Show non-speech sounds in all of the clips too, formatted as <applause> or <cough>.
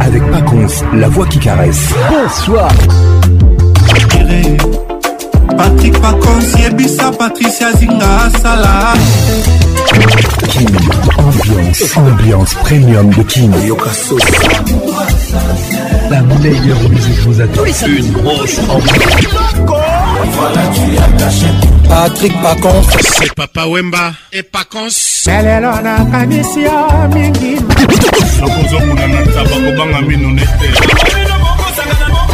avec Pacons, la voix qui caresse. Bonsoir. Patrick Pacons, Yebisa, Patricia Zinga, Salah. Kim, ambiance, ambiance premium de Kim. King. La meilleure musique vous attend. Une grosse Voilà, tu as caché. Patrick Pacons. C'est Papa Wemba et Pacons. lelo nakanisi yo mingi nakozokuna na tabakobanga mino nete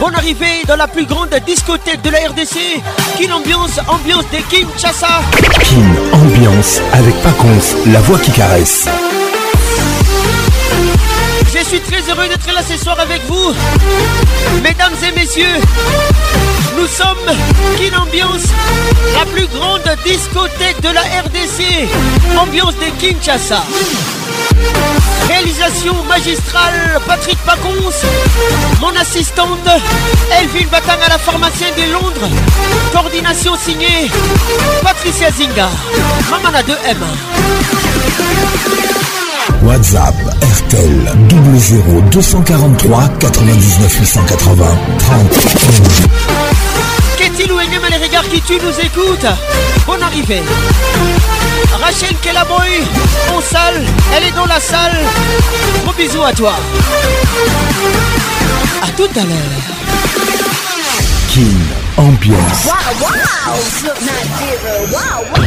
Bonne arrivée dans la plus grande discothèque de la RDC. Kin Ambiance, ambiance des Kinshasa. Kin Ambiance avec Paconce, la voix qui caresse. Je suis très heureux d'être là ce soir avec vous. Mesdames et messieurs, nous sommes une ambiance la plus grande discothèque de la RDC, ambiance de Kinshasa. Réalisation magistrale Patrick Pacons, mon assistante Elvin Batang à la pharmacienne de Londres, coordination signée Patricia Zinga, Mama 2M. WhatsApp RTL 00 243 99 880 30 Qu'est-il ou même les regards qui tu nous écoutes Bonne arrivée Rachel Kelaboy en salle, elle est dans la salle. Gros bisous à toi. A tout à l'heure. King Ambiance. Wow, wow.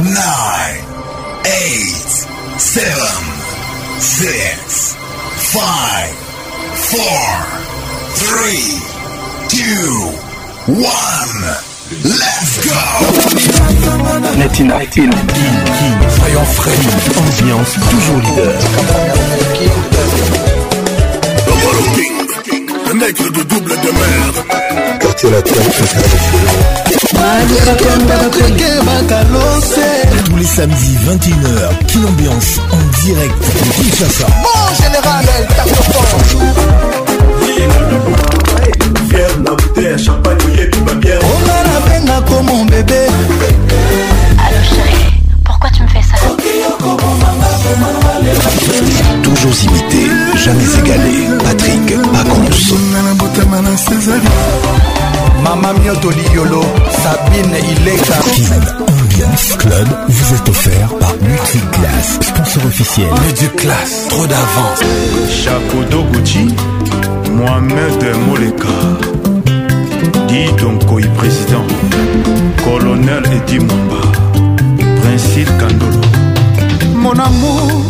nine, eight, seven, six, five, four, three, two, one. Let's go! King, King, ambiance toujours leader. nègre de double de mer quartier latin tous les samedis 21h Kin Ambiance en direct de Kinshasa Mon général El Tartofon Fier na bouteille à champagne, yé tout ma bière On a la peine à comme mon bébé Toujours imité, jamais égalé. Patrick Pacons. Mama Mioto Liolo, Sabine Ileka. Ambiance Club vous est offert par Multiclass, sponsor officiel. Multiclass, trop d'avance. de Gucci, Mohamed Moleka. donc, Koyi président, colonel Edimomba Prince Principe Kandolo. mon amour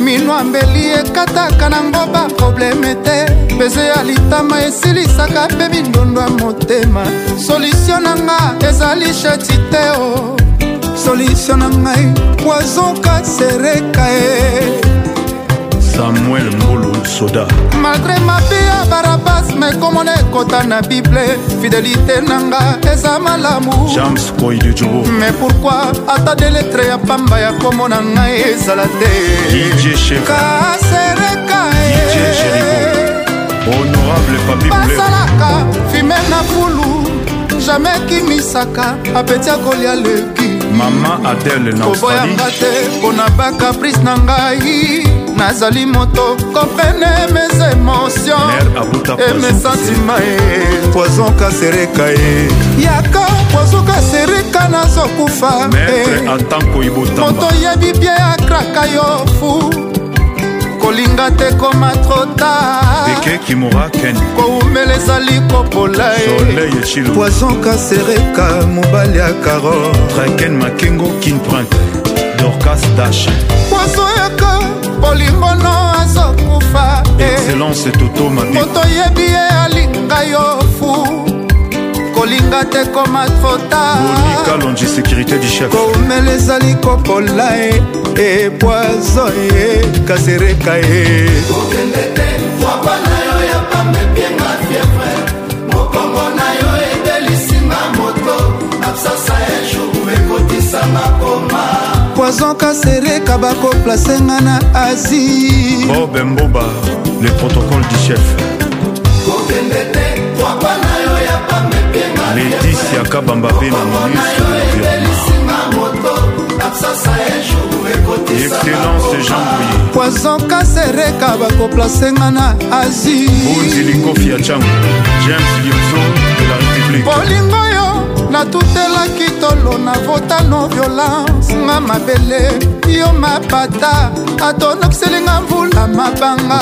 minwa mbeli ekataka nango baprobleme te peze ya litama esilisaka mpe mindondo ya motema solutio na nga ezali shati te o oh. solutio na ngai wazoka sereka e samuel mbulu soda malgré mapia barabas mekomona ekota na bible fidelité nanga eza malamu james koidujubo me pourkui ata deletre ya pamba ya komona ngai ezala te kasereka honorable papibasalaka fime na fulu jamai kimisaka apetia kolia leki mama adele na koboyanga te mpona bakaprice na ngai nazali moto komprene mes émotion e mes sentima e poison kasereka e yaka poison kasereka nazokufa moto yebi bie akraka yo fu kolinga te koma trotakowumela ezali kopola eh. poison kasereka mobali ya caro traken makengo kinprint dorcas dash mozoyoka bolingono azokufa excellence totomoto yebi ye alinga yo fu kolinga te koma trotakalonji sécurité du chef komela ezali kopola ye eh. epoizo eh, ye eh. kasereka ye kokende te fwapa na yo ya pamepienga fievre mokongo na yo edelisinga moto absasa ya jour ekotisanga po bazoka sereka bakoplace nga na asie bob mbuba le protocole du chef ledisi ya kabamba mpe na monusexcellence jean bouye poizoka sereka bakoplace nga na asie bunzi likofi ya chango james liozo de la république bolingo natutelaki tolo na vota non violence nga mabele yo mapata ato nakiselinga mvula mabanga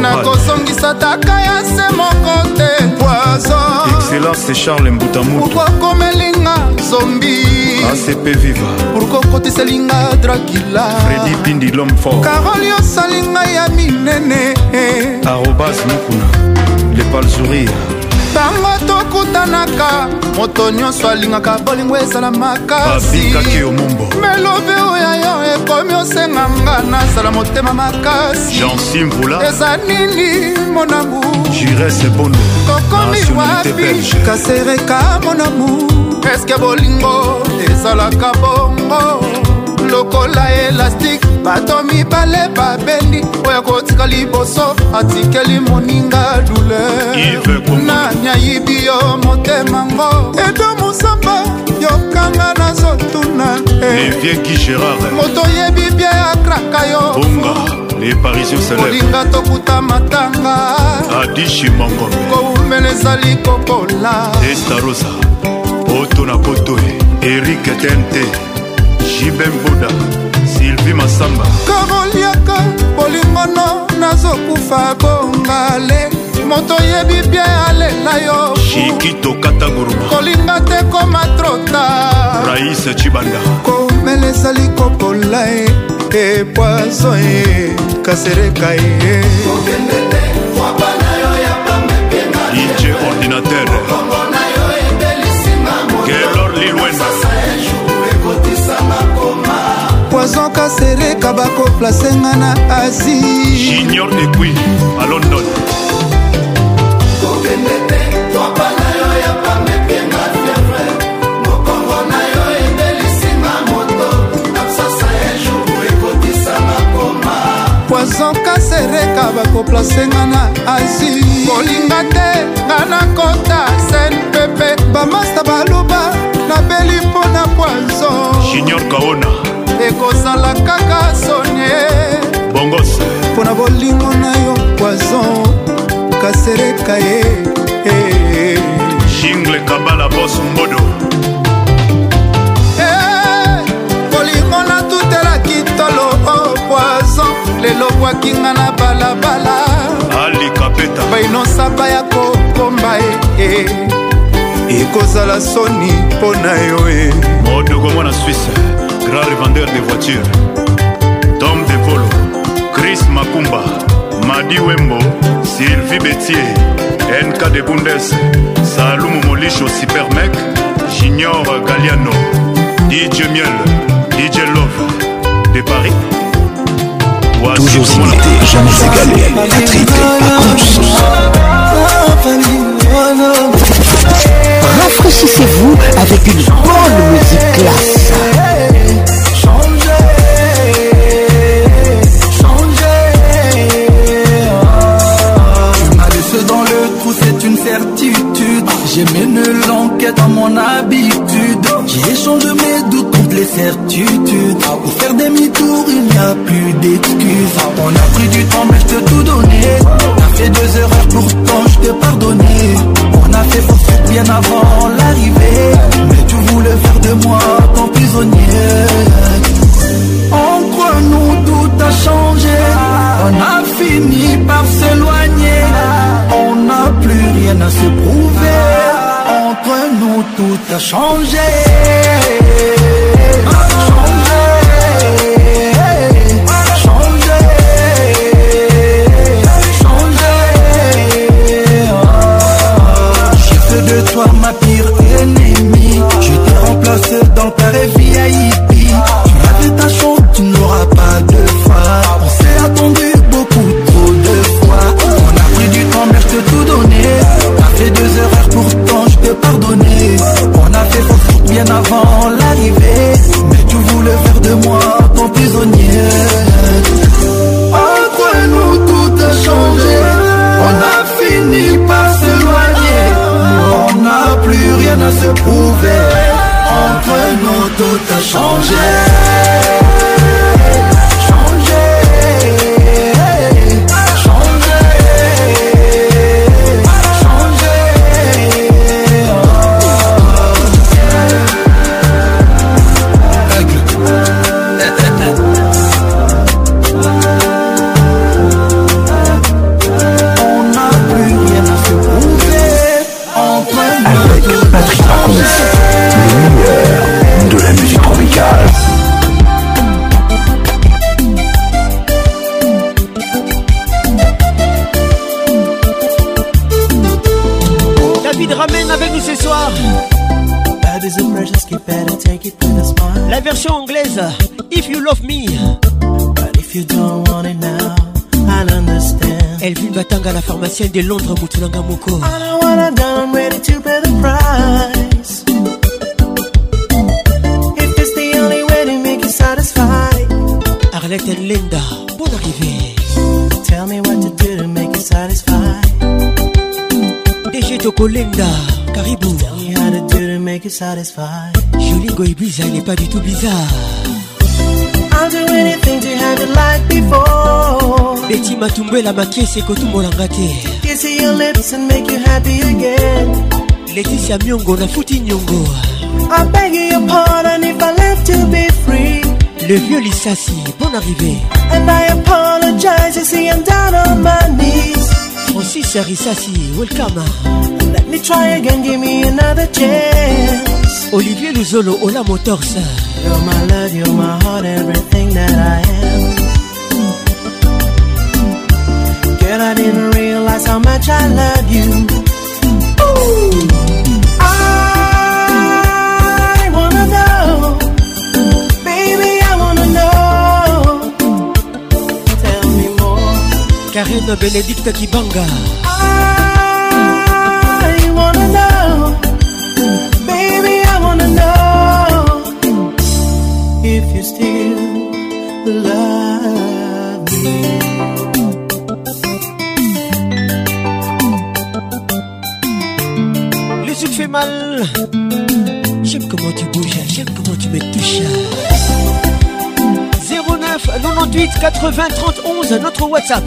nakozongisa taka ya se moko te poisonpokokomelinga zombi acp viva pourko okotiselinga drakila fredi pindi lom fort karoli osalinga ya minene arobas mokuna lepal sourire yango tokutanaka moto nyonso alingaka bolingo ezala makasi melobi oyo yo ekomi osenga nga nazala motema makasi eza nini monamu tokomi wapi kasereka monamu eske bolingo ezalaka bongo lokola elastike bato mibale babendi oyo kotika liboso atikeli moninga dulenani ayibi yo motema ngo edo mosamba yokanga nazotuna eh. moto oyebi bie akraka yo kolinga tokuta matanga koumela ezali kokola estarosa poto na poto erik tente jibembuda sylvie masamba karoliaka bolingono nazokufa bongale moto yebi bie alela yo shikitokataguruma kolinga te koma trota raisa cibanda komela ezali kopola e epoison e kasereka ye ije ordinateur gelor lilwena ozoka sereka bakoplace nga na asi junior ekui a london kokende te topa na yo ya pamepienga fievre mokongo na yo ebelisinga moto absasa ya jour ekotisanga koma poizoka sereka bakoplace nga na asi kolinga te nga na kota snpp bamasta baluba nabeli mpo na poizo junior kaona ekozala kaka sone bongos mpo na bolingo na yo poison kasereka ye jingle eh, eh. kabala bos mbodo eh, bolingo natutelaki tolo o oh, poison lelobwaki nga na balabala alikapeta bainosaba ya kokomba e ekozala soni mpo na yo e modoko mwana swisse grand revendeur de voitures, Tom De Chris Makumba, Madi Wembo, Sylvie Bétier, NK de Bundes, Saloum Molicho Supermec, Junior Galiano, DJ Miel, DJ Love de Paris. Toujours imité, jamais égalé, Patrick Pacons. Rafraîchissez-vous avec une bonne musique classe. J'ai mené l'enquête à mon habitude. J'ai échangé mes doutes contre les certitudes. Pour faire demi-tour, il n'y a plus d'excuses. On a pris du temps, mais je te tout donné. T'as fait deux erreurs, pourtant je te pardonné. On a fait faire bien avant l'arrivée. Mais tu voulais faire de moi ton prisonnier. Entre nous, tout a changé. On a fini par s'éloigner rien à se prouver Entre nous tout a changé Changé Changé Changé J'ai de toi ma pire ennemie Je te remplacé dans ta vie 重建。if you love me. But if you don't want it now, I'll understand. Elvin Batanga, la pharmacienne de Londres, Mutulanga Moko. I know what I've I'm ready to pay the price. If it's the only way to make you satisfied. Arlette et Linda, bon arrivée. Tell me what to do to make you satisfied. DJ Toko Linda, Caribou. Tell me how to do to make you satisfied. Jolie Goy bizarre, n'est pas du tout bizarre. I'll do anything to have it like before. Betty Matumbela Makese Kotumbolanga te. Kiss your lips and make you happy again. Laetitia miongo na Futi Nyongo. I beg your pardon if I left to be free. Le vieux Lissassi, bon arrivé. And I apologize, you see I'm down on my knees. Francis Rissassi, welcome. Let me try again, give me another chance. Olivier Luzolo, Ola Motors. You're my love, you're my heart, everything that I am. Girl, I didn't realize how much I love you. I wanna know, baby, I wanna know. Tell me more. Karine Benedict Kibanga. I mal. J'aime comment tu bouges, j'aime comment tu me touches. 09 98 80 11, notre WhatsApp.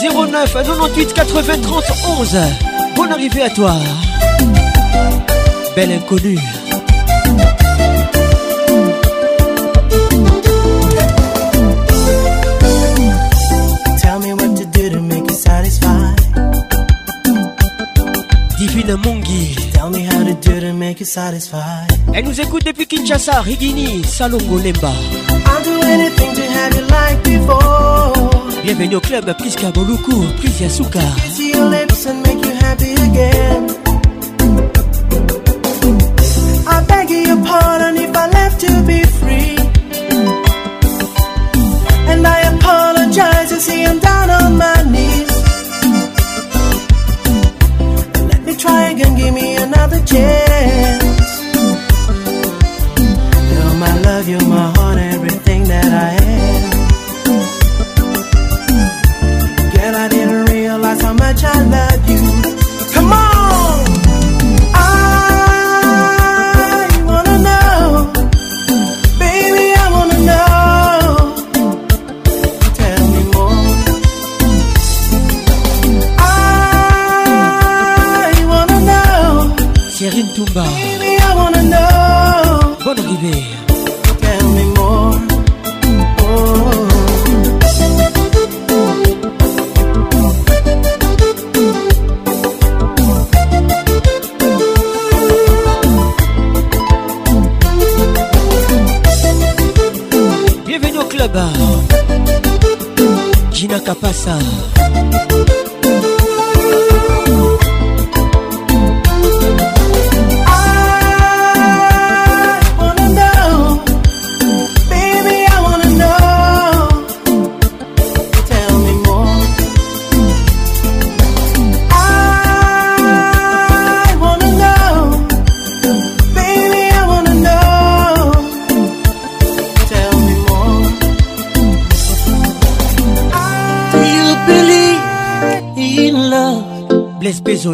09 98 80 11, Bonne arrivée à toi. Belle inconnue. satisfied. Elle nous écoute depuis Kinshasa, Rigini, Salongo, Lemba. I'll do anything to have you like before. Bienvenue au club Prisca Boluku, Pris Yasuka. Kiss your lips and make you happy again. I beg your pardon if I left you before.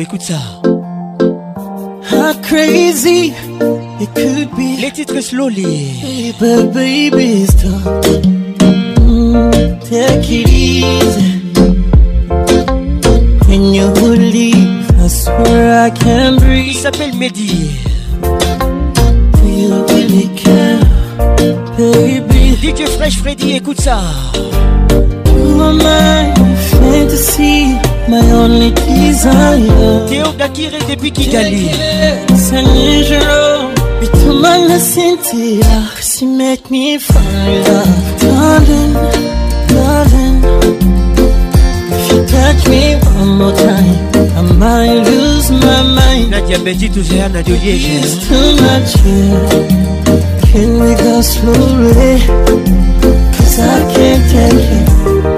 écoute ça. How crazy it could be. Les titres slowly. Baby, baby. depuis Kigali. Cynthia, she make me fall in love. Darling, darling, if you touch me one more time, I might lose my mind. Nadia Betty to Zéana de Liège. It's too much here. Can we go slowly? Cause I can't take it.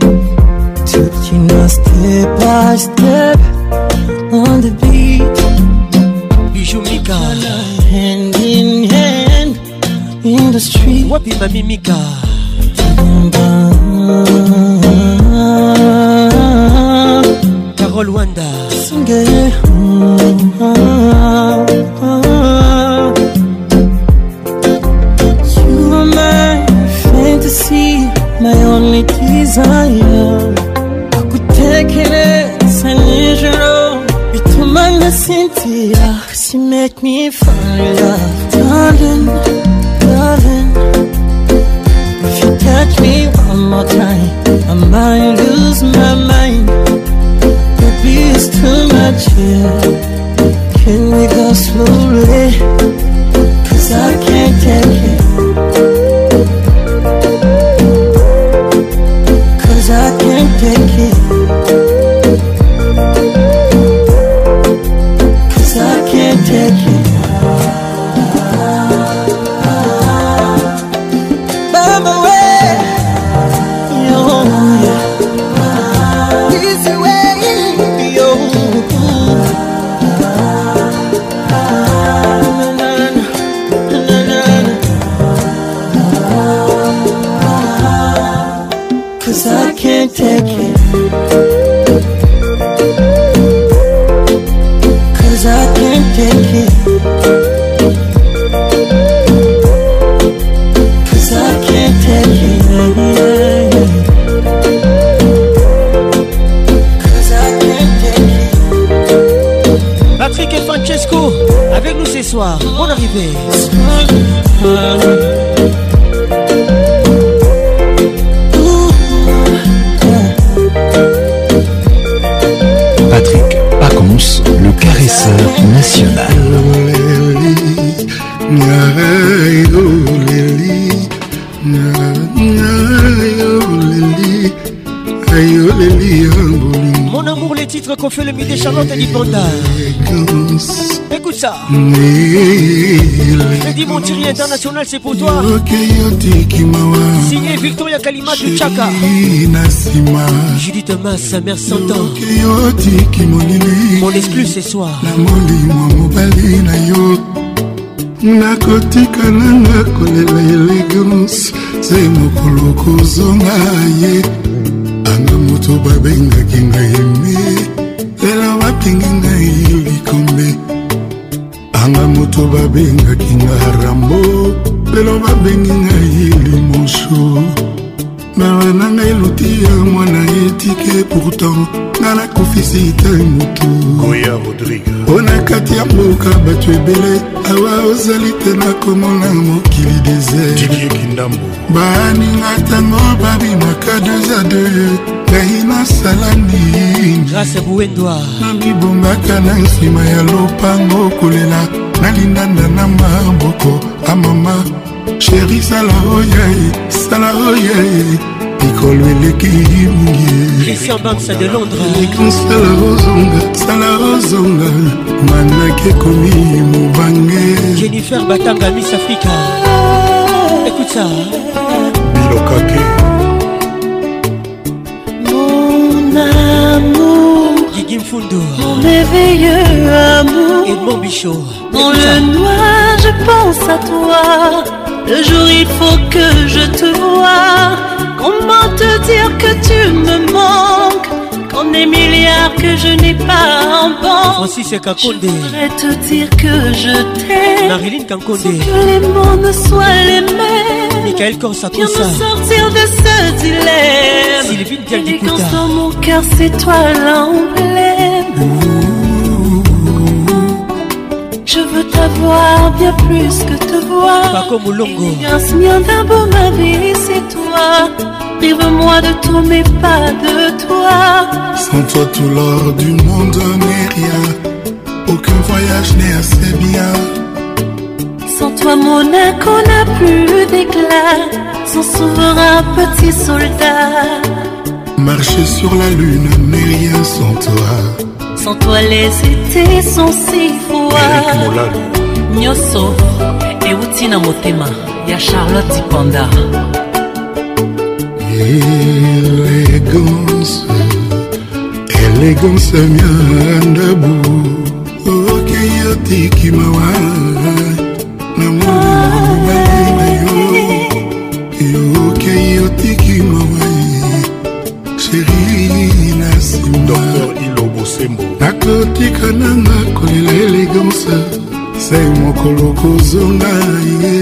Step by step on the beat. Bijou Mika. Hand in hand in the street. Wapi mami Mika. Carole Wanda. Singing. Let me fall in love Darling, darling If you touch me one more time I might lose my mind Baby, it's too much here Can we go slowly? Cause I can't Freddy Panda. Écoute ça. Freddy Montieri International, c'est pour toi. Signé Victoria Kalima du Chaka. Judith Thomas, sa mère s'entend. Mon exclu ce soir. nakotikana na kolela elegance se mokolo kozonga ye anga moto babengaki ngai mie atingi ngai likombe anga moto babengaki nga rambo lelo babengi ngai limonso mara na ngai luti ya mwana etike pourtant nga nakofisi ta motu mpo na kati ya mboka bato ebele awa ozali te nakomona mokili desert baninga ntango babimaka 2 a 2 ngai nasala nini grâce buwendwa namibongaka na nsima ya lopango kolela nalindanda na maboko amama sheri sala oyae sala oyae mikolo eleki mungieekonsala ozonga sala ozonga manaki ekomi mobange jennifer batanga miss africa ekuta bilokake Mon éveilleux amour Et mon bichot Dans le noir je pense à toi Le jour il faut que je te vois Comment te dire que tu me manques Qu'on des milliards que je n'ai pas en banque c'est Je voudrais te dire que je t'aime Marilyn que les mots ne soient les mêmes Michael ça Viens sortir de ce dilemme Sylvie dans mon cœur c'est toi l'anglais Avoir bien plus que te voir. c'est mien d'un beau ma vie, c'est toi. Prive-moi de tout, mais pas de toi. Sans toi, tout l'or du monde n'est rien. Aucun voyage n'est assez bien. Sans toi, mon Monaco n'a plus d'éclat. Sans souverain, petit soldat. Marcher sur la lune n'est rien sans toi. sans toi les étés sont si froids nyonso euti na motema ya charlotte panda élégance élégance miandabu okeyo tikimawa na mobali na yo yokeyo tikimawa sembo nakotika nanga kolela elegance sai mokolo kozonga ye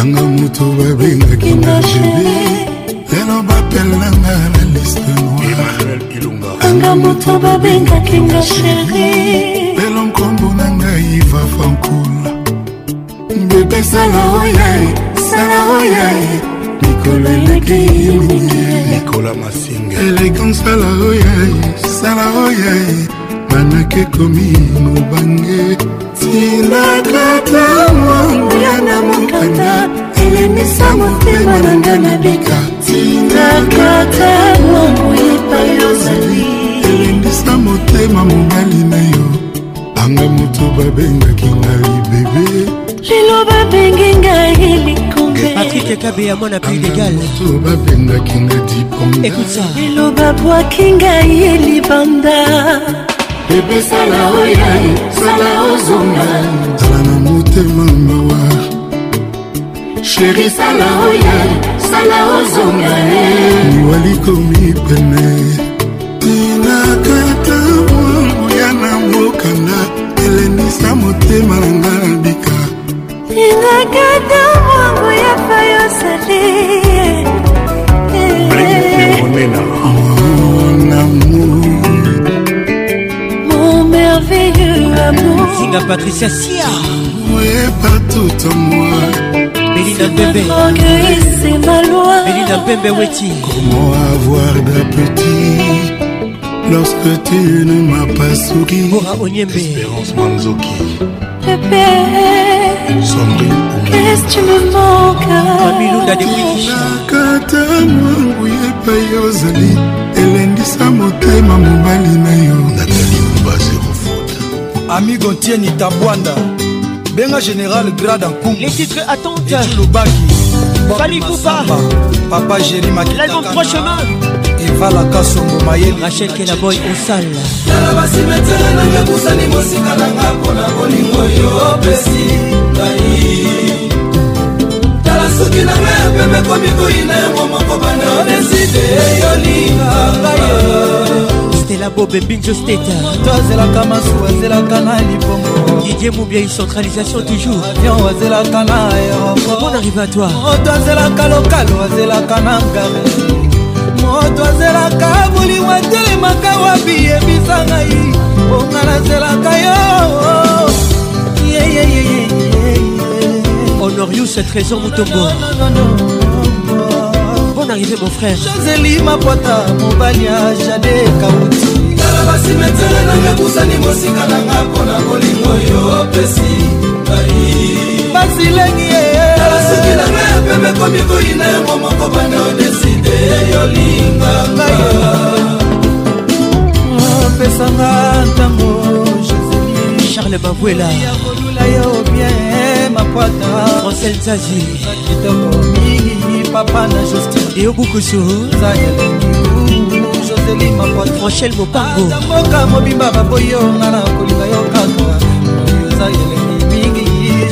anga moto babengaki na jebe lelo bapelanga na liste noiranga moto babengaki nga sheri lelo nkombo na ngai iva fankula bebe sala oyae sala oyae mikolo eleki nikola masinga elegance sala oya sala oya manake komi mobange tinakata mangula na mokanda elemisa motema na nga na bika tinakata mangu epai ozali elemisa motema mobali na yo anga moto babengaki ngai bebe lelo babengi ngai patrik ekabe ya mwana pe degalmoto babengaki nga dipondaekuta eloba bwaki ngai ye libanda ebesala oya sala ozonga zala na motema mawa sheri sala oya sala ozonga niwalikomi pene tinakata mwanguya na mokanda elenisa motema na nga na bika tinakata mwanguya ezali mon amour mon merveilleux amour singa patricia sia ouais partout en moi Belinda Bébé Belinda Bébé Weti Comment avoir d'appétit Lorsque tu ne m'as pas souri Espérance Manzoki Bébé Qu'est-ce que tu me manques nakata mwangu epai ozali elendisa motema mobali na yo amigo ntieni tabwanda benga général grade enkumlubaki papa jéri makitakana evalaka songo mayelirachelkelaboy osala ngai tala soki na ngai apeme komi koyina yango moko bana deside yolingaka stela bobe binjosteta moto azelaka masuwa azelaka na libongo didie mobia une centralisation toujours avion azelaka na aéroport bon arrivatoire moto azelaka lokalo azelaka na ngare moto azelaka bolingo atelemaka wapi yebisa ngai mponga nazelaka yo yeyeyeye Honorius Trésor Moutombo Bonne arrivée mon frère Joseli Mapota mobali ya Jade Kauti kala basimetele nanga kusani mosika nanga mpona bolingo yo opesi ai basilengi kala soki nanga ya pembe komi koyina yango moko bana odeside yolinganga opesanga ntango Charles Babuela ya kolula yo bien makwata rosenzazi akitokomi papa na justin eyobukusu joseli makwata rochel bopangoamboka mobimba baboyonga na kolinga yo kaka eza elengi mingi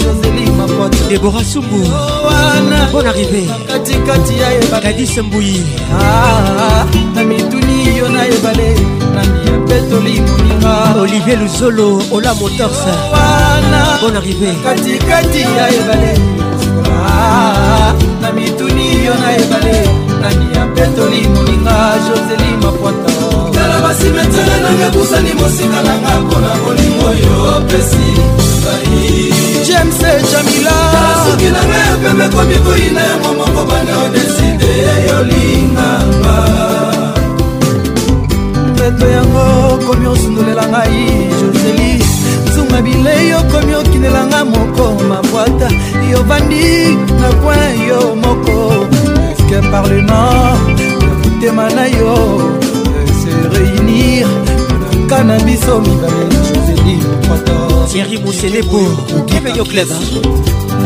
joseli makwata debora sumbu wana oh, bon arrivé katikati ya ebakadise mbuyi ah, ah, ah. na mituni yo na ebale nani ya petoli moninga olivier luzolo ola motorsa bon arrivé katikati ya ebale ah, na mituni yo na ebale nani ya petoli moninga joseli mapwata tala basimetere nanga kusani mosika nanga mpona molingo oyo opesi ngai james jamilasoki nanga ya pembe komi koyina ya momoko bana odeside yolinganga nzeto yango okomi osundolela ngai joseli zunga bilei okomi okinelanga moko mabwata yovandi na poin yo moko eske parlement ekutema na yo euh, se réunir naka na biso mibale joseli tieri moselebo kepeyo club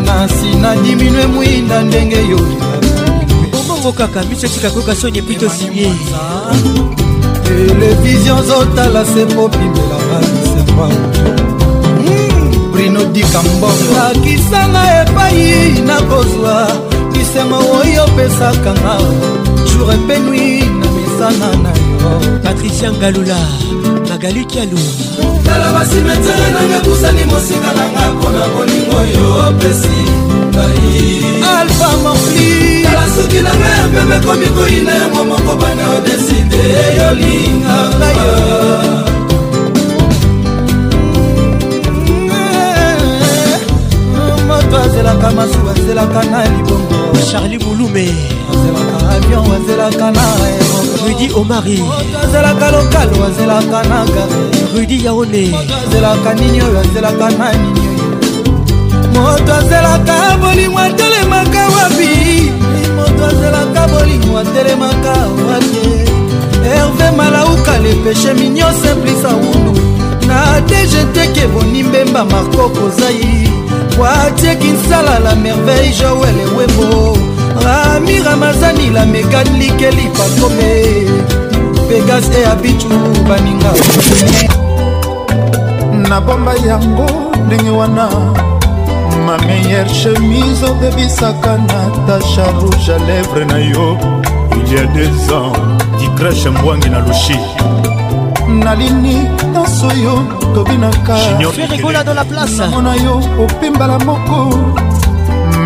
nasi na diminue mwinda ndenge yo obongo kaka biso etika koyoka sonie pito sinie televizio ozotala se po bibela balisemba hmm, brino dikambongo lakisanga epai nakozwa lisema oyo opesaka nga jour epenui na misana na yo patricia ngalula magali kialu tala basimetere nanga kusani mosinga nanga mpona bolingo yo opesi alfa mofli soki na ngai ya mpembe komi koyina yango moko bana odeside yolinga moto azelaka masuku azelaka na libongo charli bulume azelaka avion azelaka na rudi omari azelaka lokalo azelaka na gare rudi yaone azelaka nini oyo azelaka na nini moto azelaka bolingo atelemaka wapi moto azelaka bolingo atelemaka wapi herve malauka lepeshe minio simplisa wundu na dgtke bonimbemba marko kozai watie kinsala la merveille joel ewembo rami ramazani la mekanlikeli pakome pegas e abitu baninga nabomba yango ndenge wana ma meilleure chemise obebisaka natasha rouge à lèvre na yo il y a des ans dikrashe mbwangi na lushi nalini nyonso yo tobinakaamona yo opimbala moko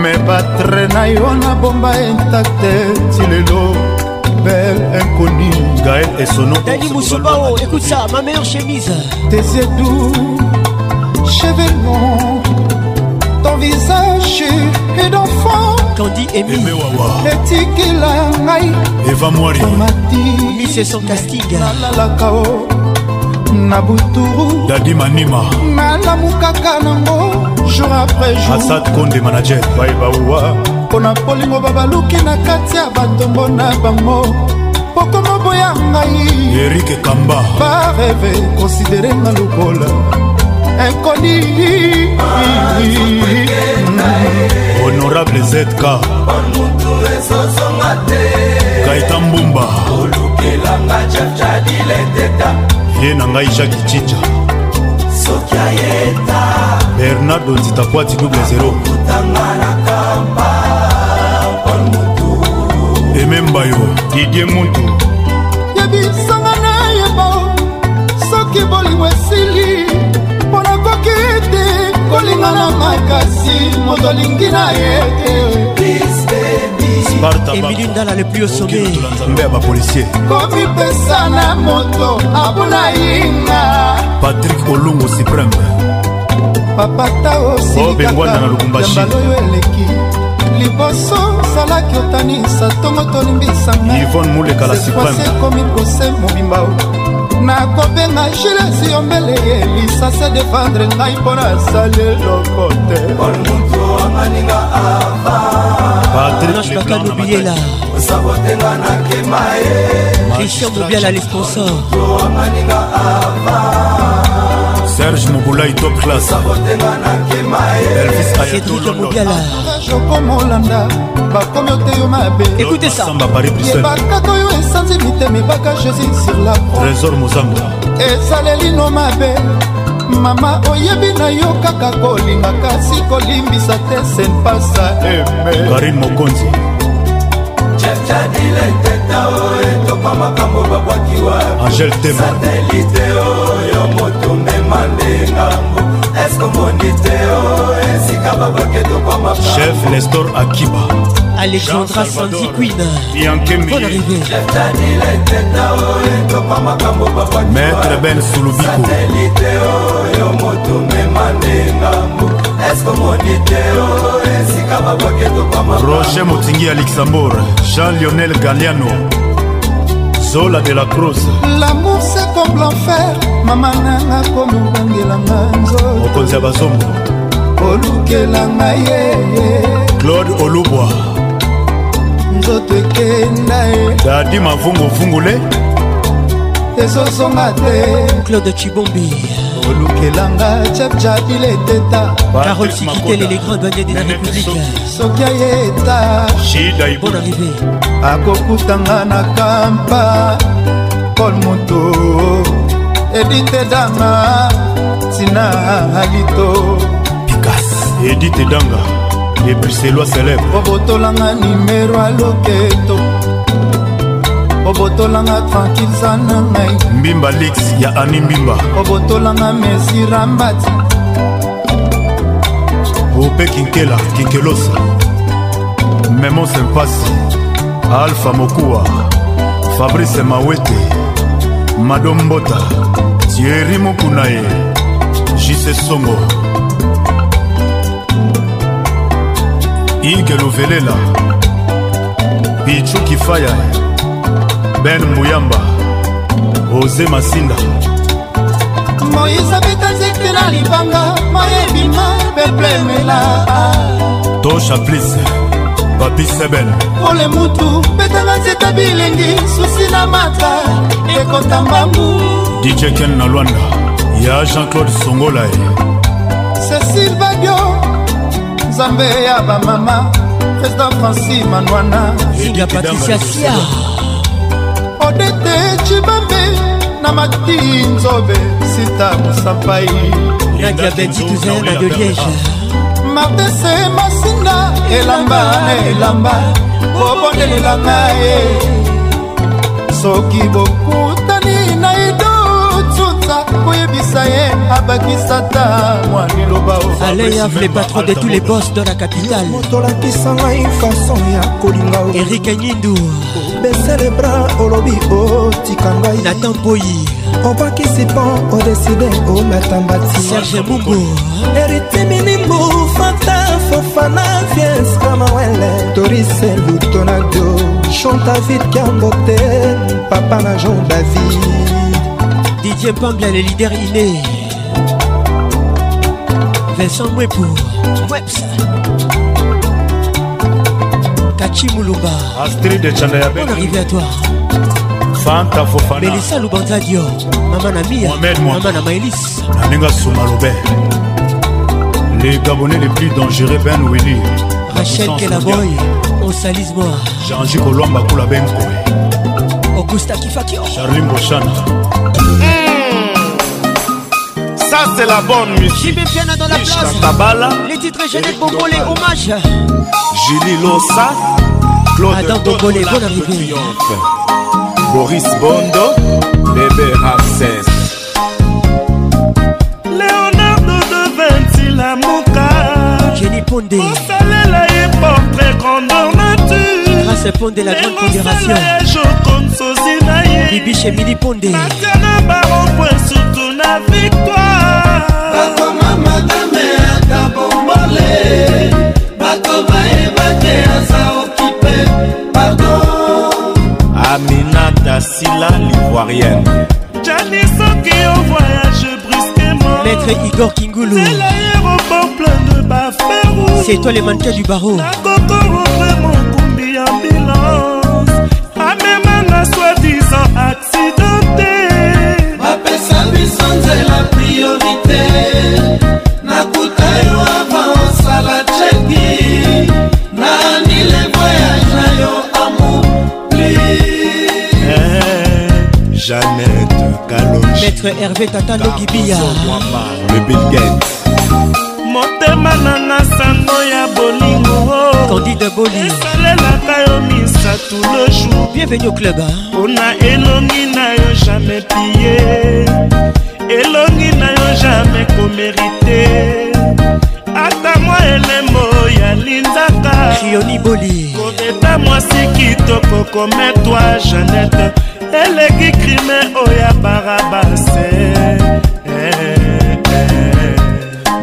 me batre na yo nabomba intakte ti lelo bel inconi gael esonodani mosubao écoute ça ma meilleure chemise tes edu chevelon ton visage et d'enfant kandi etikila ngai evamwarialalaka o na buturu dadi manima nalamukaka nango jour après joursad konde manager baebauwa mpo na polingo babaluki na kati ya batombo na bango pokoma boya ngai erike kamba bareve konsiderenga lokola inconnue honorable zk kaita mbumba ye na ngai jacki cinja bernardo nzitakwati double 0 emembayo didie muntu yebisanga nayeba soki bolingo esili kolinga na makasi moto alingi na ye emili ndala le plus osommembe ya bapolisier komipesa na moto abuna yinga patrik olongo supreme papata osilikaka yambaloyo eleki liboso salaki otanisa ntongo tolimbisanga ivone mulekala supreme ekomi prose mobimba nakobenga gilesi yombele ye lisase defendre ngai mpo nasali eloko te patrinosh bakano biyela christian mobiala le sponsor serge mobulai top classeelvisokomolanda eh. bakomi oteyo mabeebakaka oyo esanzi mitema ebaka jésus sur la trésor mozamba ezalelino mabe mama oyebi na yo kaka kolinga kasi kolimbisa te senpasa eme karine mokonzi cadilenteta o etoka makambo babwaki wasatelite oyo motundema nde ngambo eske omoni te o esika babwaki etoka makambo chef nestor akiba alexandra sanziquina bonne arrivée maître ben sulubikoatelite oyo motumema ndengambu roger motingi ya luxembourg jean lionel galiano zola de la crose lamour c'est comme l'enfer mama nanga komobangelanga nzo mokonzi ya bazongo olukela ngai ye claude olubwa nzoto ekenda ye dadi mavunguvungule ezozonga te claude chibombi olukelanga chapchapile teta carol sikitele les grands douaniers de la république soki ayeta bon arrivé akokutanga na kampa paul moto edite danga tina alito pikas edite danga epuselwa celebre obotolanga nimero aloketo obotolanga tranquilza na ngai mbimba lix ya ani mbimba obotolanga mesirambati ope kinkela kinkelosa memo sempasi alfa mokuwa fabrice mawete madombota tieri mokuna ye jise songo ike luvelela pichu kifaya ben mbuyamba oze masinda moise bitanzikti na libanga mayebima beplemela tosha plise papisebel pole mutu betanga nzeta bilengi susi na mata ekota mbangu dijeken na lwanda ya jean-claude songolae cecil badio nzambe ya bamama président franci manwana julia patricia sia odete cibambe na mati nzobe sita mosapai nadia bendituze na de liege martese masinda elamba na elamba bobondelela ngaye soki bokutani na idotuta koyebisa ye abakisata mwa liloba o alayav le patron de tous les boss dans la capitale motolakisa ngai fason ya kolinga erik nindu besele bra olobi otika ngai natan mpoyi obakisi mpo odeside olata mbati serge mungu eritiminimbu fata fofana vies kamawele torise lutonado chantavid kiambote papa na jean david didier pambla le leader iné Vincent Mwepo Weps Kachi Moulumba Astrid Chandayabe Bon arrivé à toi Fanta Fofana Melissa Lubanza Dio Maman Namia Maman Amaelis Naninga Soumaroube Les Gabonais les plus dangereux Ben Willy Rachel Kelaboy On salise moi Jean-Jacques Olomba Koula Benko Augusta Kifakio Charline Bochana hey. Eh, Ça, c'est la bonne musique. Jimmy Piana dans la place. Les titres de Bongolé, hommage. Julie Lossa. Claude Adam la bonne arrivée. Boris Bondo. Bébé Ramsès. Leonardo de Vinci, la mouka. Jenny Pondé. Osalela et portrait grandeur nature. Grâce à Pondé, la grande fédération. Bibi chez Mili Pondé. Natana Baron, point surtout la victoire. matame akabombole bato bayeba te aza okipe pardo aminata sila livoirienne jani soki o voyage brusquement maître igor kingulu l'aéroport plein de baferou c'est toi le mannequin du barreau nakokorompe mokumbi ya ambulance amemanga soi-disant accidenté bapesa biso nzela priorité hervé tatando kibiya le bilgate motema nanga sando ya bolingo oh. candide boli esalelaka yo misato le jour bienvenu au club mpona elongi na yo jamais pie elongi na yo jamais komerite ata mwa elembo yalindaka rioni boli kobeta mwasi kitoko kometwa janete eleki crime oya barabase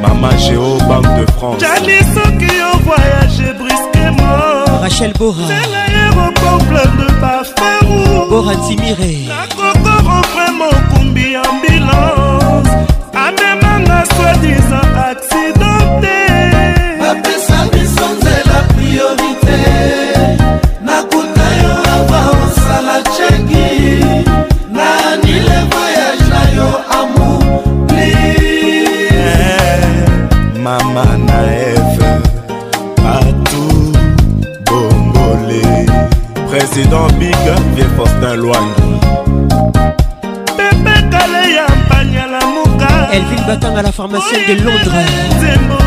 mama géo banque de france jali soki yo voyage brisquement rachel bora l'aéroport plein de parfum bora timire nakoko rompre mokumbi ambulance amemanga soi disant à la pharmacie de Londres.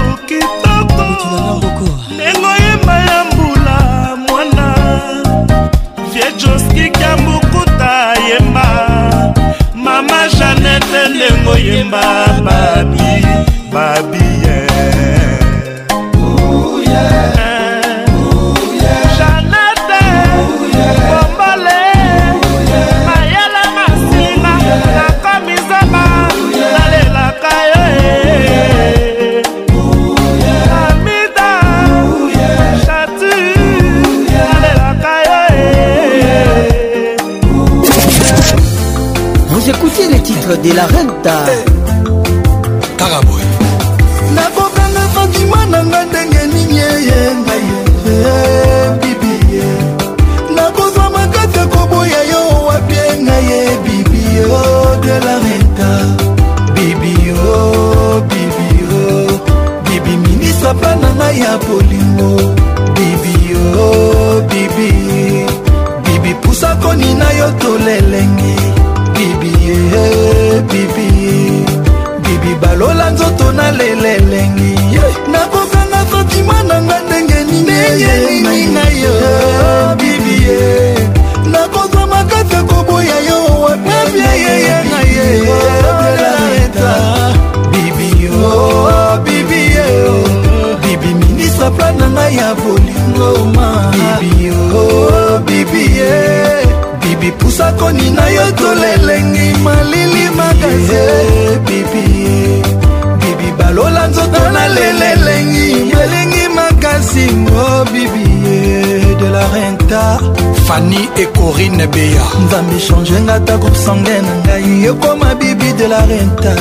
echange nga ta groupe sangue na ngai ekoma bibi de la renta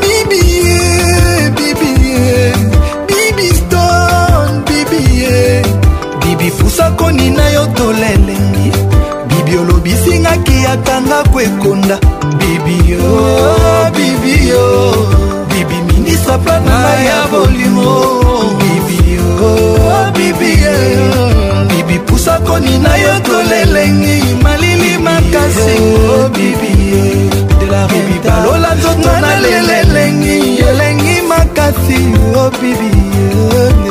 bibie bibie bibi stone bibie bibi pusakoni na yo tolelengi bibi olobisingaki atanga koekonda bibi balola nzoto na lelo elengi elengi makasi o bibi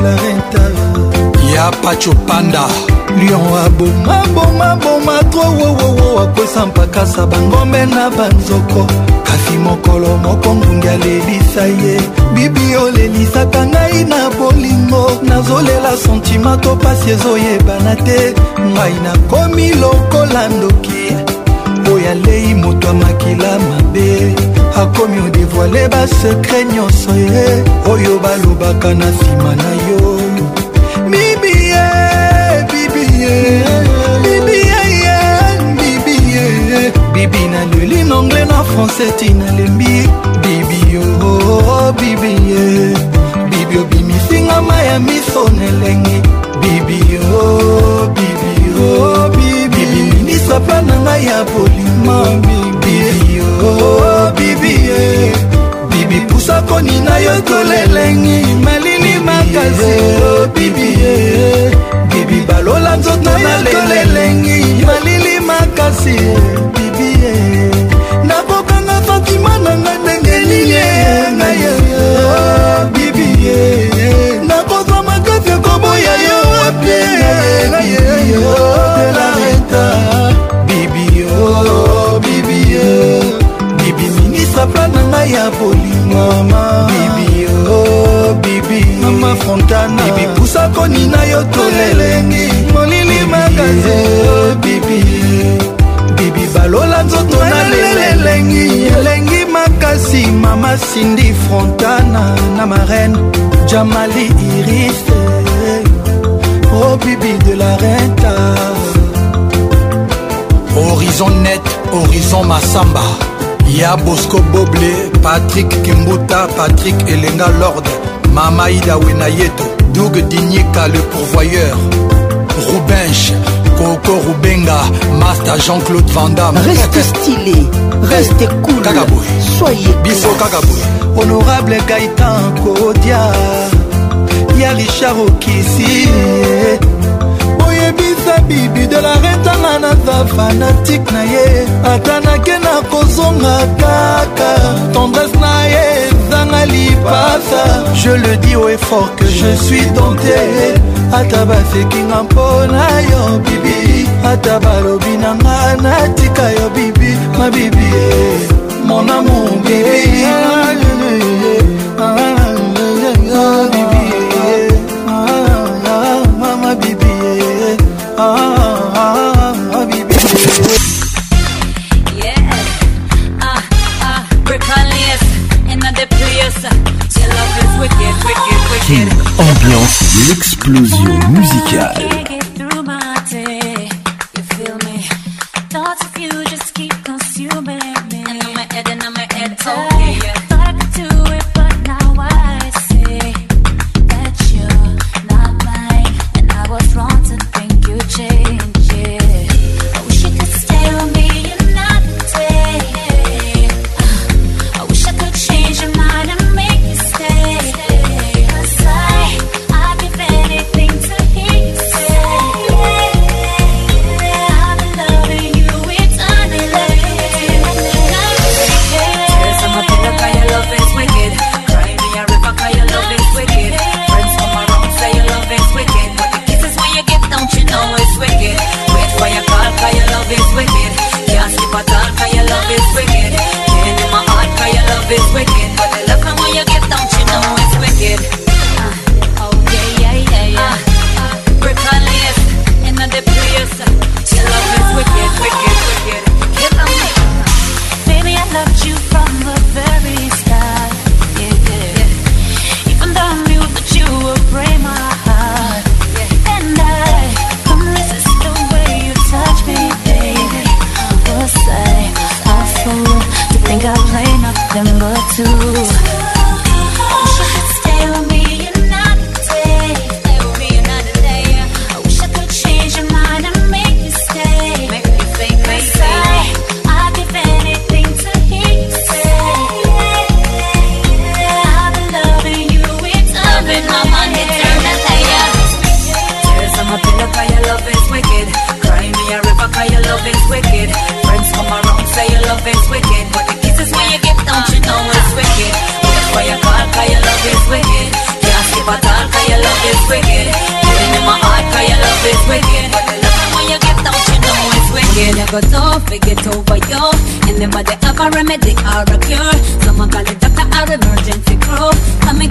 la renta ya pacho panda lion abomabomaboma tro wowowo akwesa mpakasa bangombe na banzoko kasi mokolo moko ngungi alelisa ye bibi olelisaka ngai na bolingo nazolela sentima to pasi ezoyebana te ngai nakomi lokola ndoki ntango ya lei moto amakila mabe akomi odevoile basekre nyonso ye oyo balobaka na nsima na yo bibie bibie bibie bibie bibi naleli na anglais na francais tina lembi bibio bibie bibi obimisinga oh, ma ya miso na elengi bibio bibio bibi frape na ngai ya bolimo bibi oh, oh, eh. bibi pusa konina yo tolelengi malili makasi oh, bibi eh. bibi balola nzoto na lelelengi malili makasi bibi eh. nakokanga fatima na ngai ndenge nini ngai bibi nakozwa makafi koboya yo wapie kosa plan na ngai ya bolimama bibi o oh, bibi mama fontana bibi pusa konina yo tolelengi molili makaze o oh, bibi bibi balola nzoto na lelelengi elengi makasi mama sindi fontana na marene jamali irise o oh, bibi de la renta horizon net horizon masamba ya bosco boble patrik kimbuta patrik elenga lorde mama ida wenayeto doug dinika le pourvoyeur rubenche coco rubenga master jean-claude vandam reste stylé reste cool kaka boye soyez biso kaka boye honorable gaïtan kodia ya richard okisi bibi de la retanga naza fanatike na ye ata nake na kozonga kaka tendresse na ye ezanga lipasa je le dis au effort que je suis dompté ata basekinga mpo na yo bibi ata balobi na nga natika yo bibi mabibi mon amour bibi ambiance, l'explosion musicale.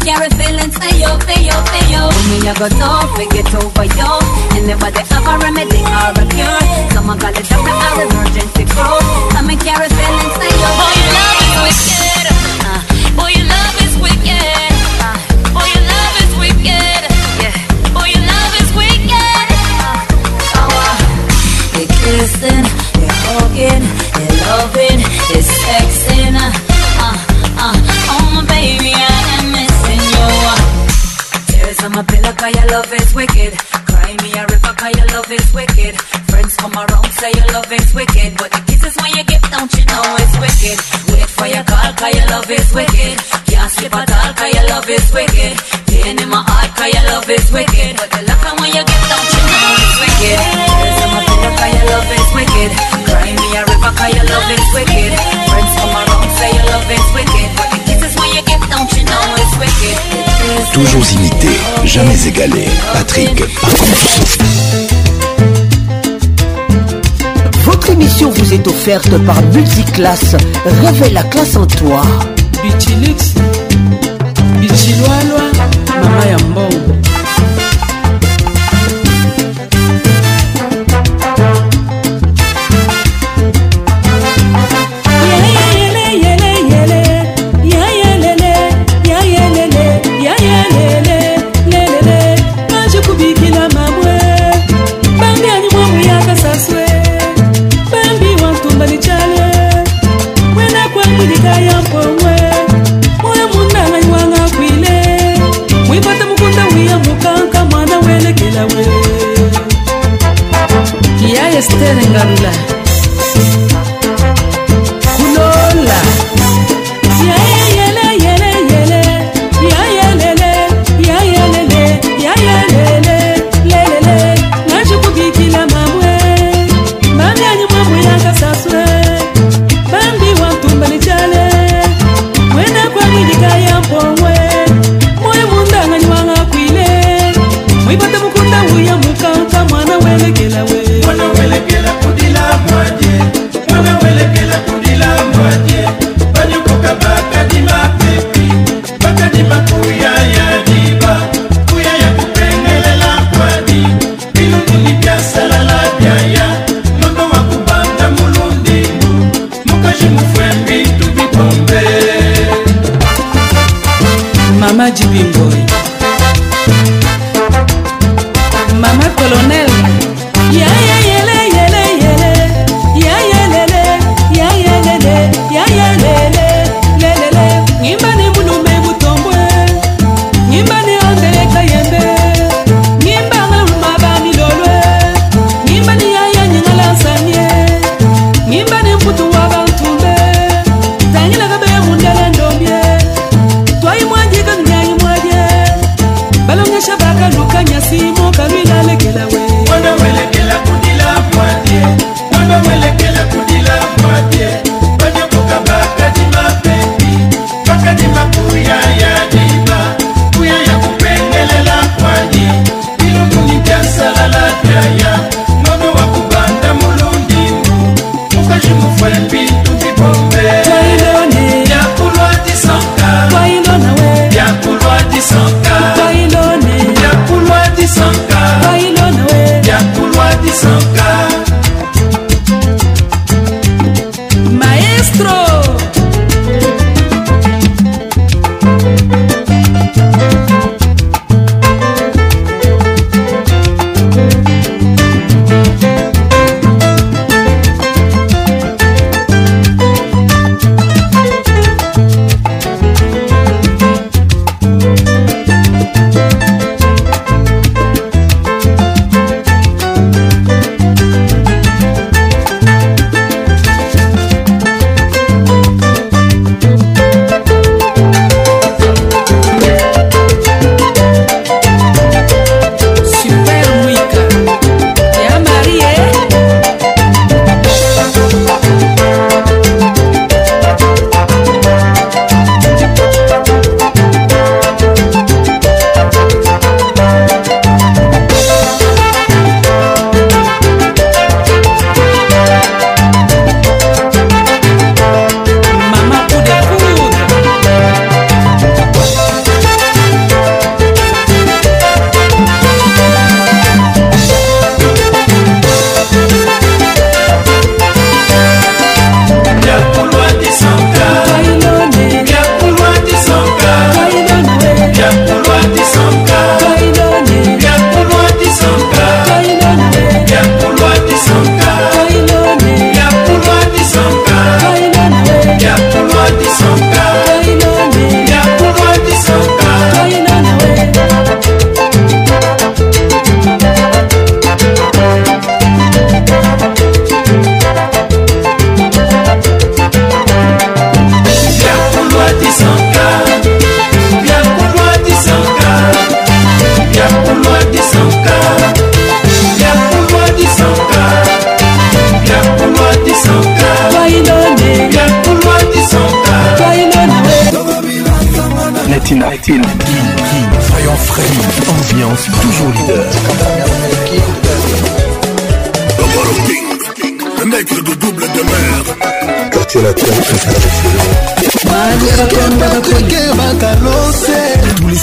carry feelings for you, for you, for you. Me, I got nothing, get over you. And never they a remedy or a cure. Someone got a doctor or emergency call. Come and carry love is wicked. Cry me a river, cause your love is wicked. Friends come around, say your love is wicked. But the kisses when you give, don't you know it's wicked? Wait for your call, cause your love is wicked. Can't sleep at all, cause your love is wicked. Pain in my heart, cause your love is wicked. But the love when you give, don't you know it's wicked? Toujours imité, jamais égalé. Patrick contre. Votre émission vous est offerte par Multiclasse. Réveille la classe en toi. Bichilix, Bichilwalwa, Mama Esther en Garula.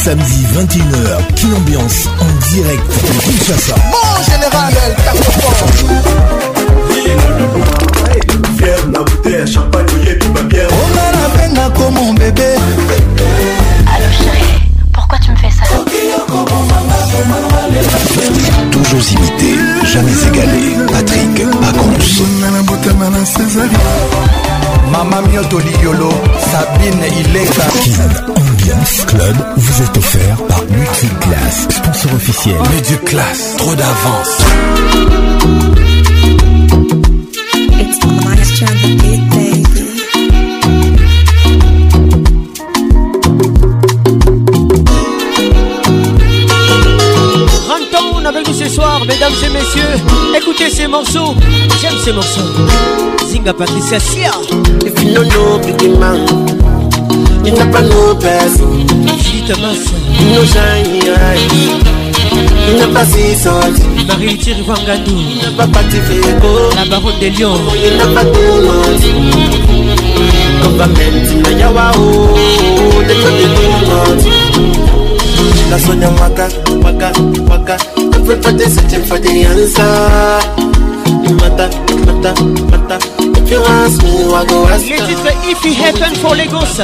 Samedi 21h, qui Ambiance en direct de Kinshasa. Bon général, El Fier na bouteille, champagne, oyebi, ma bien. On a la peine comme mon bébé. Allo chérie, pourquoi tu me fais ça Toujours imité, jamais égalé. Patrick Pacons. Mama Mioto Liolo, Sabine Ileka. Kin Ambiance Club vous est offert par Multiclass, sponsor officiel. Multiclass, trop d'avance. It's almost on the big baby. ce soir, mesdames et messieurs. Écoutez ces morceaux, j'aime ces morceaux. Zinga Patricia Sia. If you pas know big Il n'a pas pas person. Il n'a pas pas Il n'a pas n'y a pas La Baronne des Lions. na pas oh, de waka, Everybody searching for the answer. Matter, matter, matter. If you ask me, I go ask you. This is if iffy heaven for Lagos.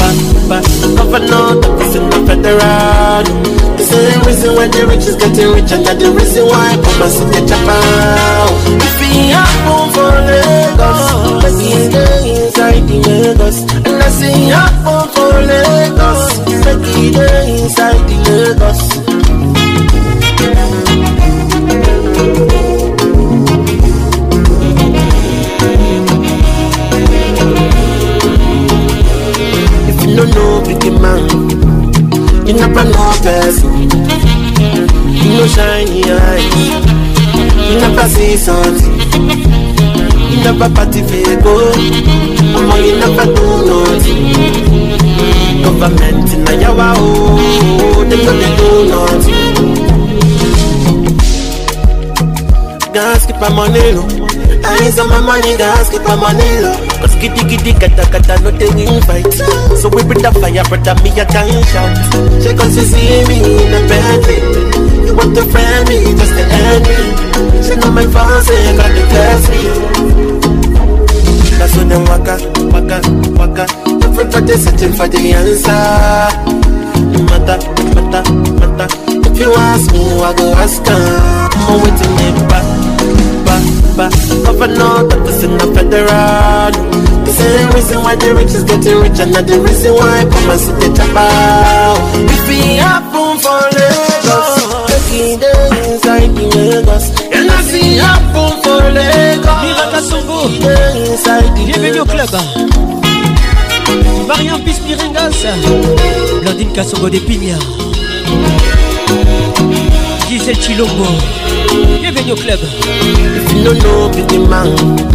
But, but, cover not the prison of federal. This is the reason why the rich is getting richer. That the reason why I put my signature power. If we happen for Lagos, let's see inside the Lagos. And I say happen for Lagos, let's see inside the Lagos. picking up another person. You know shiny eyes. You never see something. You never party people. Mama, you never do nothing. Government in a yawa oh, they don't they do nothing. Gas keep my money low. I saw my money, guys, keep my money low. Cause kitty kitty kata kata no thing invite. So we bring the fire, brother, me a can shout. She comes to see me in a Bentley. You want to friend me, just to end me. She know my fans, they got the test me. That's when I'm waka, waka, waka. the searching for the answer. No matter, matter, matter. If you ask me, I go ask her. I'm waiting in back. paper. Governor, doctors, and the federal. The same reason why the rich is getting rich, and not the reason why poor common city chapel. If we happen for Lagos, taking the inside the Lagos. And I see happen for Lagos. Mirata Songo. Bienvenue au club. Marianne Pispiringas. Blandine Kassongo des Pignards. Gisèle Chilombo Bienvenue au club If you don't know pretty man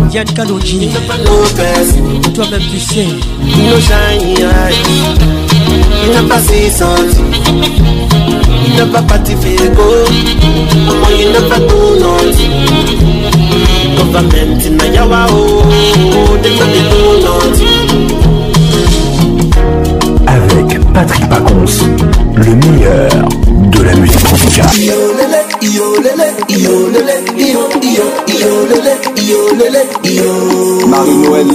Diane Kalonji You don't know best Toi-même tu sais You know shiny eyes You know pas seasons You know pas party people Omo you know pas do nothing Government in a yawa oh They don't do nothing Patrick Pacons, le meilleur de la musique tropicale. Marie-Noël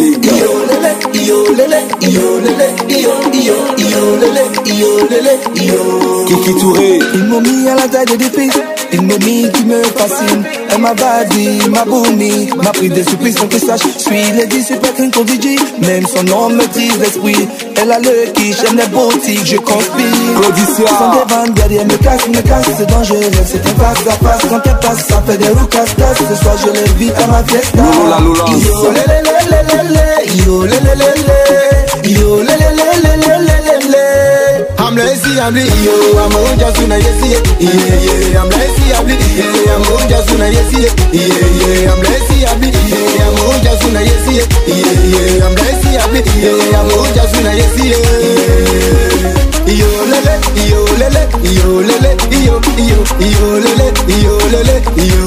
Kiki Touré. Ils m'ont mis à la taille des dépêches Ennemie qui me fascine, elle m'a badi, m'a boumi, m'a pris des surprises, sans qu'il sache. Suis les dix qu'un qu'on dit, même son nom me tire l'esprit. Elle a le quiche, j'aime les boutiques, je conspire. Production. Sans des bandes, derrière me casse, me casse, c'est dangereux, c'est un passe à passe. Quand elle passe, ça fait des casse Ce soir, je l'invite à ma fiesta. Yo, lé, lé, le le, yo, le le yo, le le le le le I'm I'm I'm I'm I'm I'm i just just yeah. yeah. mlezi amli iyo amonja suna yesiye iyeye amlezi amli iye amonja suna yesiye iyeye amlezi amli iye amonja suna yesiye iyeye amlezi amli iye amonja suna yesiye lele, yo lele, yo lele, yo yo yo lele, yo lele, yo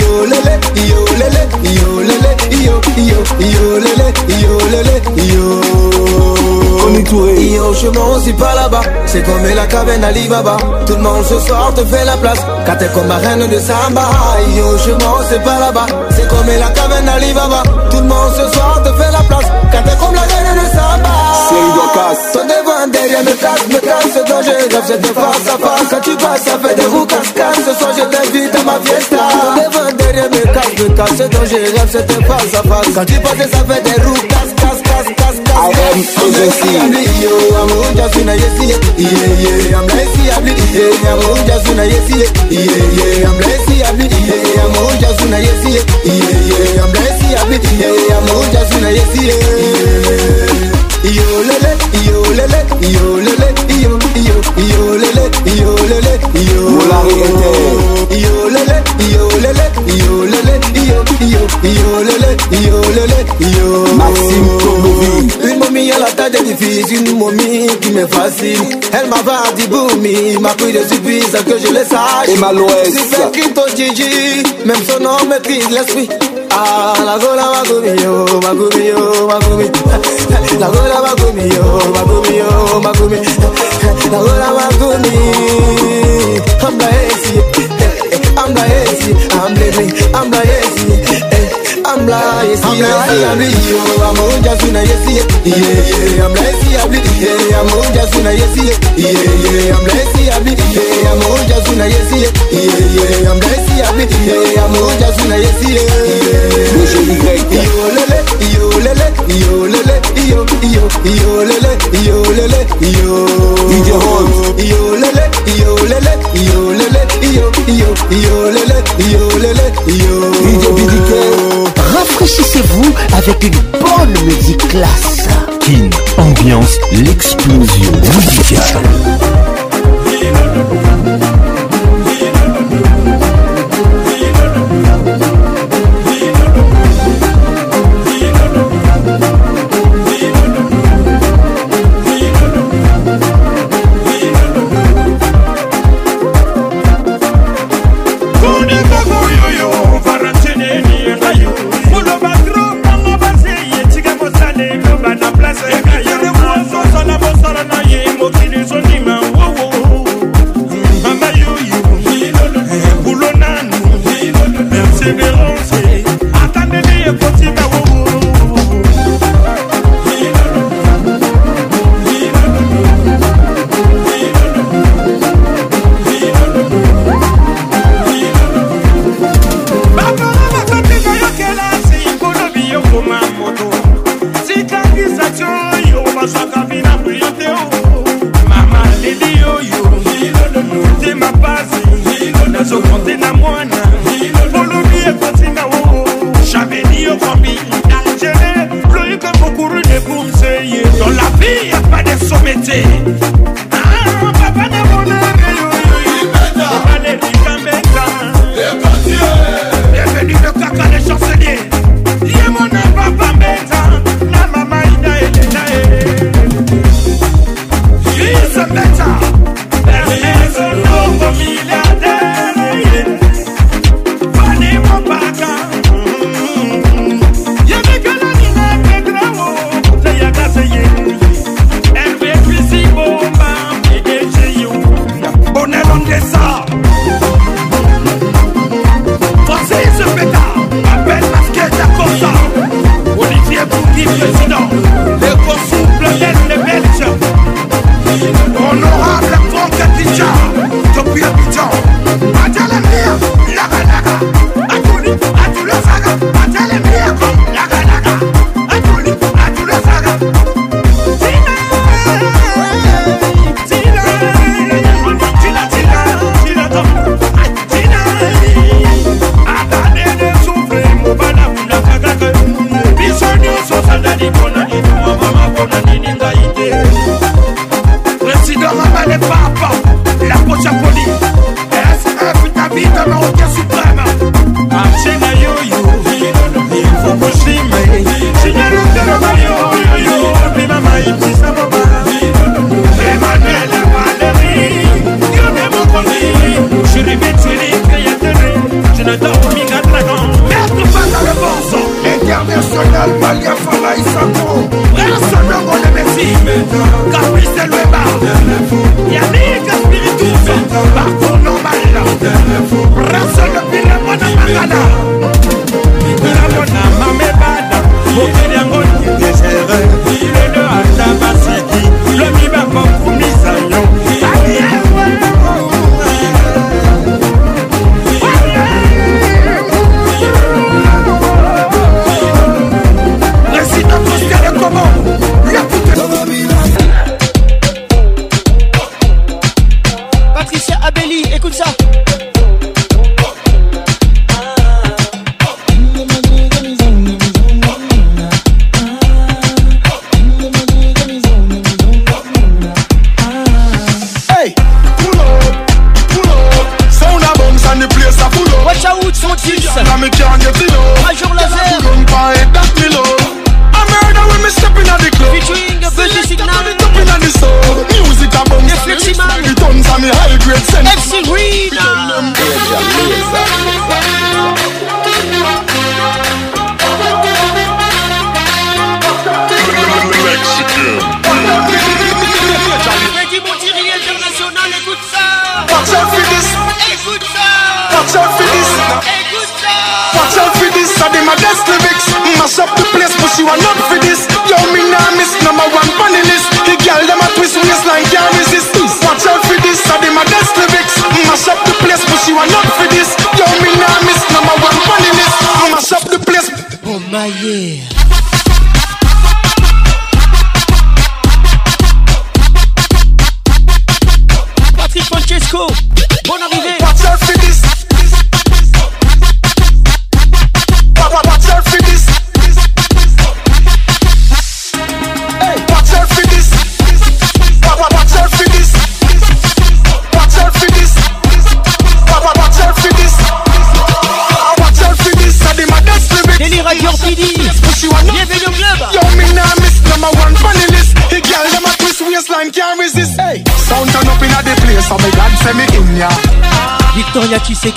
yo lele, yo lele, yo lele, yo yo yo lele, yo lele, yo. On est touré. Yo c'est pas là-bas, c'est comme la caverne Alibaba. Tout le monde ce soir te fait la place, car t'es comme la reine de Samba. Yo je m'en c'est pas là-bas, c'est comme la caverne Alibaba. Tout le monde ce soir te fait la place, car t'es comme la reine de Samba. il doit devant derrière me casse, me casse Ce rêve, face à face Quand tu passes, ça fait des roues Ce soir je t'invite à ma fiesta devant derrière me casse, me casse Ce rêve, face à face Quand tu passes, ça fait des roues I'm Uja Suna, yes, yeah, I'm lazy, I bleed, yeah, I'm Uja Suna, yes, yeah, I'm lazy, I bleed, yeah, am am am yo lele, yo lele, yo lele, yo yo yo lele, yo lele, yo la gente. lele, yo lele, yo lele, yo yo yo lele, yo lele, yo. Maxime Komovi. Une momie à la taille une momie qui me fascine. Elle m'a vendu boumi, m'a pris de surprise que je le sache. Et ma l'ouest. Si fait ton Gigi, même son nom maîtrise l'esprit. Ah, la gola va conmigo, va conmigo, va conmigo. La gola va conmigo, va conmigo, I'm the AC, I'm the AC, I'm living, I'm the AC. I'm I'm amla yesiamliyo amonja suna yesiye yeye amla yesiyabli yeye amonja suna yesiye yeye amla yesiyabli yeye amonja suna yesiye yeye amla yesiyabli yeye amonja suna I'm yolele yolele yo yo yolele yolele yo DJ Holmes yolele yolele yolele yo yo yolele yolele yo DJ BDK Rafraîchissez-vous avec une bonne musique classe. Kin, ambiance, l'explosion musicale. belongs here.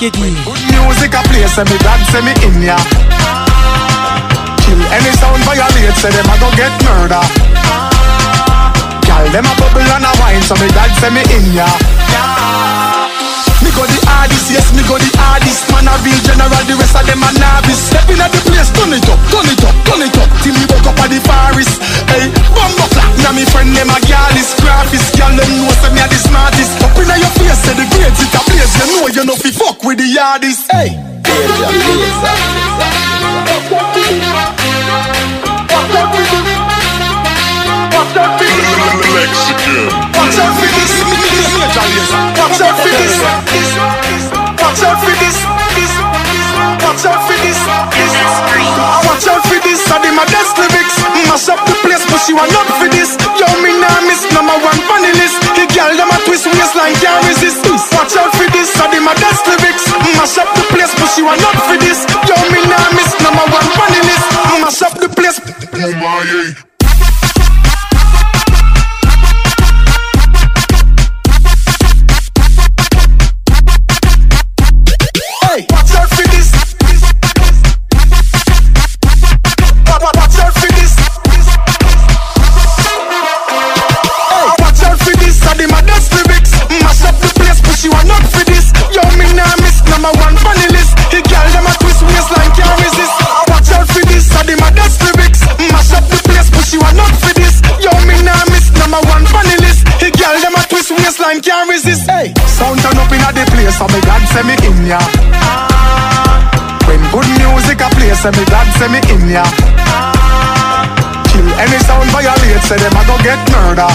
Good music a play, say me dad say me in ya. Kill any sound violate, say them a go get murder. Gyal them a bubble and a wine, so me dad say me in ya. Me go the hardest, yes me go the hardest. Man a real general, the rest of them a novice. Stepping at the place, turn it up, turn it up, turn it up, till he woke up at the Paris. Hey, bumbo clap, now me friend them a gyal is graphist. Gal them know say me a the smartest. Up inna your face, say the greatest days, you know you no fi fuck with the yardies. Hey, Watch out for this. Watch out for this. Watch out for this. Watch out for this. Watch out for this. Watch out for this. I did my best lyrics. Mash up the place, but she want not for this. Yo, me number one funny list. The girl them a twist waistline can't resist. Watch out for of the maddest lyrics. Mash mm, up the place, but you are not for this. Yo, me nah miss number one money. say me glad, say me in ya. Kill any sound violate, say them a go get murder.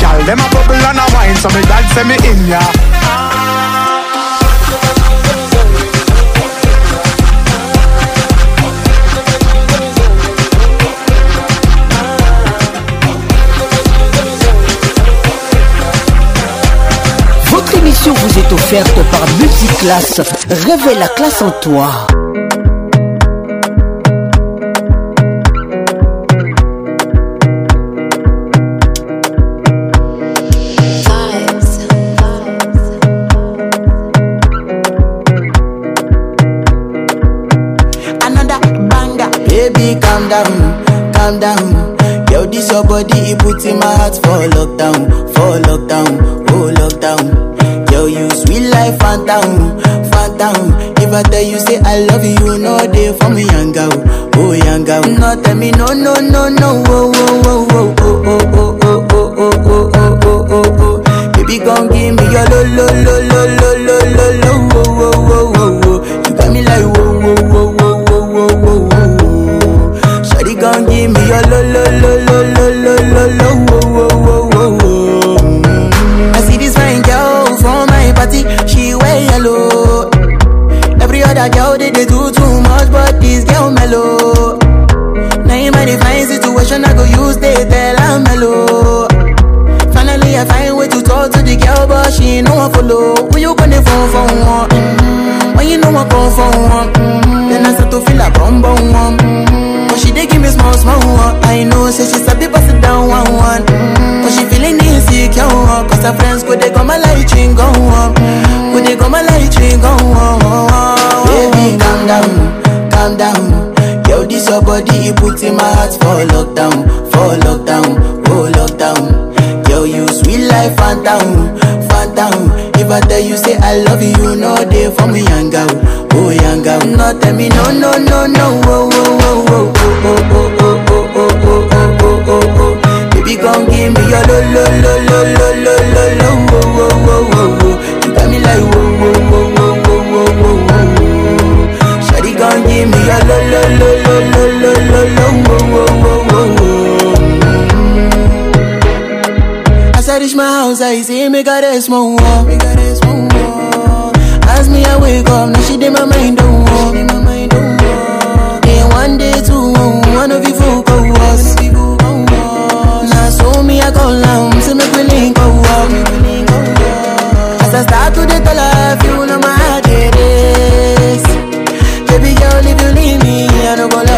Gal, them a bubble and a wine, so me say me in ya. Votre émission vous est offerte par Multiclasse. Révèle la classe en toi. down. If I tell you say I love you, no day for me young girl, oh young girl. No tell me no no no no, oh oh oh oh oh oh oh oh oh oh oh oh oh oh. Baby come give me your lo lo lo lo lo lo lo lo oh oh oh oh oh. You got me like oh oh oh oh oh oh oh oh. oh, Shawty come give me your lo lo lo lo lo lo lo lo oh oh oh. reach my house, I see me got a small war. Me got As me I wake up, now she did my mind don't war. my mind one day two, one of you Now so me I call down, so make me link go up. As I start to the life, you know my heart Baby girl, if you leave me, I don't go love.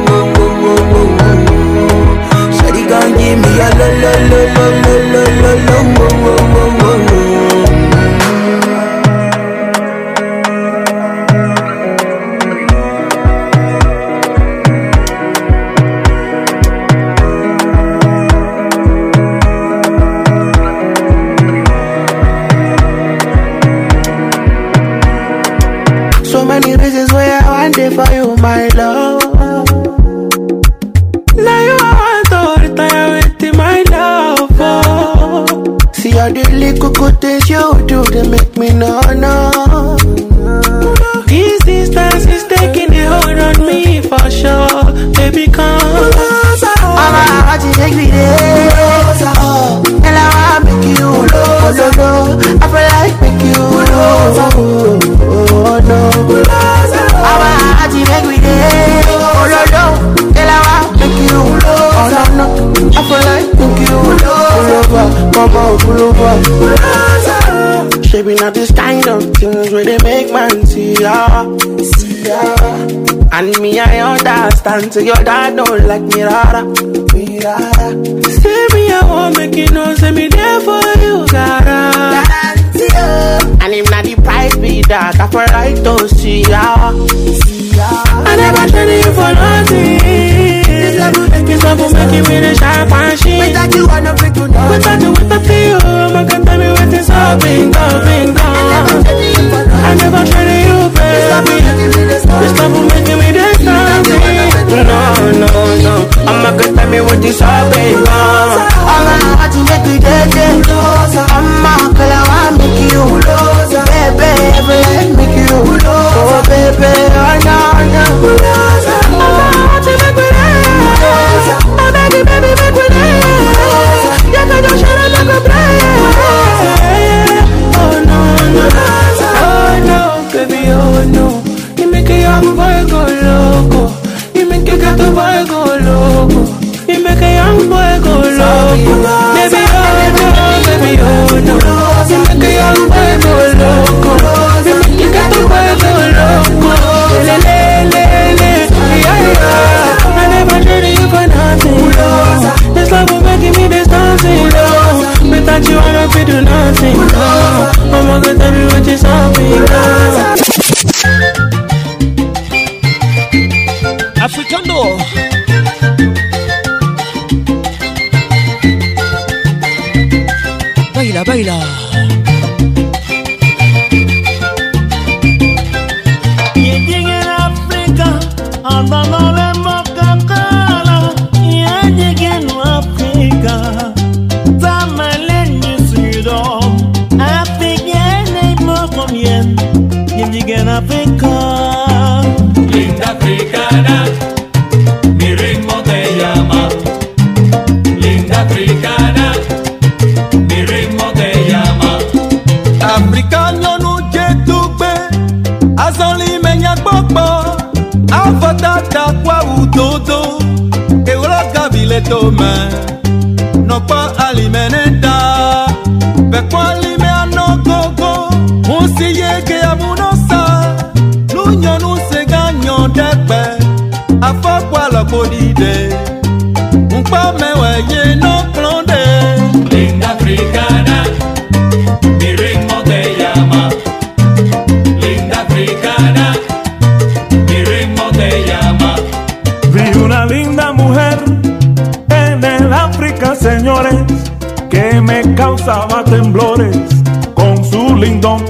me a lo lo lo lo lo lo lo lo stand to your dad don't like me rara. Me rara. Say me at home, make you know, say me there for you, gara. And if not the price be that, I for right to see ya. I never traded you for nothing. This love will make you love will make you with a sharp machine. Without you, I don't break you down. Without you, without you, my can tell me what is up, bingo, bingo. I never traded you, baby. This love will make you with a sharp machine. No, no, no. I'm gonna get me what is happening. I'm gonna have to make it dead. I'm gonna make you lose. Baby, every make you Oh, baby, oh, no, no. love will making me this dancing love. Without you, I do do nothing love. Mama can tell me what is happening love.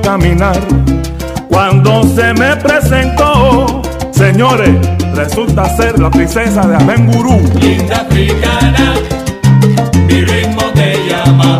caminar. Cuando se me presentó, señores, resulta ser la princesa de Amengurú. Linda africana, mi ritmo te llama.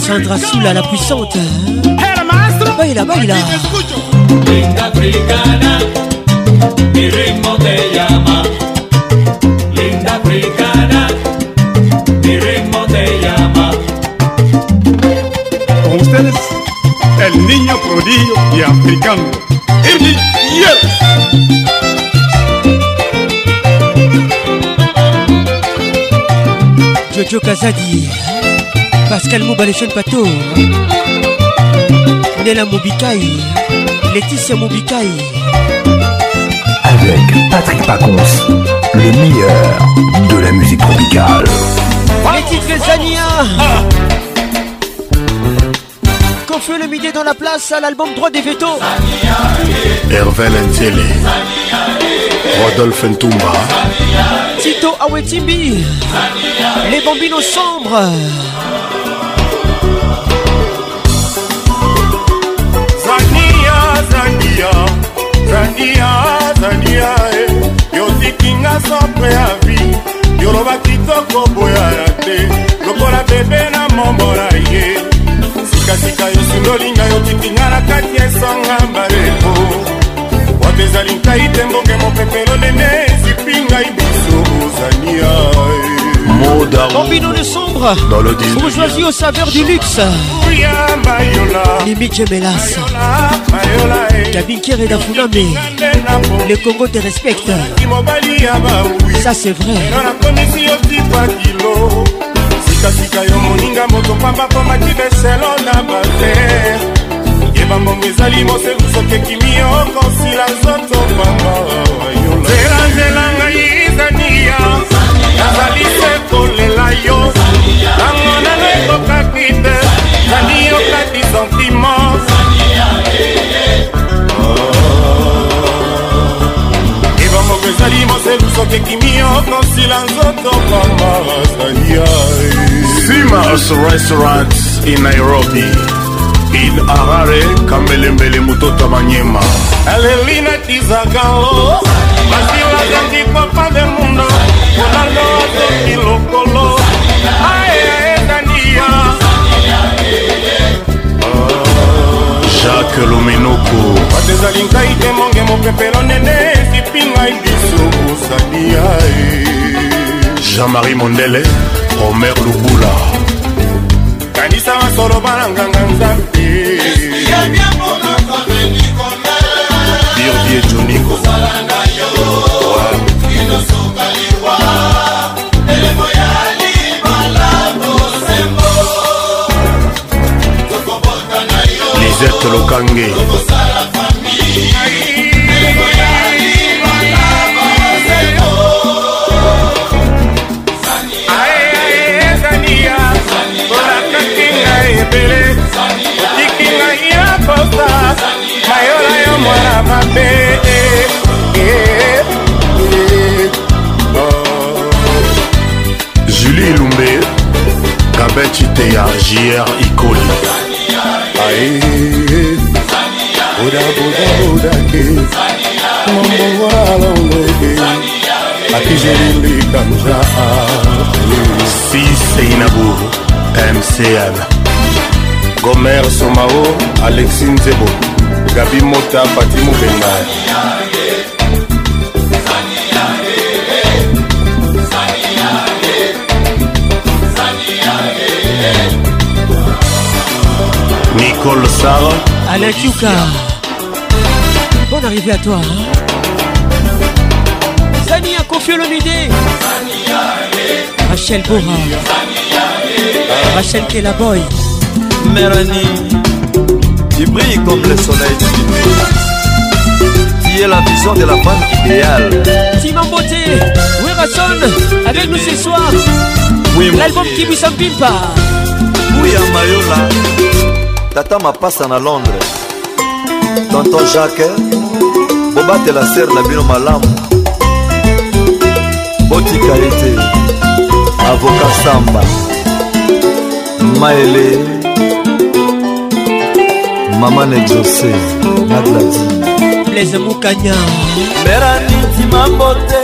Sandra Soula la puissante Baila, baila Linda africana Mi ritmo te llama Linda africana Mi ritmo te llama Con ustedes El niño prodigio y africano Irly Yeres Jojo Kazadi Pascal moubalé Pato Nela Moubikaï Laetitia Moubikaï Avec Patrick Pacons Le meilleur de la musique tropicale Les titres Zania Quand fait le midi dans la place à l'album Droit des veto. Hervé Lentele Rodolphe Ntumba Tito Awetimbi Les bambinos sombres loba kitoko boyaya te lokola bebe na mombola ye sikasika yo sundolinga yokitinga na kati esanga mbaleko wato ezali nkai te mbonge mopepelo nene ezipingai biso ozania Combino de sombre Dans le Bourgeoisie aux saveurs du luxe Limite Gemelas Kabinker et Dafunami Le Congo te respecte Ça c'est vrai sikasika yo moninga moto pamba komaki beselo na bater yeba mbongo ezali moseku soki ekimi okosila nzoto pamba yolanzelanzelangai zania nazalisi yo ntango nano ekokaki te zani okati sentiment oh. ebongoko ezali moselu soki ekimi okosila nzoto komaasania simas restaurant in nairobi in harare kambelembele mutota manyema aleli natizakalo basi wazangi papa de mundo konando azoki lokolo malia oh, jacques lomenoko bato ezali ngai te monge mopepelo nene esipi ngai biso kosalia jean-marie mondele omer lubula kanisa masolo bana nganga nzambe birdie joniko lisette lokange ebele otiki ngai na posa mayola yo mwana mabe julie lumbe kabetiteya jr ikoli ae bodabodaodake mombowalolege akijelikamza siseinabu mcn gomer somao alexi nzebo gabi mota pati mobenga Sarah. Alex Yuka. Bonne arrivée à toi. Hein. Zania idée Rachel Bora. Rachel Boy Mérani Qui brille comme le soleil du est la vision de la femme idéale. Simon Beauté, Rasson avec nous ce soir. Oui, L'album Kibisan Pimpa. Oui, Amayola. tata mapasa na londres tonton jacques bobatela ser na bino malamu botika ye te avoka samba maele mama na exose na gladi blaise mokanya meraniti mambote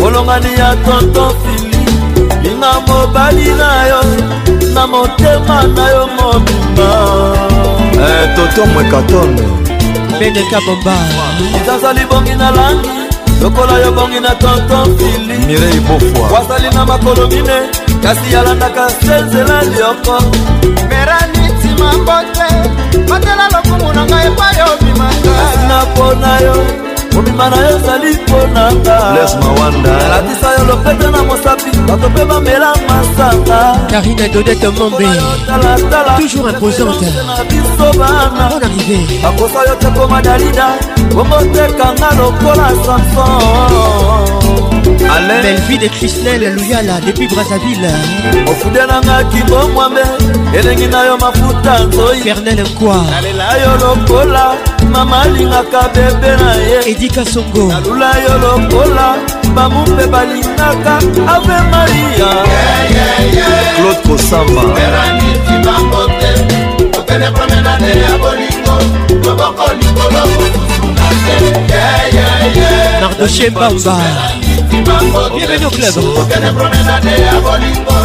bolongani ya tonton fili linga mobali na yo na motema na yo mobima eh, toto mwekaton bedeka boba ezazali bongi na langi lokola yo bongi na tonton fili mirei bofwa wasali na makolo mine kasi alandaka se nzela lioko merani ntima mbote batela lokumu na ngai epai obimaka napona yo komima na yo ezali mpo na ngaalatisa yo lopete na mosapi bato mpe bamela masanga karina dodete mombe toujours imposante bon arrivé bakosa yo te komadalida komotekanga lokola samson belvi de kristel luyala depuis brazzaville ofudelanga kibongwambe elengi na yo mafuta nzoi fernel nkwa nalela yo lokola mama alingaka bebe na ye edika songo nalula yo lokola bamu mpe balingaka ave maria claude kosamba telepromenade ya bolingo loboko likolo kokusuna te nardoshe bamba bienvenu au club telepromenade ya bolingo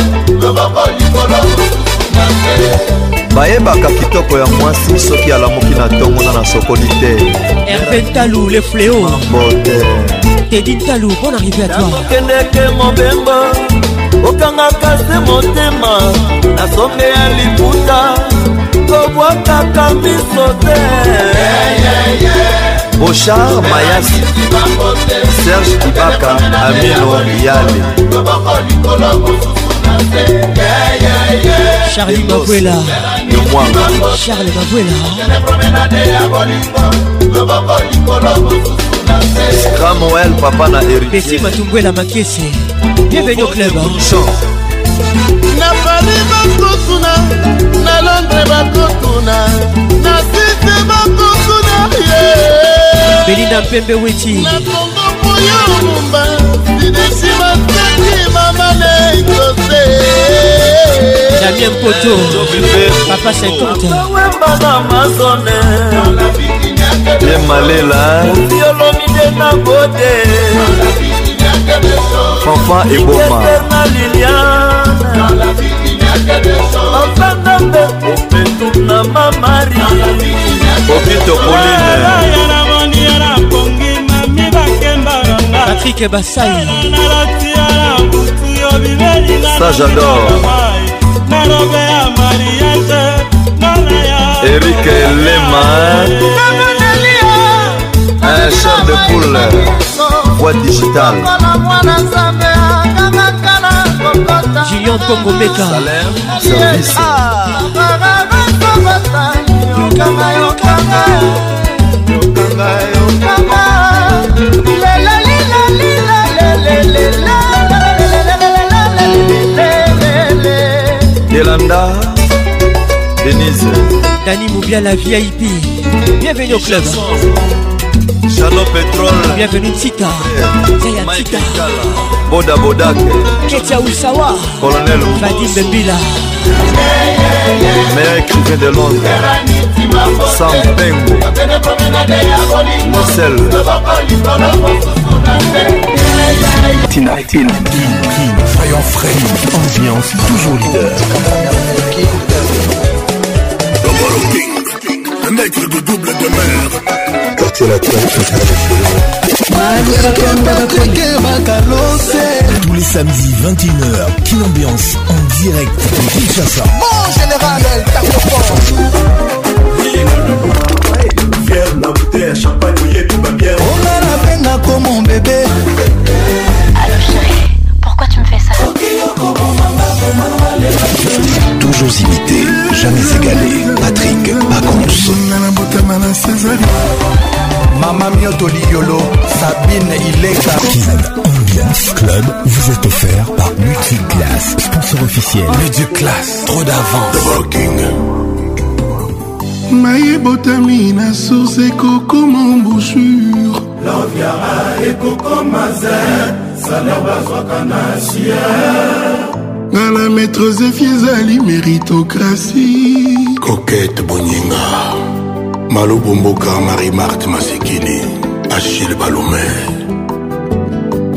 loboko likolo kokusuna te bayebaka kitoko ya mwasi soki alamuki na ntongona na sokoli te herve ntalu le fléau bote tedi ntalu bon arrivé à toi nakokendeke mobembo okangaka se motema na songe ya liputa kobwakaka miso te bochar mayas serge kibaka amino yale charli bakwela mwanga charles bavuela ramoel papa na heritier matungwela makese bienvenu au club na paris bakotuna na londre bakotuna na site bakotuna belinda mpembe weti na kongo moyo mumba sidesi bateki mama na ekose Damien Poto Papa 50 Owembana mazone Ye malela Oviolomide na gode Fanfan eboma Yetena Liliana Ofanda mbe Opetu na mamari Obito Pauline Patrick Bassai ça j'adore Eric Lema un chat de poule voix digitale Julien Congo Beka service ah. yokanga yokanga yokanga yokanga lelelilalilalelele Yolanda Denise Dani Moubia la VIP Bienvenue au club Chano Pétrole Bienvenue Tika Zaya Tika Boda Bodak Ketia Oussawa Colonel Vadim Bembila meilleur écrivain de Londres Sam Pengo Marcel Tina, Tina, Soyons frais, ambiance toujours leader. Domoro King, un nègre de double demeure. Quartier latin, Tous les samedis 21h, Kin Ambiance en direct de Kinshasa. Bon général, elle tape fort. Fier, la bouteille, champagne, mouillé, tout va bien. Oh la là, venga comme mon bébé. toujours imité, jamais égalé. Patrick Pacons. Mama Mioto Liolo, Sabine Ileka. Ambiance Club vous est offert par Multiclass, sponsor officiel. Multiclass, trop d'avance. The Walking. Maïe Botamina, source et coco, m'embouchure. L'enviara et coco, mazère, salaire bazouaka na la maître zefi ezali méritocratie kokete boninga malobo mboka marie marte masekeli achille balome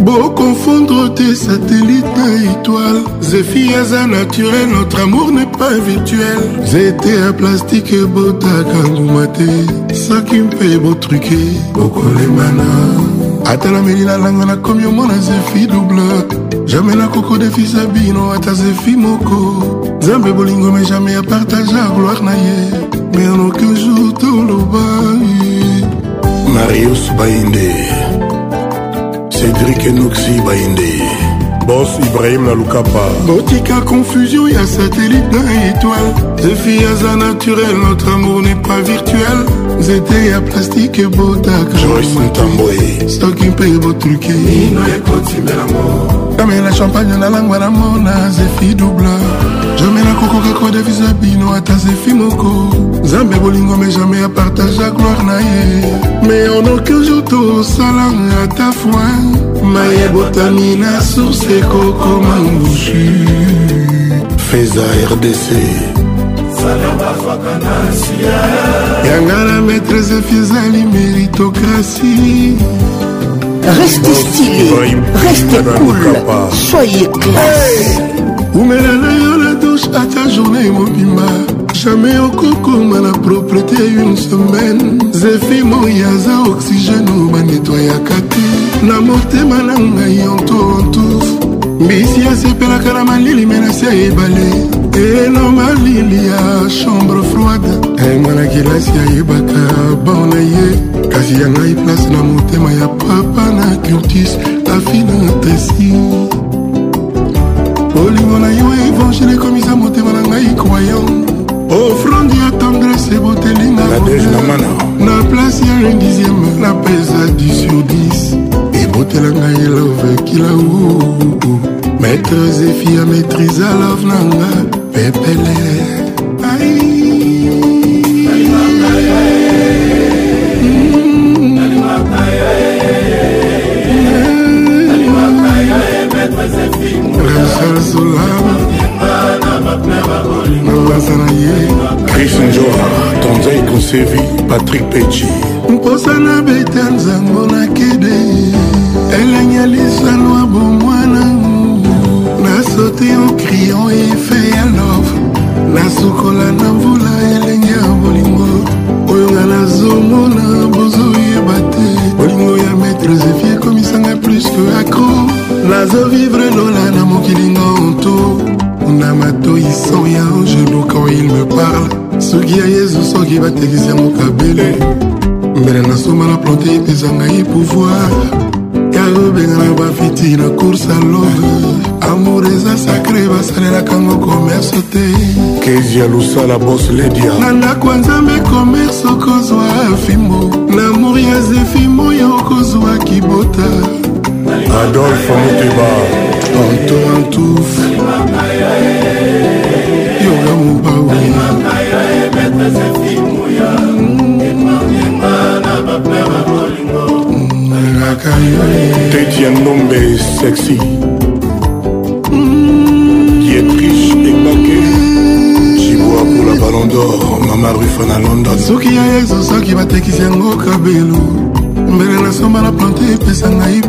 boconfondre te satellite na étoile zefi aza naturel notre amour n'est pas virtuel zete ya plastike ebotaka nguma te soki mpe botruke bokolemana ata namelila langa nakomi omona zefi doubleur jamai nakokoda fisa bino ata zefi moko nzambe bolingo me jamai apartage ya gloire na ye me en aucun jour toloba marius bainde cédrik enoxi bainde bos ibrahim na lukapa botika confusion ya satellite na étoile zefi aza naturel notre amour n'est pas virtuel nzete ya plastike ebotaka joyce ntamboe soki mpe ebotruke ino ekotimelango namela champagne na langwa na mona zefi double jomelaka kokaka devisa bino ata zefi moko nzambe bolingo me jamai apartagea gloire na ye mais en aucun jour tosala ata foi maye botami na source ekokoma ngusu feza rdc yanga na maîtrese fiezali méritocratie reste stylé reste cool soyez classe omelana yo la douche ata journée mobimba jamais okokoma na propreté une semaine zefi moi aza oxygène banetwayaka te na motema na ngai onto ontour mbisi asepelaka na malili menasi ya ebale eno malili ya chambre froide e mwana kelasi ayebaka bao na ye kasi ya ngai place na motema ya papa na curtis afi na tesi bolingo na yo evangile ekomisa motema na ngai croyan ofrande ya tendrese botelinga na place ya rendizieme napesa 10 sur 10 ebotela ngai love kila uu maître zefi ya maîtrise alove na nga pepele baza na ye cris njora tonza ekonsevi patrik peji mposa na beta nzambo nakede elengi alisano ya bomwana nasote en crian efe ya love nasukola na mvula elenge ya bolingo oyo nga nazomona bozoyeba te bolingo ya maître zefie komi juske akro nazovivre lola na mokili ngonto na matoi soya genou quand il me parle soki ya yezu soki batekisa mokabele mbele nasomba na plante epesa ngai pouvoir ya kobenga na bafiti na course a lobe amour eza sacre basalelaka ngo commerce te kezia losala bos ledia na ndako ya nzambe commerce okozwa fimbo na amour ya zefi moyo okozwa kibota adolfe moteba antoine touf yola mobawe tete ya ndombe sexy dietrich ebake jiboa pour la ballon d'or mama rufana london soki ya yezo soki batekisi yango kabelo mbele na somba na plante epesa ngai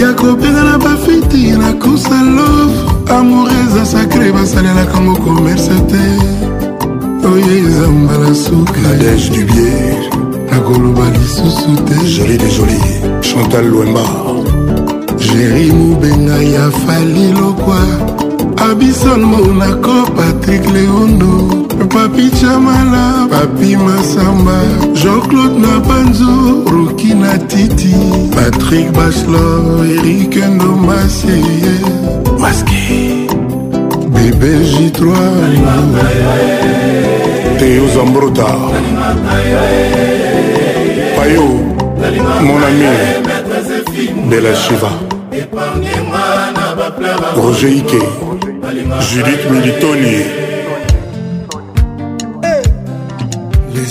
ya kobenga na bafeti nakusa love amour eza sacre basalelaka mo commerce te oyo ezamba na sukaadege du bier nakoloba lisusu te joli de joli chantal lwemba jéri mobenga ya fali lokwa abison monako patrik leondo papi chamala papi masamba jean-claude nabanzo ruki na titi patrik bachelor erik ndomaseye maske bebe j3 teo zambrota payo mon ami de la chiva roger ike judith militoni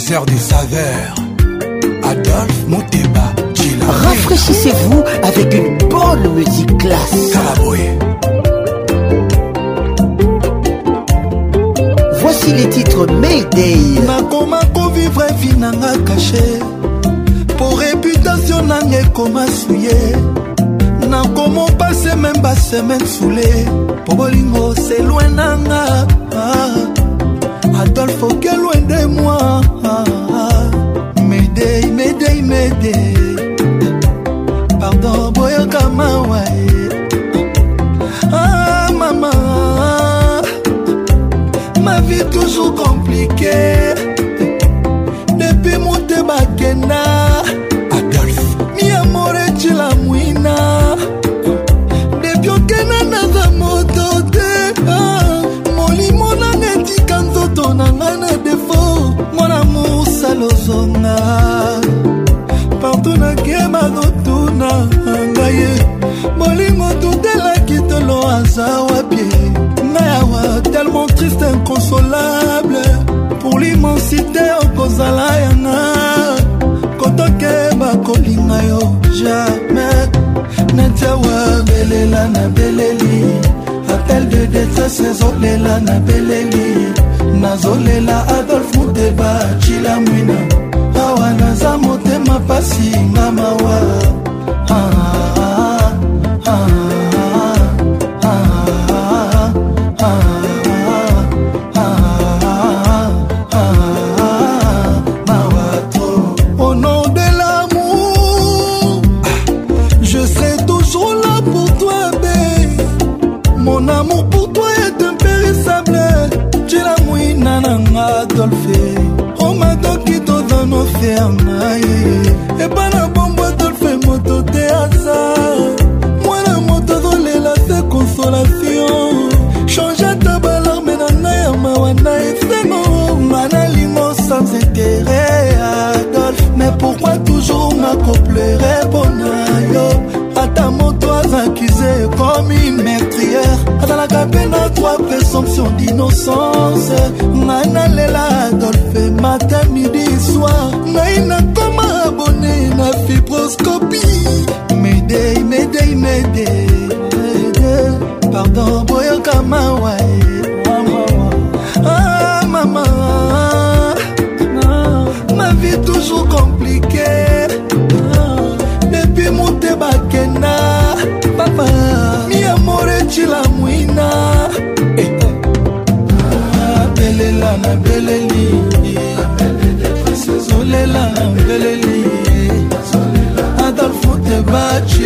Du des saveurs, Adolphe Monteba. Rafraîchissez-vous avec une bonne musique classe. Voici les titres Mayday. nakoma kovivre vi nanga kashe po reputation nanga ekoma comment nakoma même pas semaine saoulé po bolingo loin nanga ah. loin de moi te pardon boyoka mawa ye ah mama ma vie toujours compliquée kozala yanga kotokeba kolinga yo jamais netiawa belela na beleli appel de détresse ezolela na beleli nazolela adolf muteba cilamwina awa naza motema pasi nga mawa absence ngai nalela dolo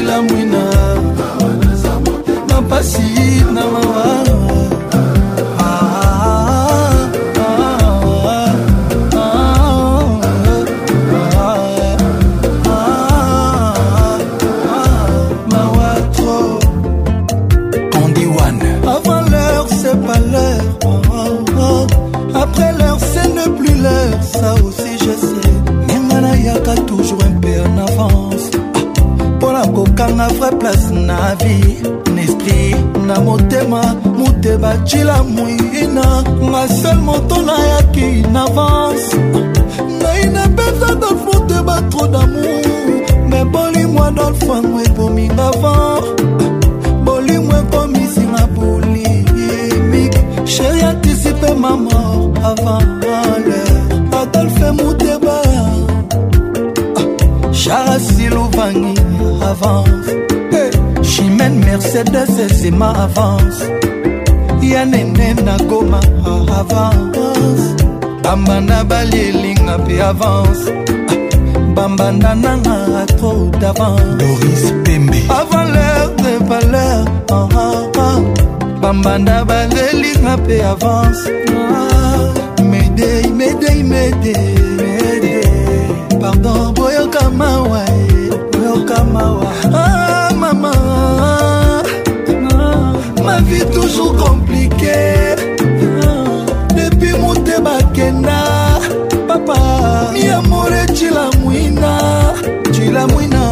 la muina d'avance bambanda nanga trop d'avance doris pembe avant l'heure de valeur ah, ah, ah. bambanda balelinga mpe avance ah, medei medei medei pardon boyoka mawa boyoka mawa ah, mama ah, ma vie toujours compliquée ah, depuis mote bakenda amore cilamwina cilamwina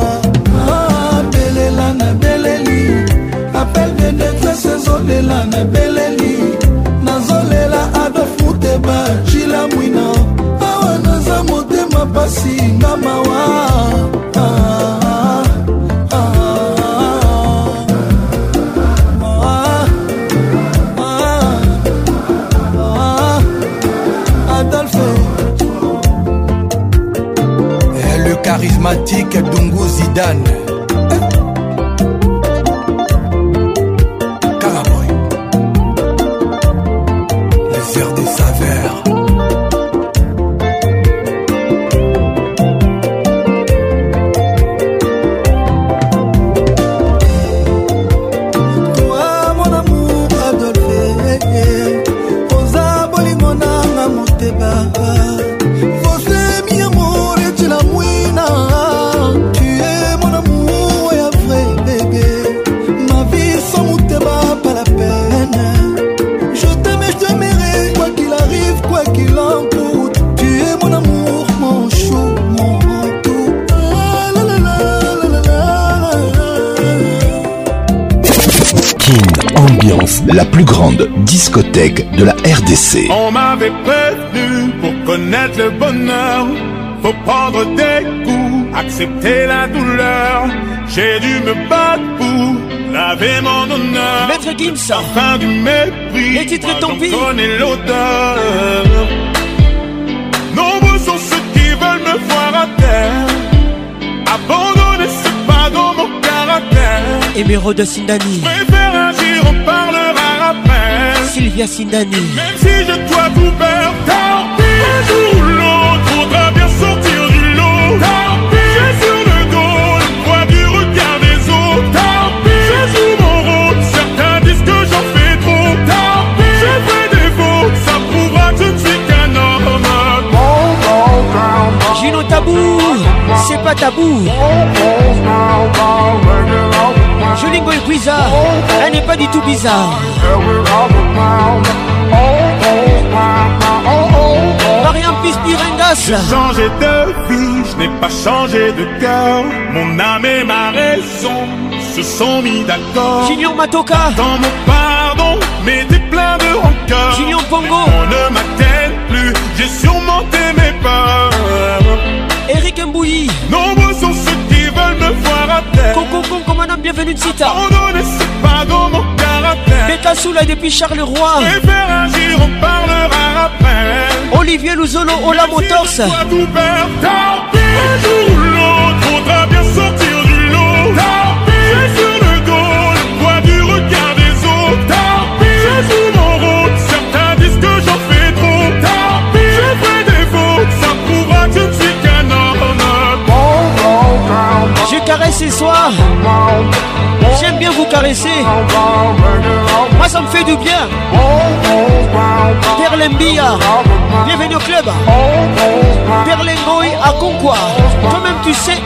abelela ah, na beleli apel de detresse ezolela na beleli nazolela adofuteba cilamwina awa naza motema pasi nga mawa ah. charismatique Dungu Zidane la plus grande discothèque de la RDC. On m'avait prévenu pour connaître le bonheur, Pour prendre des coups, accepter la douleur. J'ai dû me battre pour laver mon honneur. Maître Gimson, du mépris, les titres tant pis. l'odeur. Nombreux sont ceux qui veulent me voir à terre. Abandonner, ce pas dans mon caractère. Émeraude de Sindani. Sylvia Sinani. Même si je dois vous perdre, tant pis. l'autre, faudra bien sortir du lot. Tant pis. J'ai sur le dos le poids du regard des autres. Tant pis. Je joue mon rôle, certains disent que j'en fais trop. Tant pis. J'ai fait des fautes, ça prouvera que je ne suis qu'un homme. nos Tabou, c'est pas tabou. Jolingo est bizarre, elle n'est pas du tout bizarre. Mariam Gosse J'ai changé de vie, je n'ai pas changé de cœur. Mon âme et ma raison se sont mis d'accord. Junior Matoka. Dans mon pardon, mais t'es plein de rancœur. Junior Pongo. On ne m'attend plus, j'ai surmonté mes peurs. Eric Mbouilly. Nombreux sont ceux me voir à terre. Coco, madame, bienvenue de Sita. Pardonne, c'est pas dans mon caractère. Beta Soula depuis Charleroi. Je préfère agir, on parlera après. Olivier Louzolo, Ola Motors. Si toi tout perdre, tant pis, un jour ou l'autre, faudra bien se caresse ce soir. J'aime bien vous caresser. Moi, ça me fait du bien. Bia bienvenue au club. Perlengoy à quoi Toi-même, tu sais.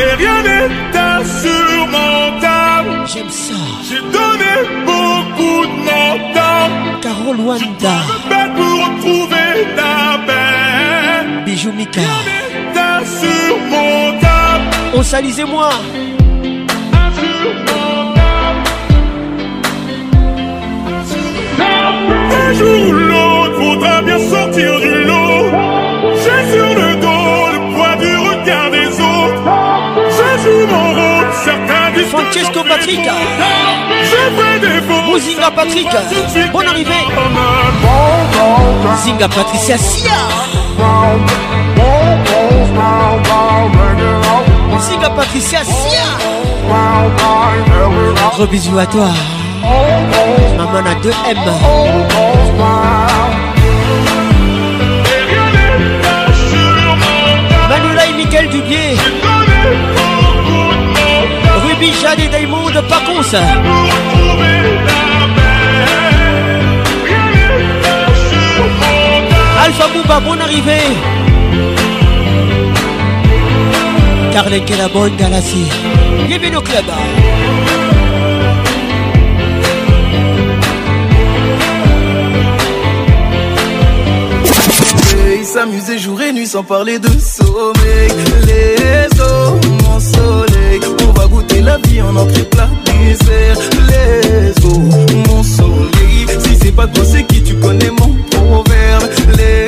Et rien n'est insurmontable. J'aime ça. J'ai donné beaucoup de mon temps. Carole Wanda. Je pour retrouver ta paix. Bijou Mika. Rosalisez-moi. Un jour ou l'autre, faudra bien sortir du lot. J'ai sur le dos le poids du regard des autres. Je joue mon rôle, certains disent Francesco Patrick. Je fais des faux. à Patrick. Bonne arrivée. Zinga Patricia Sia musique à Patricia Sia. Gros à toi. Maman a deux m Manoula et Mickaël Dubier. Ruby, Jade et Daimon pas con ça. Alpha Bouba, bonne arrivée les Kelaboy Galassi. Bienvenue au club. S'amuser jour et nuit sans parler de sommeil. Les eaux, mon soleil, on va goûter la vie en entrée plat désert. Les eaux, mon soleil, si c'est pas toi, c'est qui tu connais mon proverbe. Les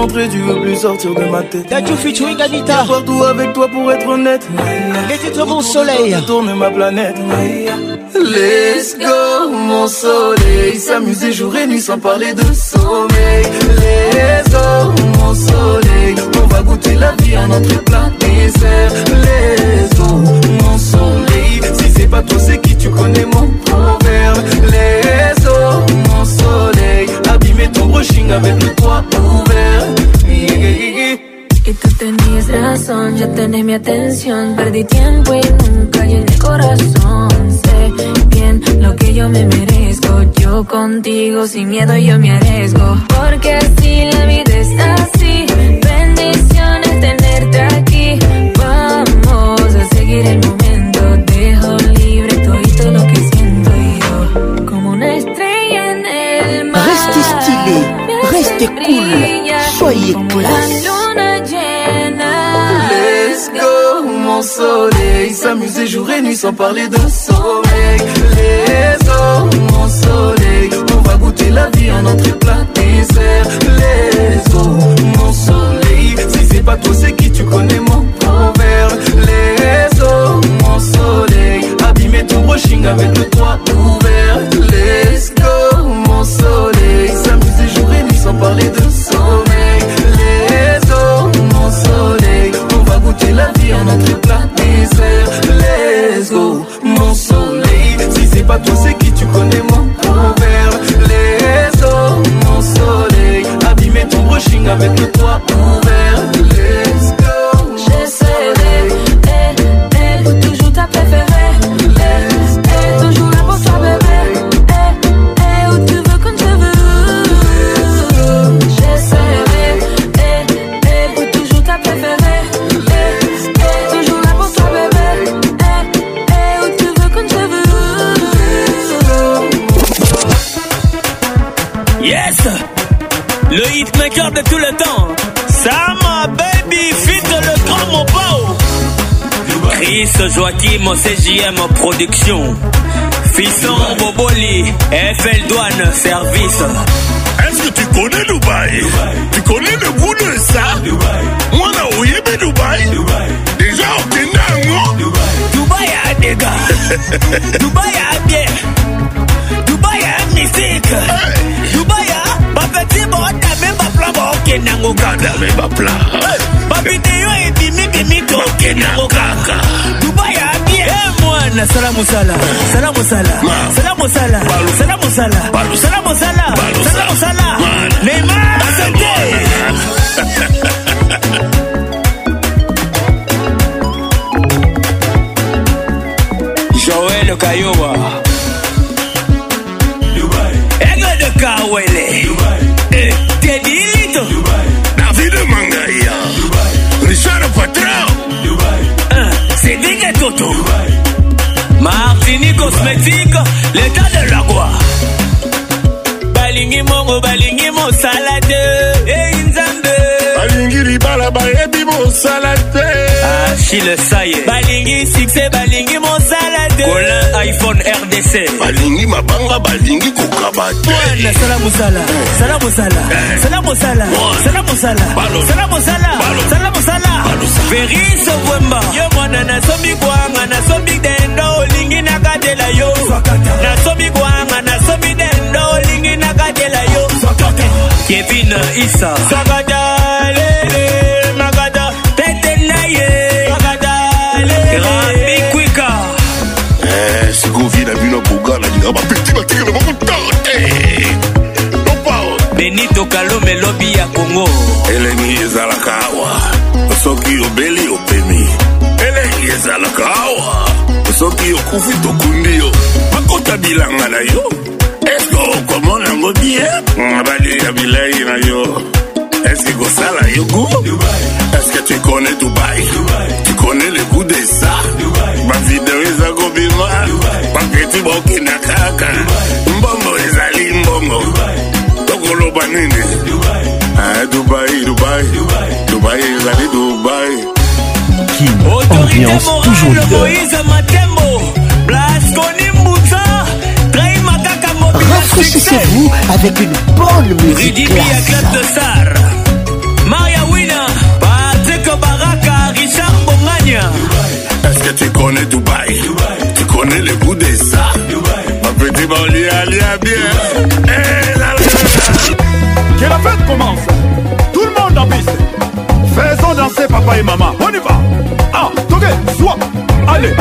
rentrer, tu veux plus sortir de ma tête. Je featuring Anita. Partout avec toi pour être honnête. Les titres mon soleil. Tourne ma planète. Let's go, mon soleil. S'amuser jour et nuit sans parler de sommeil. Let's go, mon soleil. On va goûter la vie à notre plat désert Let's go, mon soleil. Si c'est pas toi, c'est qui tu connais mon proverbe. Let's go, pushing Y tú tenías razón, ya tenés mi atención. Perdí tiempo y nunca llené el corazón. Sé bien lo que yo me merezco. Yo contigo sin miedo yo me arriesgo. Porque así la vida es así. Bendiciones tenerte aquí. Vamos a seguir el momento Restez cool, soyez classe. Let's go, mon soleil. S'amuser jour et nuit sans parler de soleil. Let's go, mon soleil. On va goûter la vie en entrée plat dessert. Let's go, mon soleil. Si c'est pas toi, c'est qui tu connais mon proverbe. Let's go, mon soleil. Abîmer ton brushing avec le toit ouvert. Let's go. Fils Joachim, CJM Production. Fisson Boboli, FL Douane Service. Est-ce que tu connais Dubaï, Dubaï. Tu connais le goût de ça Moi, là, où est Dubaï, Dubaï. Déjà, on est un Dubaï a des gars. <laughs> Dubaï a bien. Dubaï a mystique. Hey. Dubaï a. Bapeti, bon, t'as même pas plan, bon, ok, n'a pas plan. T'as même pas plan. Bapeti, ouais. bimibimi tokenda kokaka dubai abie eh, mwana sala mosala sala mosala sala mosala sala mosala sala mosala sala mosala neymar asante <laughs> Joel Kayoba photo. Martini cosmétique, l'état de la gloire. Balingi mongo, balingi mo salade. achille saye balingi succès balingi mosala te colin iphone rdc balingi mabanga balingi kokaba te sala mosala sala mosala eh. sala mosala sala mosala sala mosala sala mosala verise wemba yo mwana nasomi kwanga nasomi dendo olingi nakatela yo nasomi kwanga nasomi dendo olingi nakatela yo kevin isa sakata lele makata tete na ye abapeti bakirele bakotate eh. benito kalome lobi ya kongo elengi ezalaka awa soki obeli opemi elengi ezalaka awa soki okufi tokundi yo bakota bilanga na yo eske okomona yango bie balia bilei na yo eske kosala yo gu eske tu connais dubai tu connais le goût de ça bavideo eza kobima baketi bokende kaka mbongo ezali mbongo tokoloba nini eh, dubai dubai dubai ezali dubai autorité morale moïse matembo blaskoni mbuta trahima kaka rafraîchissez-vous avec une bonne musique club de sar maria wina patrick baraka richard bongania est-ce que tu connais dubaï tu connais le bout des arts bon, allez bien. Et eh Que la fête commence. Tout le monde en piste. Faisons danser papa et maman. On y va. Ah, toque, soit. Allez.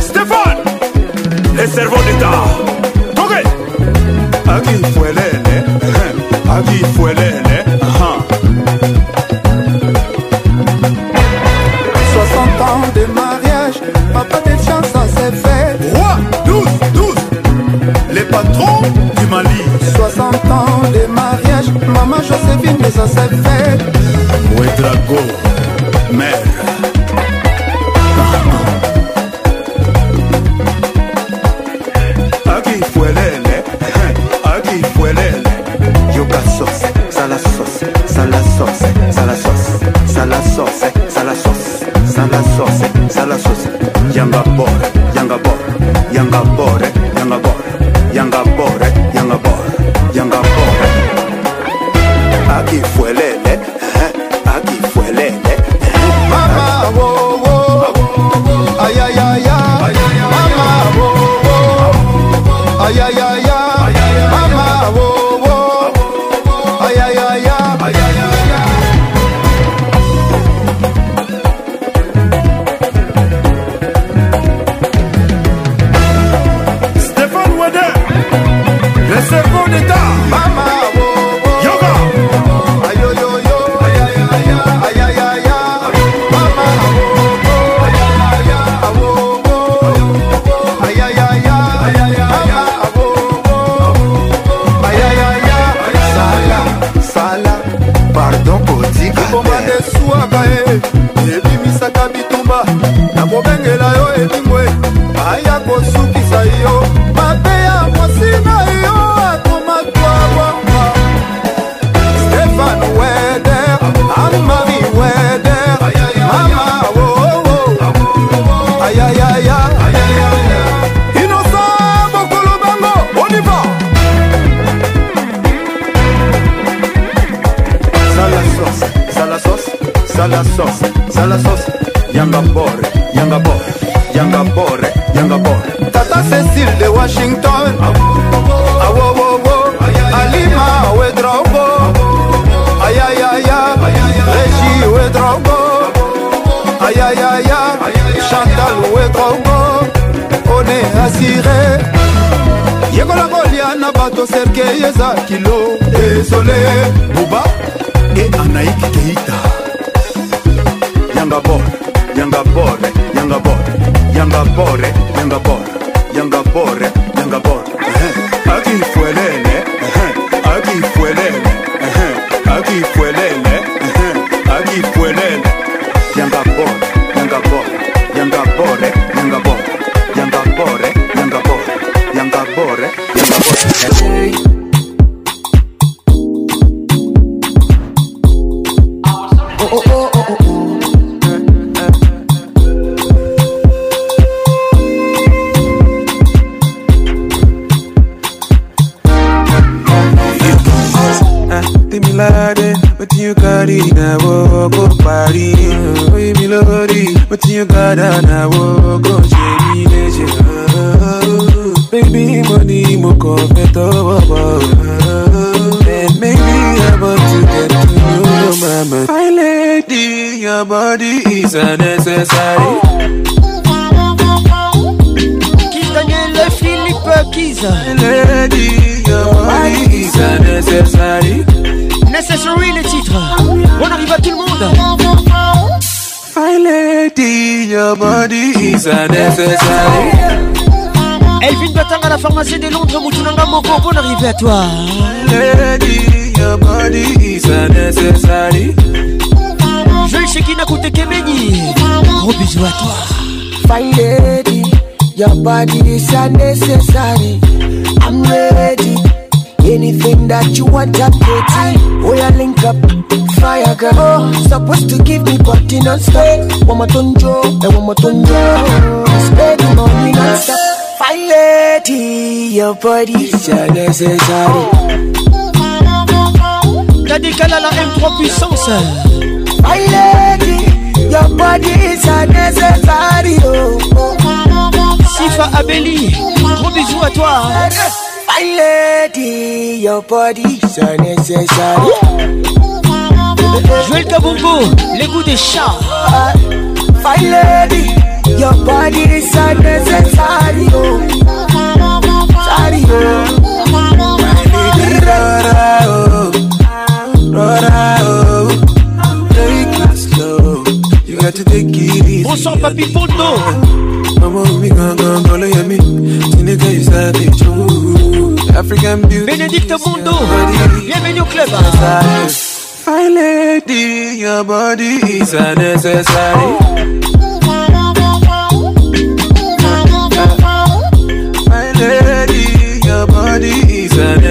Stéphane. Les cerveaux d'État. Toque. Aki mama joséphine mais ça c'est fait mwedrago Washington Awowowo Alima we drogo Ayayaya Regi we drogo Ayayaya Chantal we drogo On est assuré yekola kolia na bato serke yeza kilo desole buba e anaiki keita yanga bor yanga bor yanga bor yanga bor yanga bor yanga bore yanga bore akifuelele akifuelele akifuelele akifuelele la pharmacie de Londres, Moutounanga Moko, bonne arrivée à toi. Lady, your body is unnecessary. Joël Shekina Koutekemeni, gros bisous à toi. Fine lady, your body is unnecessary. I'm ready. Anything that you want, I'm getting. Oh, yeah, link up, fire girl. Oh, supposed to give me body non-stop. One more tonjo, and one more tonjo. Spend money non-stop. your body is necessary. T'as dit a la M3 puissance. My lady, your body is necessary. Oh. Sifa Abeli, gros bisous à toi. My lady, your body is necessary. Joël bumbo, les goûts des chats. My lady, your body is necessary. Oh. Bonsoir papi Poto Bénédicte Mondo Bienvenue au club Fine lady, your body is unnecessary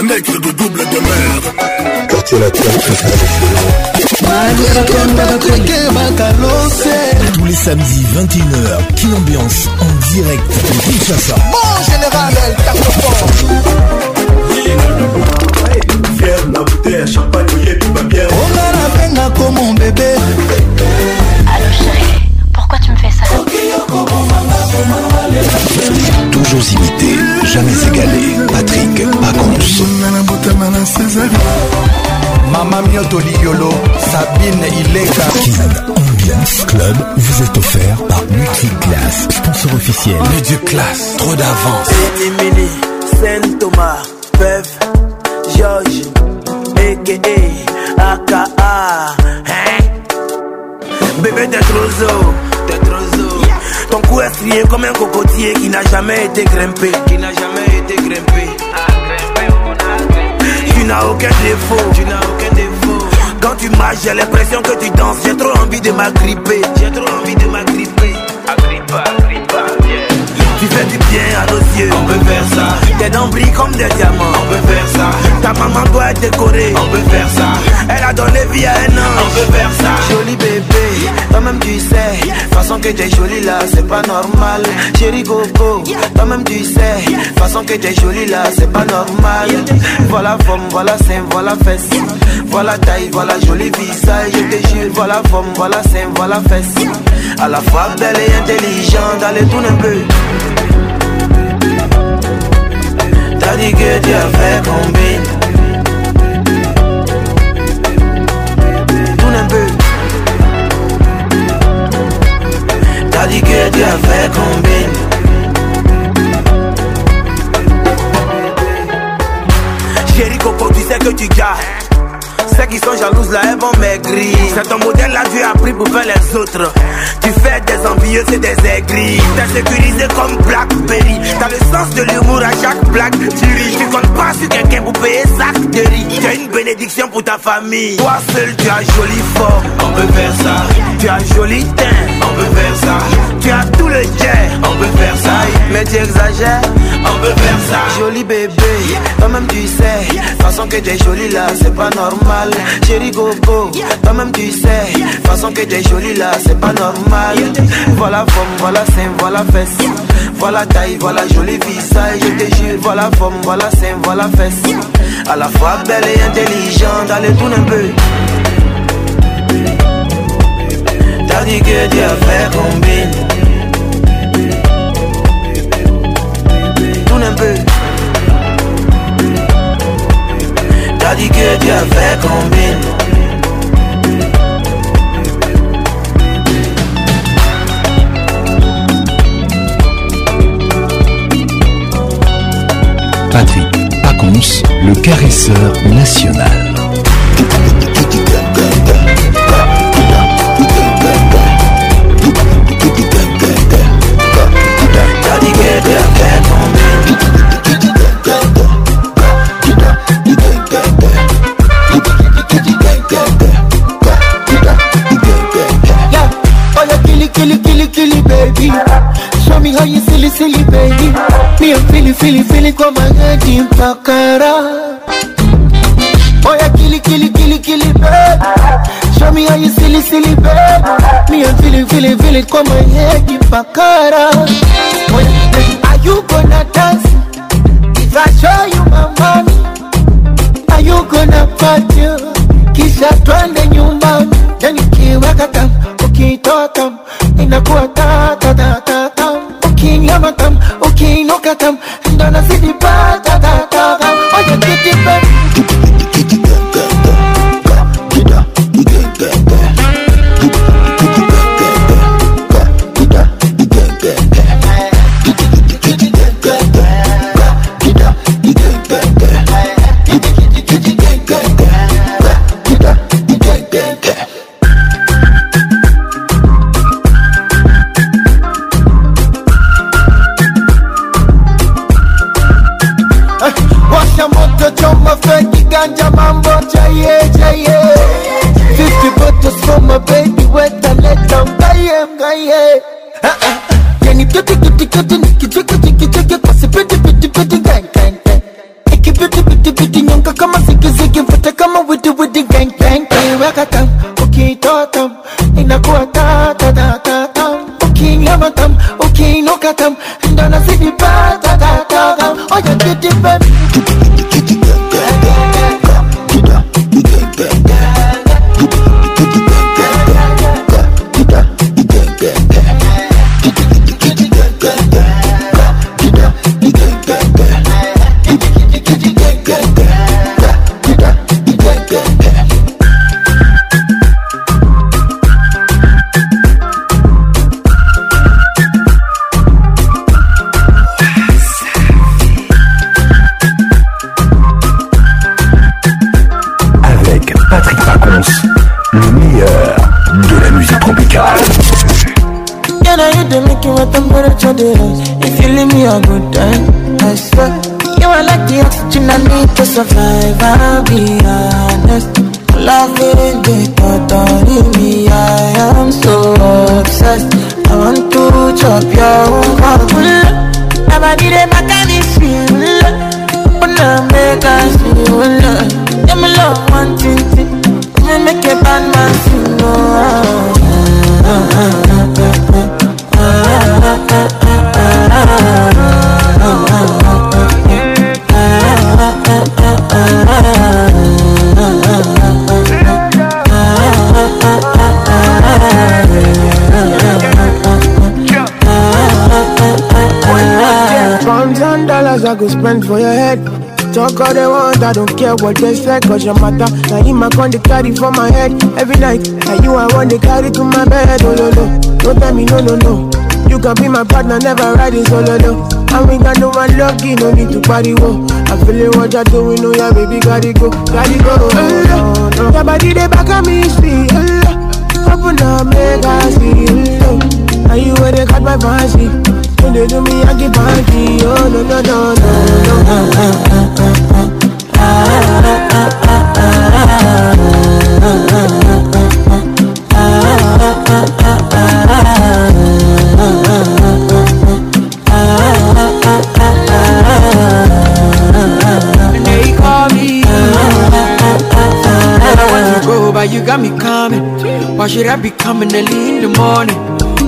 un nègre de double de mer. Quartier latin, tous les samedis 21h, qu'une Ambiance en direct de Kinshasa. Bon général, elle tape Fier la bouteille, champagne, et puis On a la peine comme mon bébé. Allô chérie, pourquoi tu me fais ça Toujours imité jamais égalé. Patrick Pacons. Mama Mio Liolo, Sabine Ileka. Kid Ambiance Club vous est offert par Multiclass, sponsor officiel. classe. trop d'avance. Mini, Saint Thomas, Peuve, George, a.k.a. AKA, hein? Bébé de ton cou est strié comme un cocotier qui n'a jamais été grimpé. Qui n'a jamais été grimpé. Ah, tu n'as aucun défaut. Tu n'as aucun défaut. Quand tu marches, j'ai l'impression que tu danses. J'ai trop envie de m'agripper. que j'ai jolie là, c'est pas normal. Chérie Coco, toi-même tu sais, façon que j'ai jolie là, c'est pas normal. Voilà forme, voilà sein, voilà fesse. Voilà taille, voilà joli visage, je te jure, voilà forme, voilà sein, voilà fesse. À la fois belle et intelligente, allez tourne un peu. T'as dit que tu as fait combien T'as dit que tu as fait combine Chérie Coco, tu sais que tu gars qui sont jalouses là, elles vont maigrir. C'est ton modèle là, tu as pris pour faire les autres. Tu fais des envieux, c'est des aigris. T'es sécurisé comme Blackberry. T'as le sens de l'humour à chaque blague. Tu ris, tu comptes pas sur quelqu'un pour payer sa de T'as une bénédiction pour ta famille. Toi seul, tu as joli fort. On peut faire ça. Tu as joli teint. On peut faire ça. Tu as on veut faire ça, mais tu exagères. On veut faire ça. Joli bébé, toi-même tu sais. Façon que t'es jolie là, c'est pas normal. Chérie Gogo, toi-même tu sais. Façon que t'es jolie là, c'est pas normal. Voilà forme, voilà sein, voilà fesse. Voilà taille, voilà joli visage. Je te jure, voilà forme, voilà sein, voilà fesse. À la fois belle et intelligente, allez tourne un peu. T'as dit que tu as fait T'as dit que tu avais combien Patrick Paconce, le caresseur national. T'as dit que Tell me how you silly, silly baby. Me I'm feeling, feeling, feeling kwa magadi mpakara. Oh yeah, kili, kili, kili, kili baby. Show me how you silly, silly baby. Me I'm feeling, feeling, feeling kwa magadi mpakara. Oh yeah, are you gonna dance? If I show you my money, are you gonna party? Kisha twende nyumbani, yani kiweka tam, ukiitoa tam, inakuwa tam. hayatım jodi niki jiki jiki jiki pasi piti piti piti gang gang gang iki piti piti piti nyonga kama ziki ziki futa kama widi widi gang gang gang weka tam ukitoa tam inakuwa ta ta ta ta tam ukinyama tam ukinuka tam ndo nazidi pa ta ta ta tam oya oh, jiti baby no dey lost If you leave me a good time, I swear You are like the oxygen I need to survive I'll be honest Loving the thought of me I am so obsessed I want to chop your own heart Nobody dey back at this feel Wanna make us feel love Let me love one thing thing Let me make a bad man sing oh, oh, oh, oh. dollars I go spend for your head. Talk all they want, I don't care what they say, cause your matter. Now in my con they carry for my head every night. Now you I want they carry to my bed. Oh no no, don't tell me no no no. You can be my partner, never riding solo though. And we got no one lucky, no need to party wo. I feel it what you're doing, know oh, your baby, got it go, got it go. Oh, no, no. Your body they back at me, see. Oh, no, up, make I see. Oh, now you where they got my fancy. When they do me, I give back to you. No, no, no, no, And call me. And I want to go, but you got me coming. Why should I be coming early in the morning?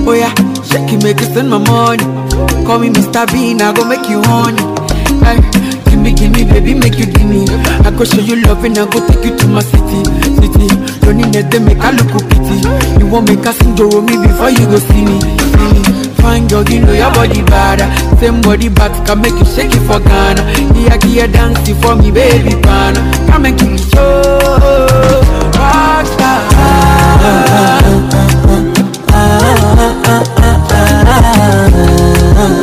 Oh yeah, shaking me, kissing my morning. Call me Mr. Bean, I go make you honey. Hey, give me, give me, baby, make you gimme. I go show you love and I go take you to my city, city. Loneliness they make I look pity. You won't make us sing me before you go see me, see me. Fine girl, you know your body bad. Same body bad can make you shake it for Ghana. Here, here, dance it for me, baby, pana. Come and give me show, rockstar.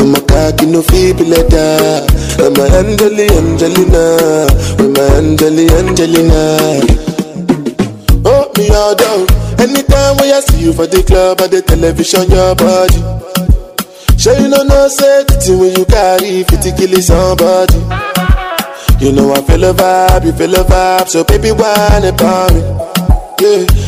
I'm a cocky no feeble letter. I'm a Angeli Angelina. I'm Angelina. Oh, me out. Anytime when I see you for the club or the television, your body. Sure you know no safety when you carry 50 kill somebody. You know I feel a vibe, you feel a vibe, so baby why not me? Yeah.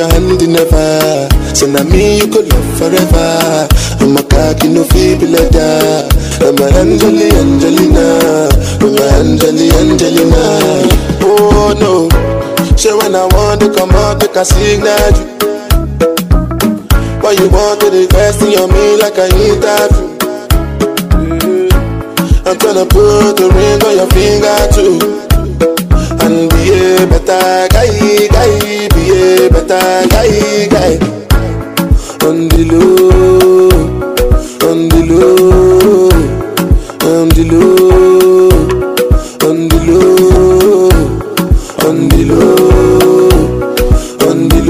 your hand in never. So now me you could love forever. I'm a cocky no feeble letter. I'm a Angeli Angelina. I'm a Angeli Angelina. Oh no. Sure when I want to come out, they can signal you. But you want to invest in your me like I interview. I'm gonna put the ring on your finger too man behave better, guy, guy, behave better, guy, guy. On the low, on the low, on the low, on the low, on the low, on the low, on the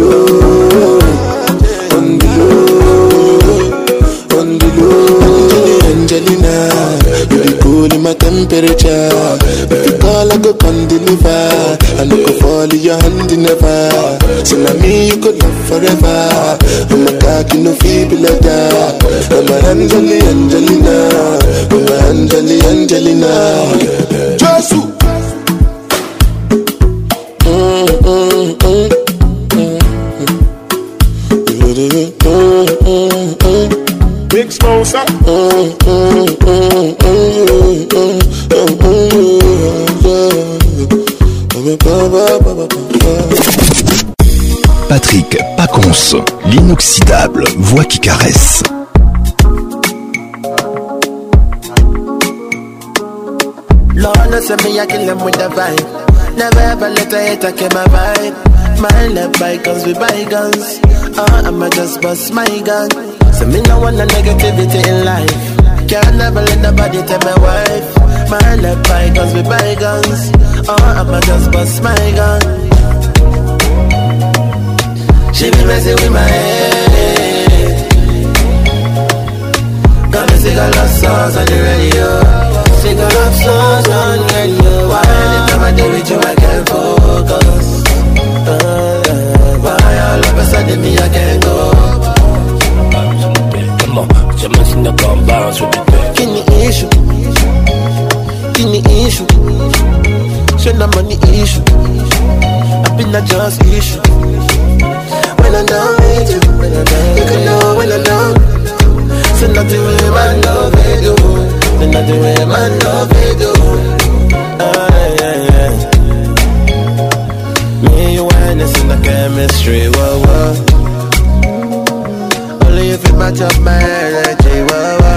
low, on the low. Angelina, you be cool in my temperature call, I go come deliver. I no go fall in your hand never. So now me you could love forever. I'm a cocky no feeble like that. I'm a Angeli Angelina. I'm a Angeli Angelina. Jesus. Mm, mm, mm. Big sponsor. Mm, mm, mm, mm. Patrick Paconce, l'inoxydable voix qui caresse. Lord knows me, I kill them with the vibe. Never ever let a hater get my vibe. My love we buy guns. Oh, I'ma just bust my gun. So me no want no negativity in life. Can't never let nobody tell my wife. My guns we with guns Oh, I'ma just bust my gun She be messing with my head Got me sick of love songs on the radio Sick of love songs on the radio Why anytime I deal with you I can't focus uh, Why all of a sudden me I can't go Come on, come on, come on, come on, come on, come on, come on, come on, come Show no money issue. I've been a just issue. When I down with you, you can know when I down. So nothing with my love they do. So nothing with my love they do. Aye, aye, aye. Me, you, and it's the chemistry. Whoa, whoa. Only if you match up my energy. Whoa, whoa.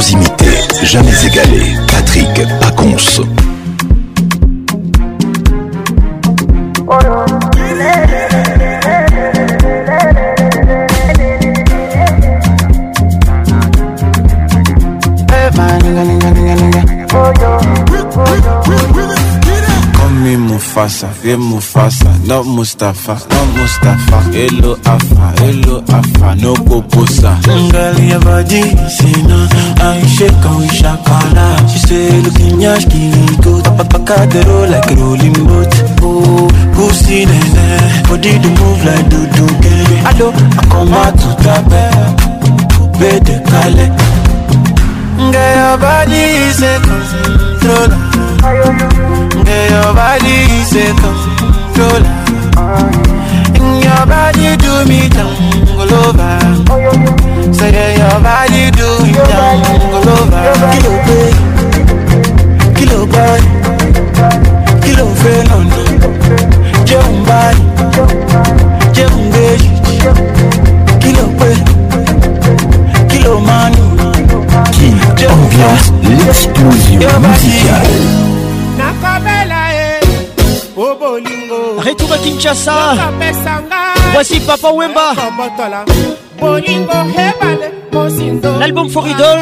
imiter jamais égalé. Patrick Paconce. Comme Mufasa, vieux Mufasa, non Mustafa, non Mustafa, hello Afa. hello afa nokoposa ngali ya vadisina aisheka uishakala siselukinyas kiligo tapapakadero like rolling boat oh, kusinene body do move like duduke alo akoma tutabe obede kale Get your body is a controller Get your body is a controller Your body do me jungle over. Say your body do me jungle over. Kilo boy, kilo boy, kilo fenono. Jẹun báyìí, kilo pé, kilo Ambiance, l'explosion musicale. Retour à Kinshasa Voici Papa Wemba L'album For Idol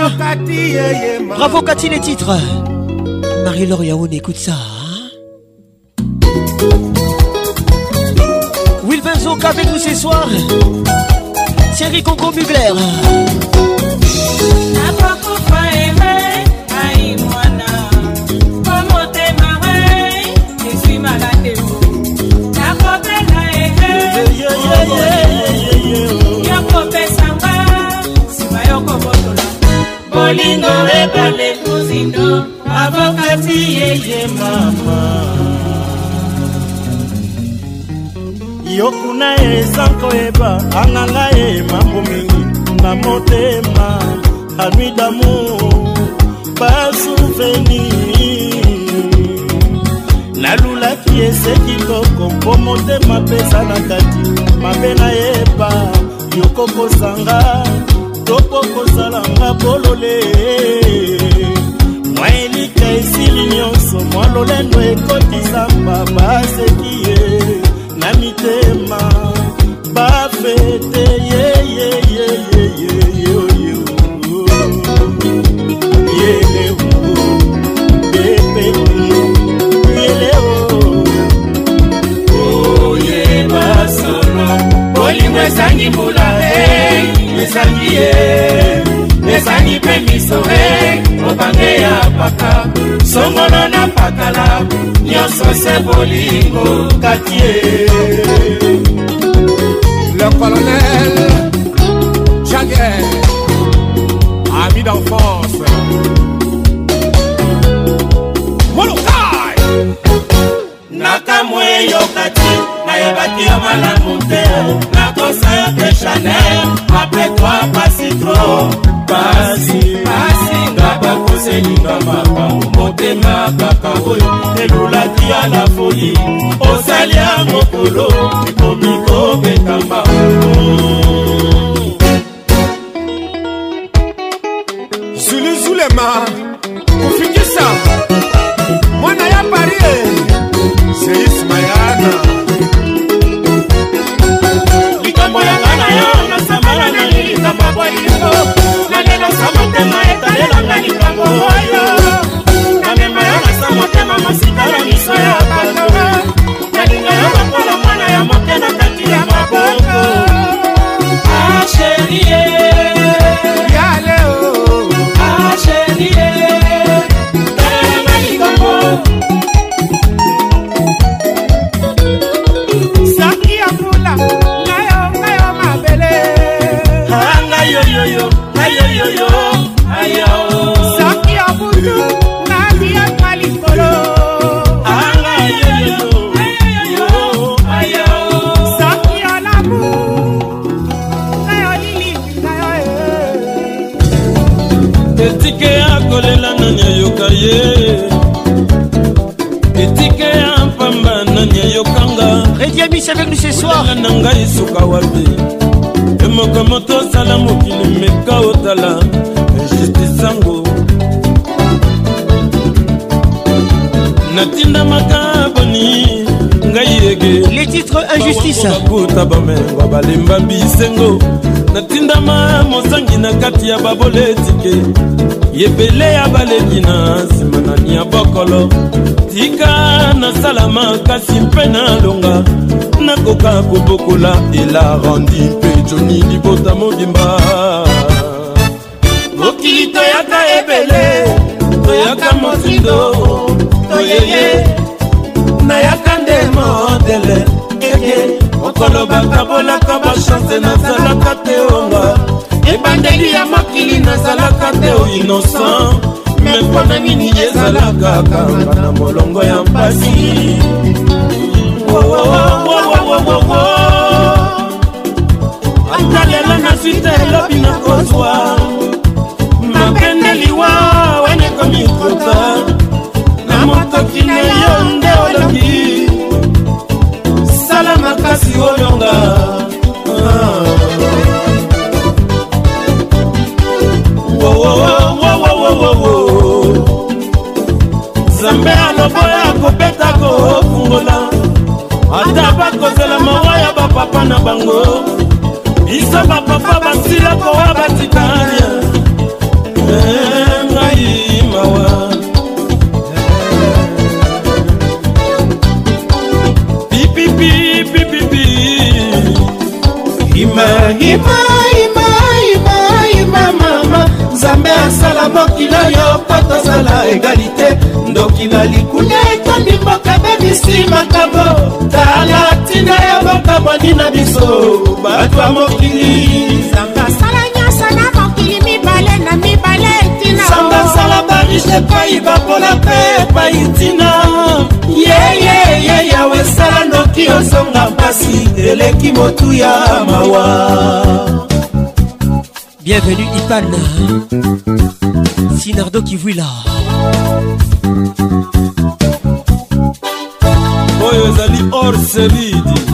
Bravo Cathy les titres Marie-Laure écoute ça hein. Will avec nous ce soir Thierry Congo Mugler Indo avokati yeye mama yoku na ye eza koyeba anganga ye mambo mingi na motema anui damour basouvenir nalulaki ese kitoko mpo motema pesa na kati mabe nayeba yokokozanga tokokozalanga bolole mwa elika esili nyonso mwa lolendo ekotisamba baseki ye na mitema bafete yeyeyeyeyeyeye bolingo ezangi mbula eh, ezangi ye ezali mpe miso e mobange ya paka songolo na pakala nyonso se bolingo kati e le colonel jaguer ami d'enfance molokai nakamwe yoka te nayebaki yo malamu te nakosa yo te chanel apres toi eninga makambo motema kaka oyo elulaki ya na foyi osali ya mokolo ekomi kobetamba justice kuta bamemba balemba bisengo natindama mozangi na kati ya baboletike yebele ya baleki na nsima nani ya bokolo tika nasala makasi mpe nalonga nakoka kobokola elarandi mpe joni libota mobimba mokili toyaka ebele toyaka mozindo toyeye nayaka nde modele ye mokolo bakabolaka bashanse nazalaka te onga ebandeli ya mokili nazalaka te o oh innocent me mpo na nini ezalaka kanga na molongo ya mpasi ata lelo nazwi te elobi na kozwa mabende liwa wenekomi kota na motoki na yo makasi olonga ah. nzambe aloboya kobeta kofungola ata bakozela mawa ya bapapa na bango biso bapapa basila kowa batitania yima yima yima yima mama nzambe asala mokili oyo mpo tozala egalite ndoki na likula etondi mboka bebisi makambo tala ntina ya bokamwani na biso bato ya mokili nzambe asala nyonso na mokili mibale na mibale ntina nzambe asala barishe epai bapola mpe epai ntina yeyeyeye yawe ekoki osonga mpasi eleki motuya mawa bienvenue ipan sinardo kivuila oyo ezali or selidi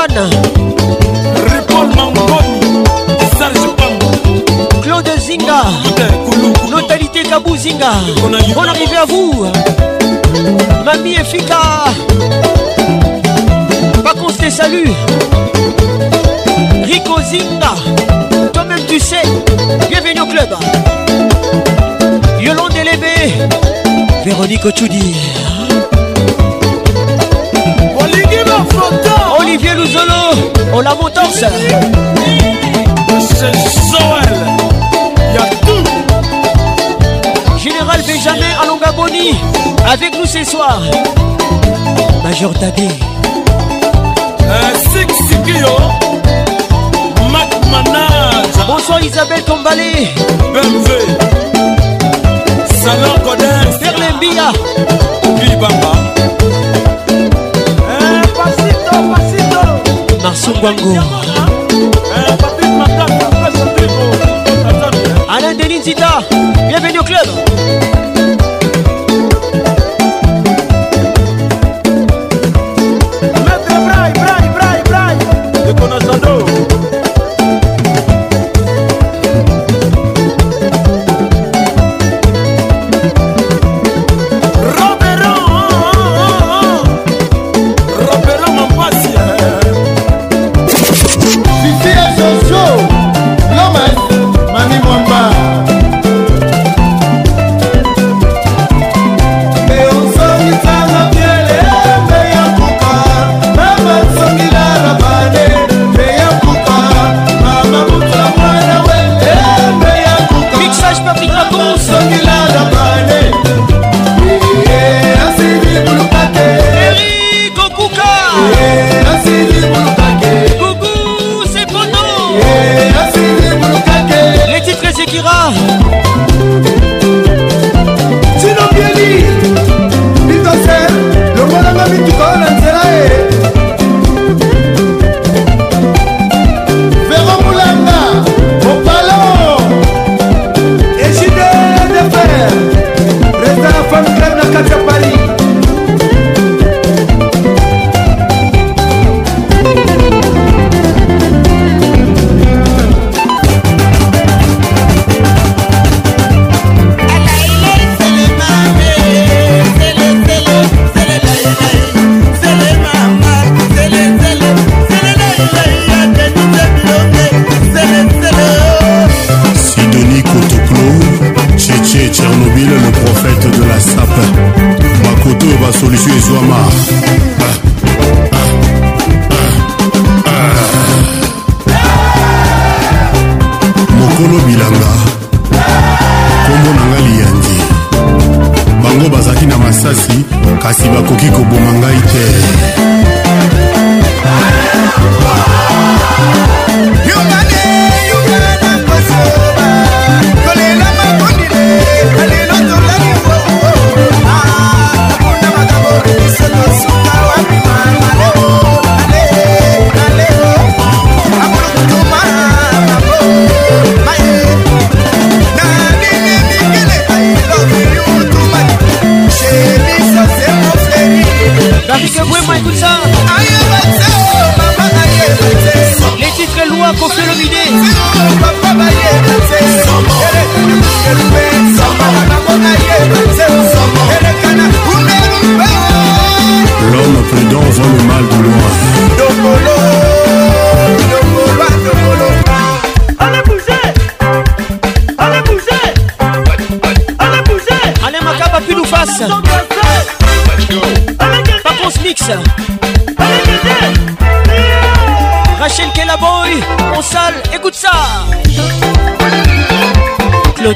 Antoine Ripoll Mangoni Serge Pam Claude Zinga Notalité Kabou Zinga On arrive à vous Mamie Efika Pas qu'on se salue Rico Zinga Toi-même tu sais Bienvenue au club Yolande Lébé Véronique Ochoudi Luzolo, on la monte C'est Zoël, a tout. Général Benjamin Alongaboni, avec nous ce soir. Major Tadé. Euh, Six Mac Manage. Bonsoir Isabelle Tombalé. Benvé. Salon Ferlin Bia. Bibamba. masungwangu alain denis tita bienvenue au club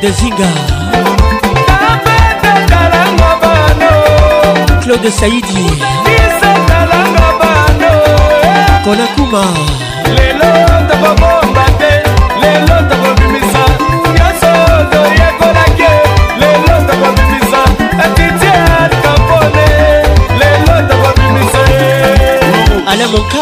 Claude Zinga Claude Saidi Konakuma lelo tokobomba te lelo tokobimisa nyonso toyekolaki lelo tokobimisa atitier kapone lelo tokobimisa ale moka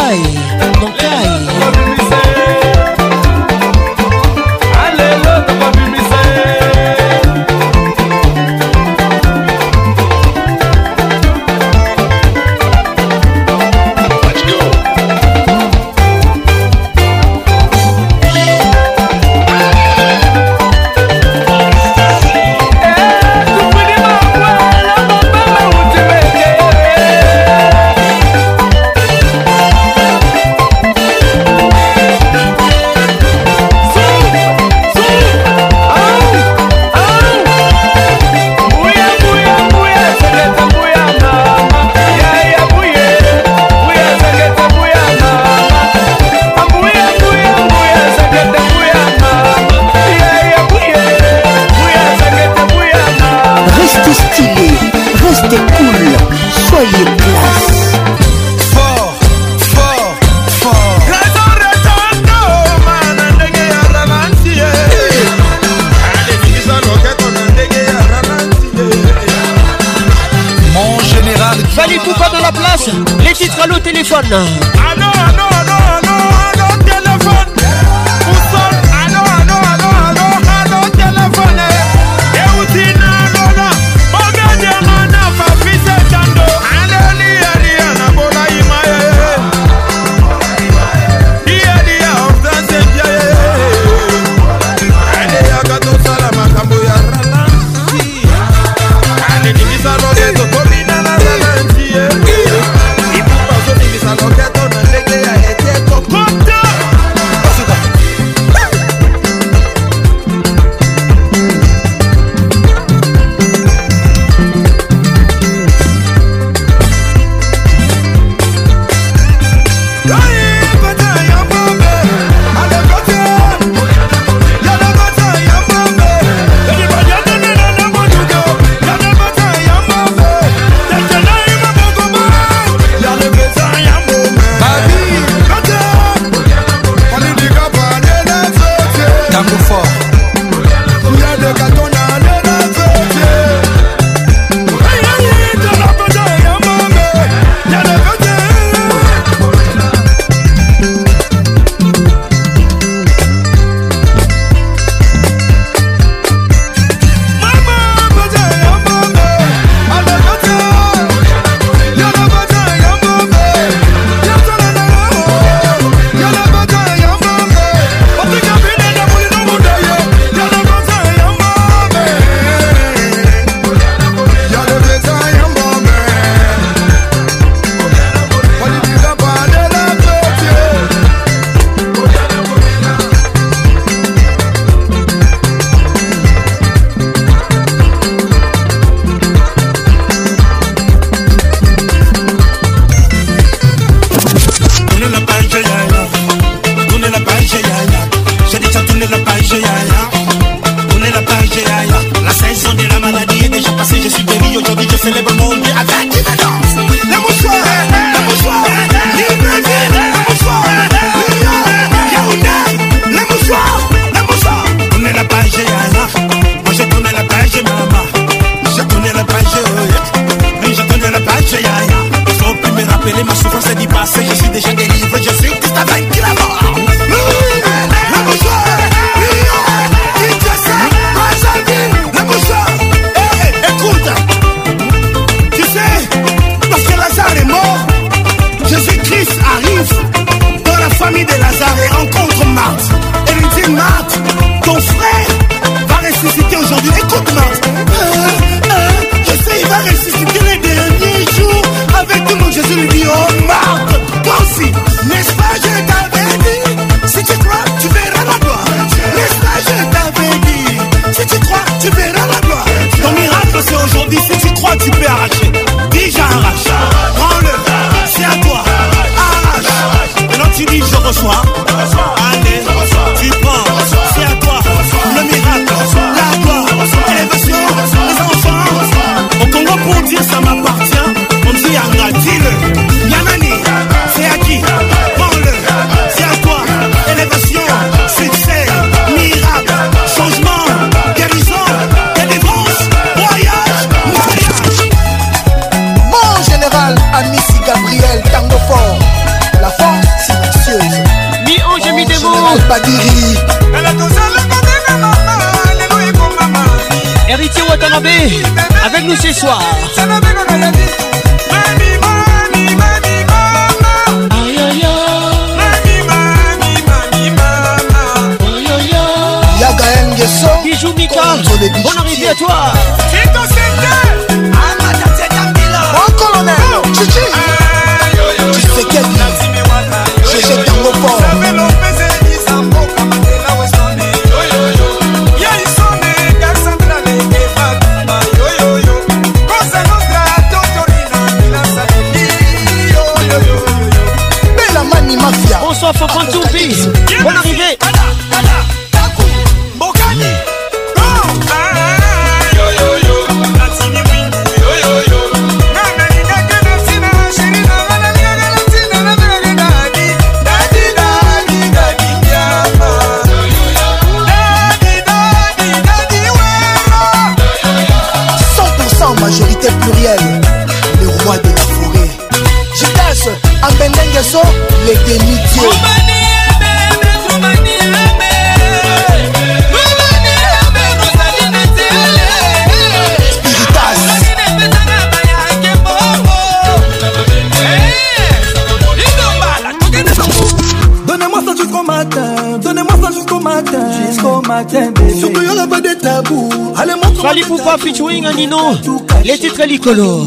les titres likolo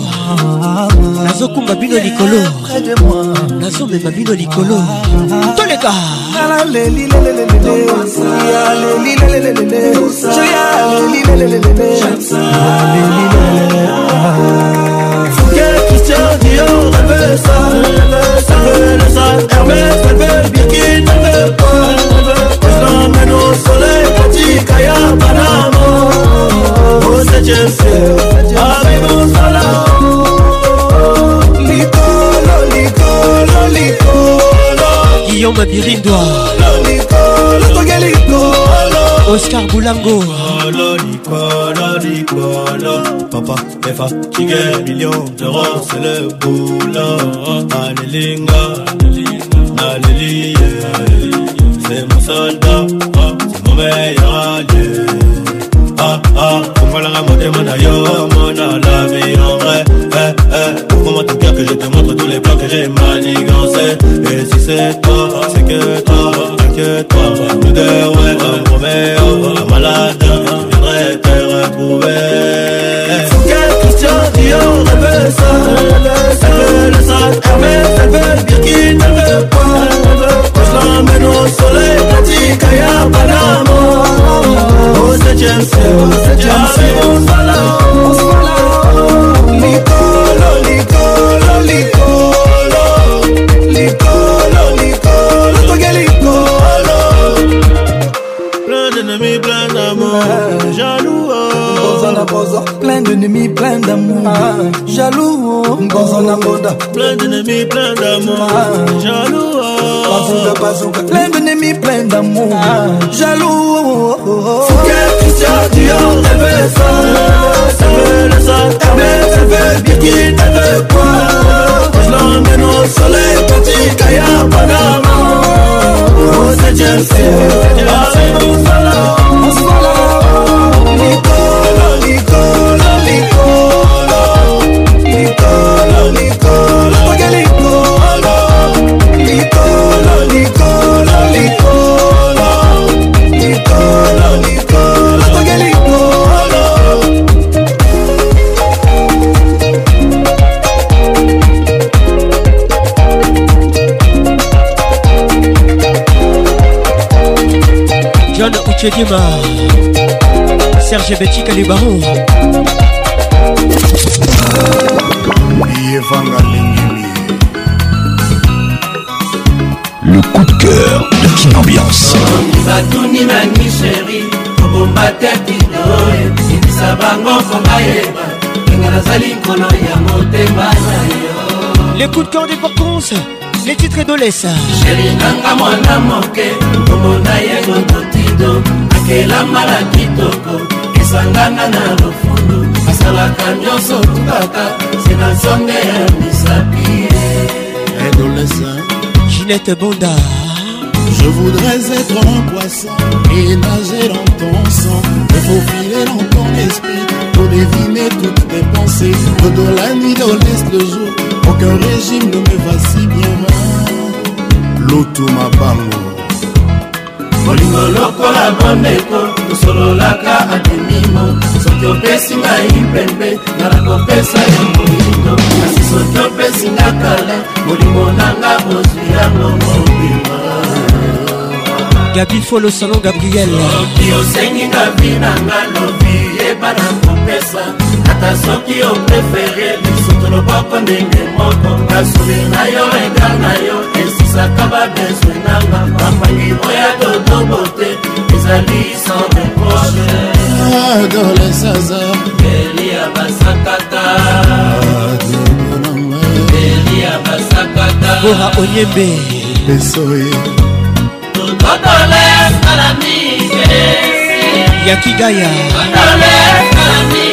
nazokumba bino likolo nazomema bino likolo toleka Christian Dior, elle veut ça, elle veut ça, elle veut ça, Hermès, elle veut Birkin, elle veut pas, elle veut que je l'emmène au soleil, Petit Kaya, Panama, oh c'est Dieu, c'est guillaume birindo oscar boulango papa efa chinge million d'euro c'est le boulot alelinga aleliye c'est mon soldat c'est mon meilleur allié ah ah, ah. falanga côté mon Mona la vie en vrai Eh eh Ouvre moi ton cœur que je te montre tous les plans que j'ai manigancés Et si c'est toi c'est que toi que toi Nous deux ouais comme Roméo oh, La malade viendrait te retrouver Quel Christian qui elle veut ça Elle veut le sale Hermès Elle veut Birkin Elle veut pas Elle veut pas Je l'emmène au soleil a pas Panama c'est James James Nicolo Nicolo Nicolo Nicolo Nicolo Toga Nicolo Plein d'ennemis plein d'amour Jaloux oh. Plein d'ennemis, plein d'amour ah. Jaloux Plein d'ennemis, plein d'amour Jaloux Bazouka, bazouka, plein d'ennemis, plein d'amour Jaloux Fouquet, Christian, Dior, elle veut le sang Ça veut le sang, Hermès, elle veut Birkin, elle veut quoi Je l'emmène au soleil, petit Kaya, Panama Oh, c'est Chelsea, arrive au salon John Uchedima Serge Betty Calibaro Le coup de cœur de King Ambiance Les coups de cœur des porcons les titres de l'essai mito akelambala kitoko esangana na lofundu asalaka nyonso kaka se na nzonge ya misapi adolesa ginette bonda Je voudrais être un poisson et nager dans ton sang, me faufiler dans ton esprit pour deviner toutes tes pensées. Que de la nuit, dans l'est, le jour, aucun régime ne me va si bien. L'auto ma bango. molingo lokola bandeko tosololaka adimimo soki opesi ngai mpembe ngala kopesa yo molingo kasi soki opesi nga kala molingo nanga ozwi yango mobima gabi folo salon gabriel soki osengi nga vi nanga lobi yeba na kopesa ata soki oprefere bisotoloboko ndenge moko basourir na yo regard na yo esisaka babeswe nanga bapangi oya totobo te ezali sans reproche adolesaza beli ya basakata beli ya basakata bora oyembe besoye totolesala mise yakigaya totolesala mise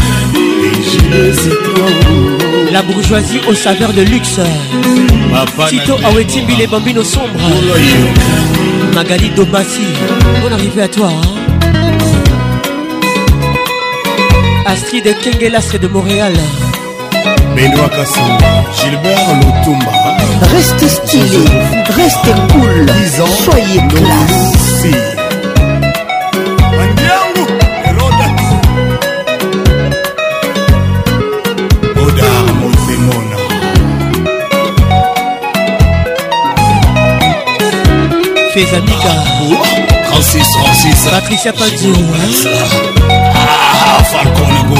La bourgeoisie au saveur de luxe Tito Awetimbi les bambinos sombres Magali Dobassi On arrivé à toi hein. Astrid Kengelas de Montréal Benoît Gilbert Restez stylé, restez cool, soyez classe les Francis Francis Patricia Pazio hein. Ah Falcon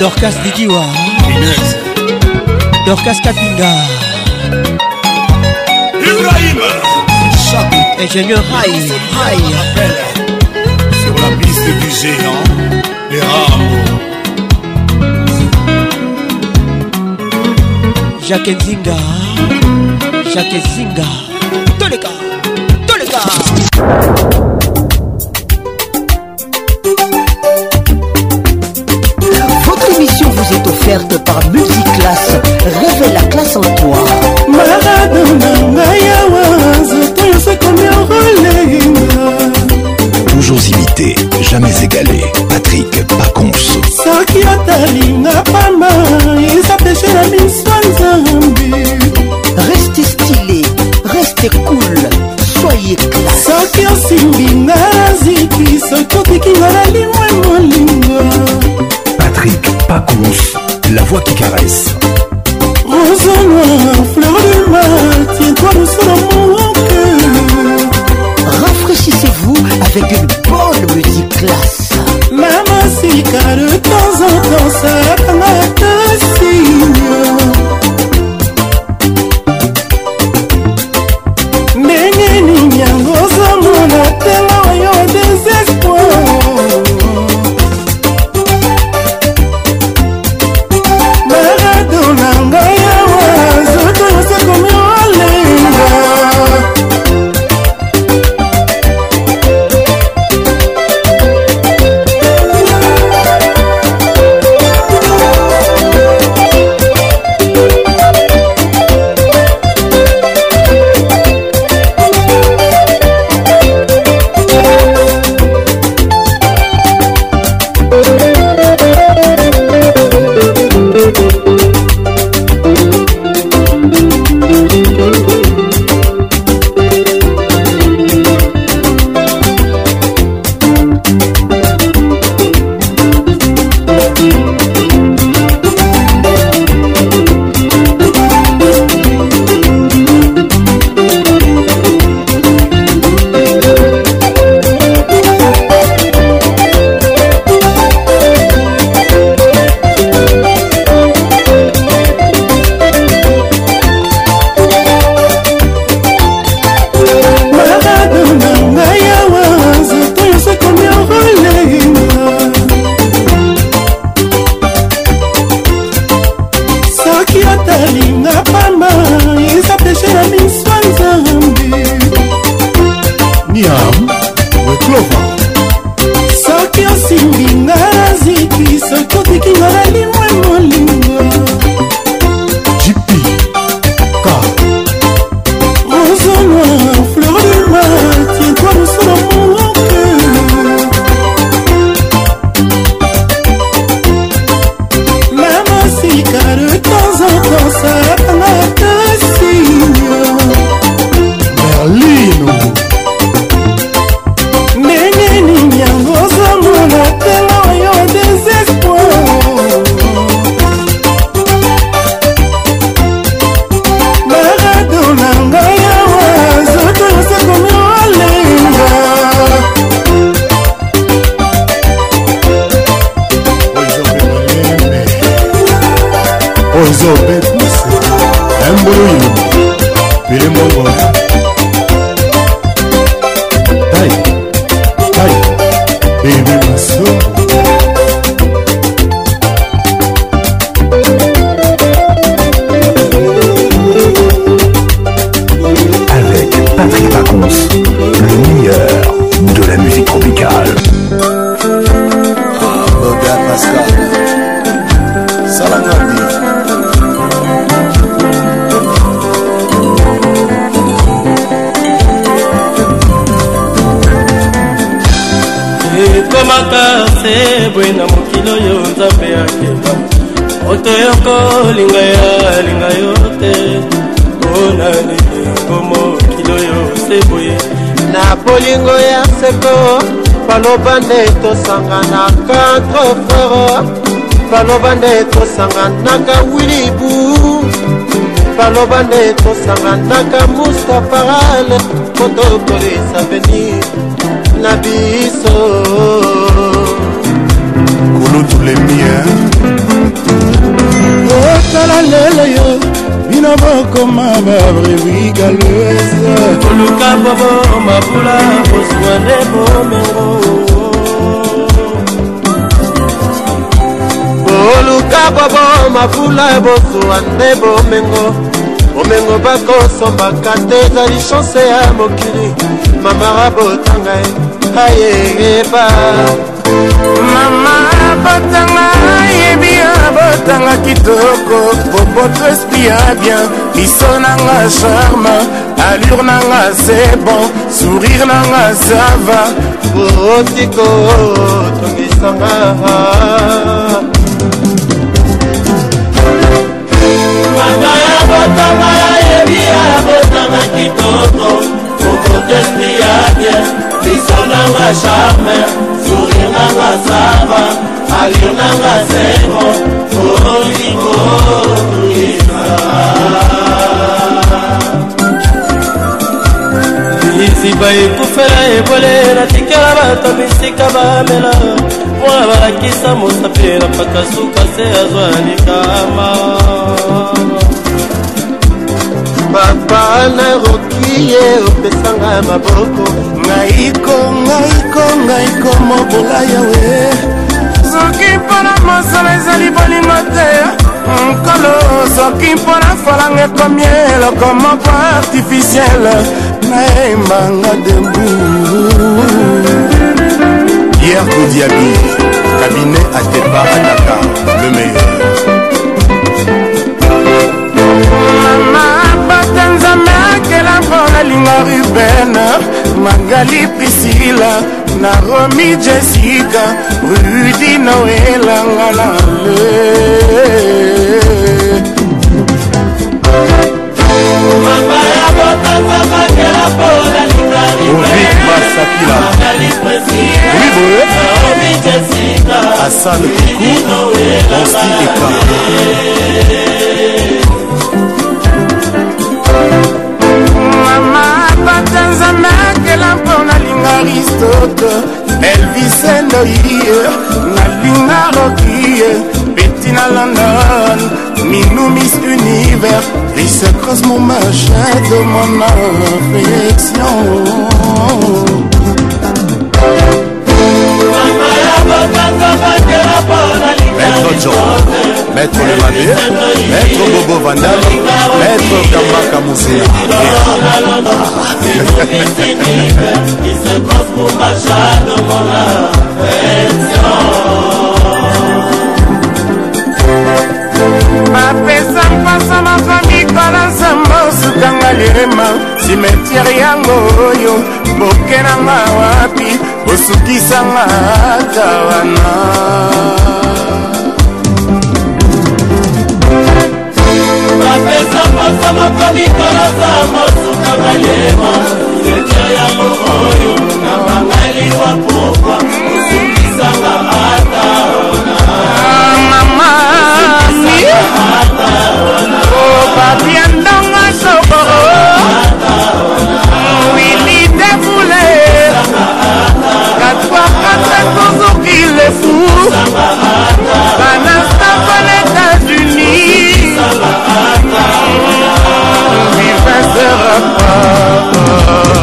Dorcas Didiwa hein. Dorcas Kapinga Ibrahim Chapeau Ingénieur Raï Raï Sur la piste du géant Les Rameaux Jacques Zinga hein. Jacques Zinga votre émission vous est offerte par Multiclass. Réveille la classe en toi. Toujours imité, jamais égalé. baloba nde tosanganaka wilibu baloba nde tosanganaka mustafarale po tokolisa venir na biso kulutulemie otala lele yo bino bokoma babrevi galeuse koluka bobo mabula kozwa nde bomengo koluka bwabo mafula ya bozuwa nde bomengo bomengo bakosombaka te ezali shanse ya mokili mama botanga ye ayeyeba mama botanga yebi abotanga kitoko boboto espia bien biso nanga charme allure nanga c'est bon sourire nanga ça va otiko tongisanga kotanga yebi ya kotanga kitoko kokotesti ya bie liso nanga charme souri nanga saba alio nanga sengo olingo liziba ekufela ebole natikela bato bisika bamela mpona balakisa mosapi elapaka suka se azwa likama papa naroki ye opesanga maboko ngaiko ngaiko ngaiko mobola yawe soki mpona mosala ezali bolingo te nkolo soki mpona falanga ekomi eloko moko artificiele nayembanga debu yer kodiabi kabinet atepa ataka le meilleur nalinga ruben mangali prisila naromi jessica rudi noelanga na le ovik masakila oui boye asan kuku osi epa nazanakela mpo nalinga aristote elvisenoie nalinga rokie peti na london minou miss univers lise creuse mon machin de mon affection Maître John maître Lemabe, maître Bobo Vandal, maître Kambaka Mouzea. bapesa mpasa nazwa mikala nzambe osukanga lirema simetiere yango oyo boke nanga wapi osukisanga ata wana bapesa mposo moko mikolosa mosuka malema nzetia yango oyo na bangaliwa pokwa osukisanga ata ona mama ata ona opatia ndongo sokoo Katwa katwa kuzuki le fou Banasta konek n'y passera pas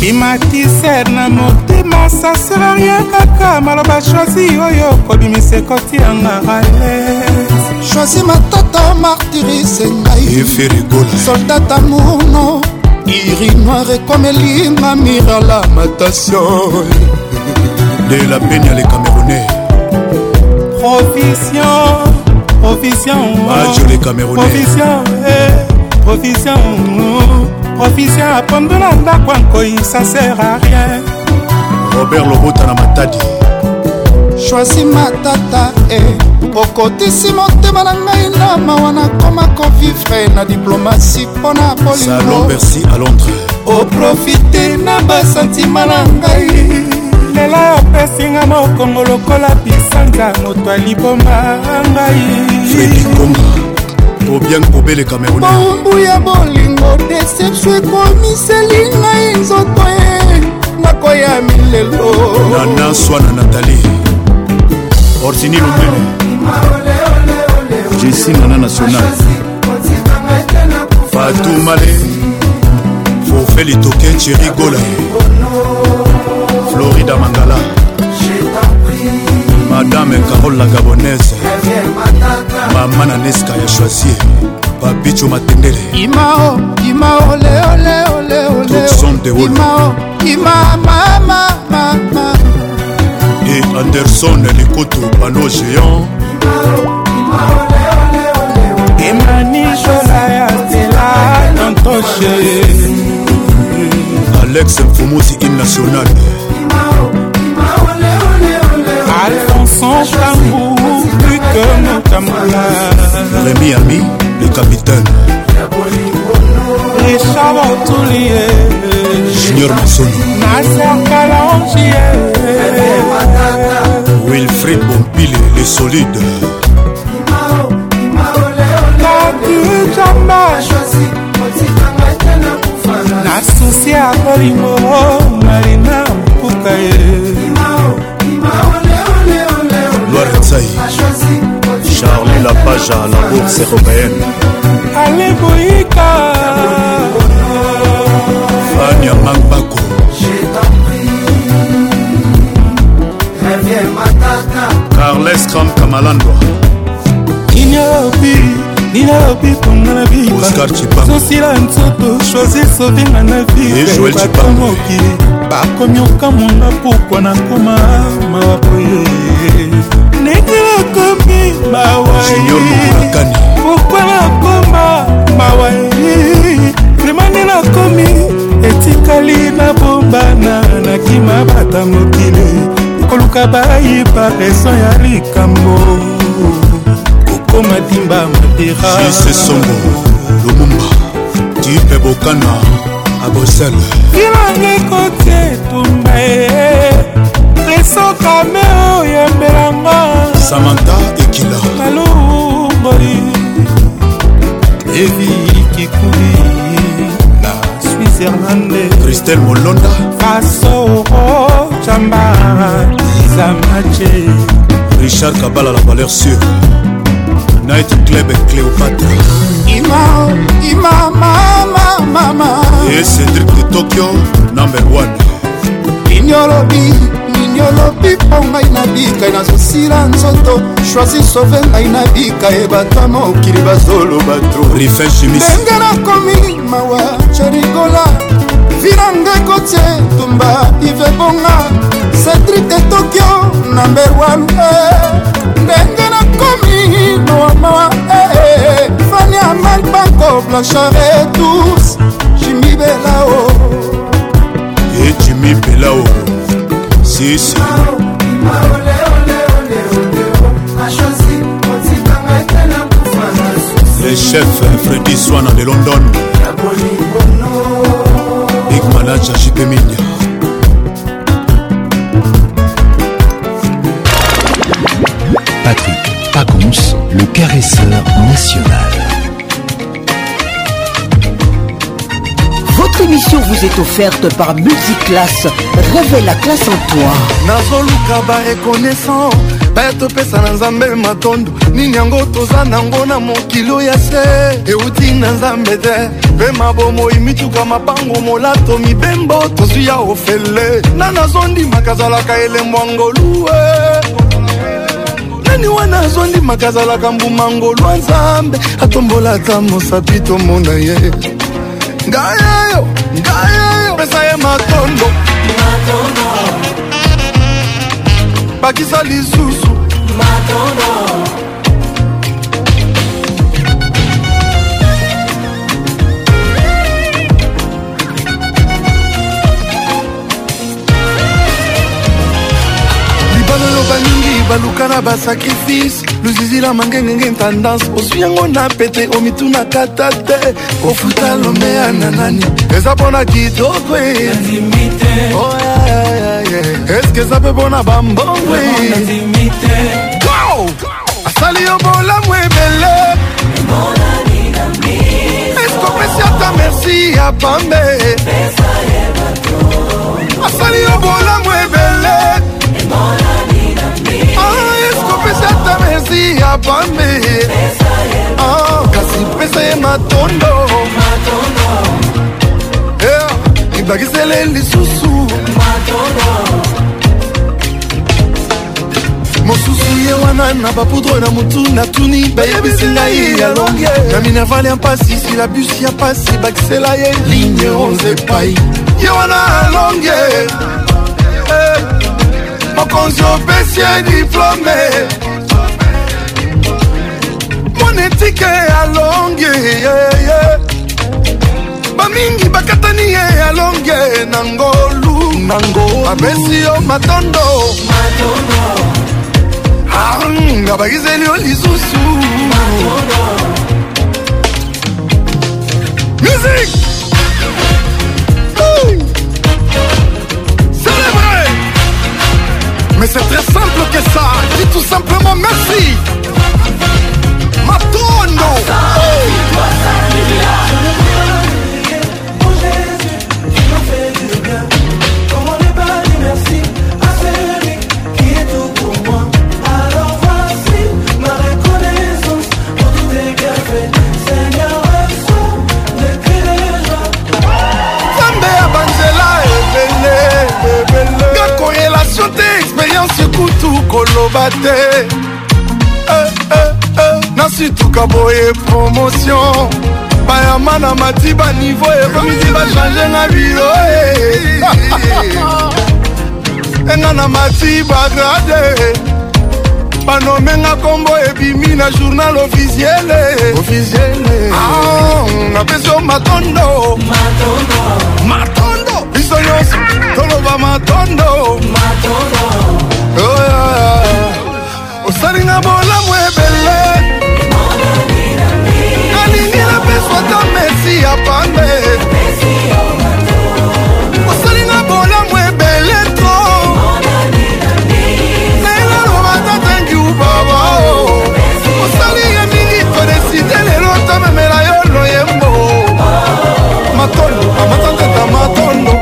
bimatiser na motema ça sera rien kaka maloba choisi oyo kobimisa ekoti yanga ales choisi matata martirise ngai soldat amourno iri noir ekomelinga mirala matation de la peine ya lekamero Proficient, proficient, Macho les Camerounais. Proficient, eh, proficient, proficient, apprendre la ndakwankoi, ça sert à rien. Robert Lobota na Matadi. Choisi Matata, eh. okotisi motema na ngai na mawa nakoma kovivre na diplomasi mpo na bolingo oprofite na basantima na ngai nzela apesinga mokongo lokola pisanza moto aliboma ngai obian kobele camerounbombu ya bolingo deception ekomiseli ngai nzoto e nakoya milelo nana swana natali orsini lomene jesi nana national fatumale fofe litoke cheri gola florida mangala madame carole la gabonaise mama na neska ya choisier babicho matendele imao imao leoleoleoleoson de imao imamamamama et anderson likutu pano géant emanisola ya tela nantoshe alex mfumuzi imnational balançons tambour plus que nos tambours. Le Miami, le capitaine. Richard Otoulier. Junior Massoni. Nasser Kalangier. Wilfried Bompile, le solide. Naki Jamba. Nasusi ya bolingo marina mpuka ye Marseille Charlie Lapage à la bourse européenne Allez Boïka Fania Mangbako Carles Cram Kamalandwa Inyobi ninayobi ponga na bibasosila nzoto choisir sovenga na vibakomoki bakomi okamona pokwa nakoma mawapoye ndenge bakomi mawaiokani pourkui nakoma mawai remande nakomi etikali na bombana nakima bata mokili koluka bayiba leso ya likambo kokoma dimba madirasesongo lobumba tipe bokana abosele kinange kotie tumba e esokame oyembelanga samanta ekila nalungoli evi kikuli na switzerlande kristel molonda fasoro camba samache richard kabala la valeur sûre night club cléopatre ima ima mama mama et cédric de tokyo number one inyolobi olingi olobi mpo ngai na bikai e nazosila nzoto shwazi sove ngai na bikai e bato mokili bazoloba to ndenge nakomi mawa cherigola vinanga ekotie tumba ivebonga cedrik de tokyo namber wan eh. ndenge nakomi mawa mawa fani eh. amal banko blanchard et eh, tous jimibelao oh. e jimibelao oh. le chef Freddy Swana de London big manager Patrick Pacons, le caresseur national mission vous est offerte par Multiclass. Réveille la classe en toi. nazoluka barekonaissant reconnaissant, pesa na nzambe matondo nini yango toza nango na mokilo ya se euti na nzambe te mpe mabomoi mituka mapango molato mibembo tozwi ya ofele na nazondimaka azalaka elembwangolue nani wana azondimaka azalaka mbumangolwa nzambe atombolata mosapi tomona ye ngayeyo pesa ye matombo bakisa lisusu libala loba mingi baluka na basakrifise luzizila mangengenge tendance ozwi yango na pete omitunaka ta te kofuta lomea na nani eza mpona kitoko eske eza mpe mpona bambongwe asali yo bolamu ebele eske opesi ata merci ya pambe asali yo bolamu ebele mapenzi ya pambe oh, kasi pesa ye matondo eh, ibakisele yeah. lisusu mosusu ye wana na bapoudre na motu natuni bayebisi ngai ya longe na minervale ya mpasi silabusi ya mpasi bakisela ye ligne onze epai ye wana alonge eh, mokonzi opesi ye diplome politike alonge bamingi bakatani ye alonge na ngolu bapesi yo matondo nga bakizeli yo lisusu musique Mais c'est très simple que ça, dis tout simplement merci. Sans Dieu, Je ne veux plus me plier. pour Jésus, qui nous fait du bien. Comment les balles, merci à celui qui est tout pour moi. Alors voici ma reconnaissance pour tout le bien fait. Seigneur, reçois les cris des gens. També à Banza, la Ebélé, Ebélé, Gakoré la santé, expérience Koutou Kolobate. situka boye promotion bayama na matiba nivo ekomisi bachange nga biro enga na matiba grade banomenga nkombo ebimi na journal officiele ah, napesi yo matondo matondo biso nyonso toloba matondo oh, osalinga bolamu ebele apeswa ta mesi ya pambe osalinga bolamu ebele to nayelalobatata ngiubaba osali ye mingi kodeside lelo tamemela yo loyembo matondo amatatata matondo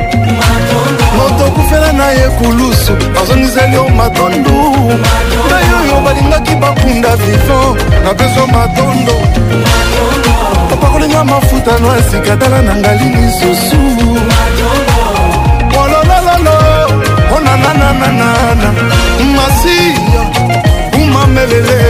moto okufela na ye kulusu bazongiseli yo matondu ngai oyo balingaki bakunda vivant napeswa matondo opakolinga mafuta no esika tala na ngali lisusu ololololo onanananana masiya umamelele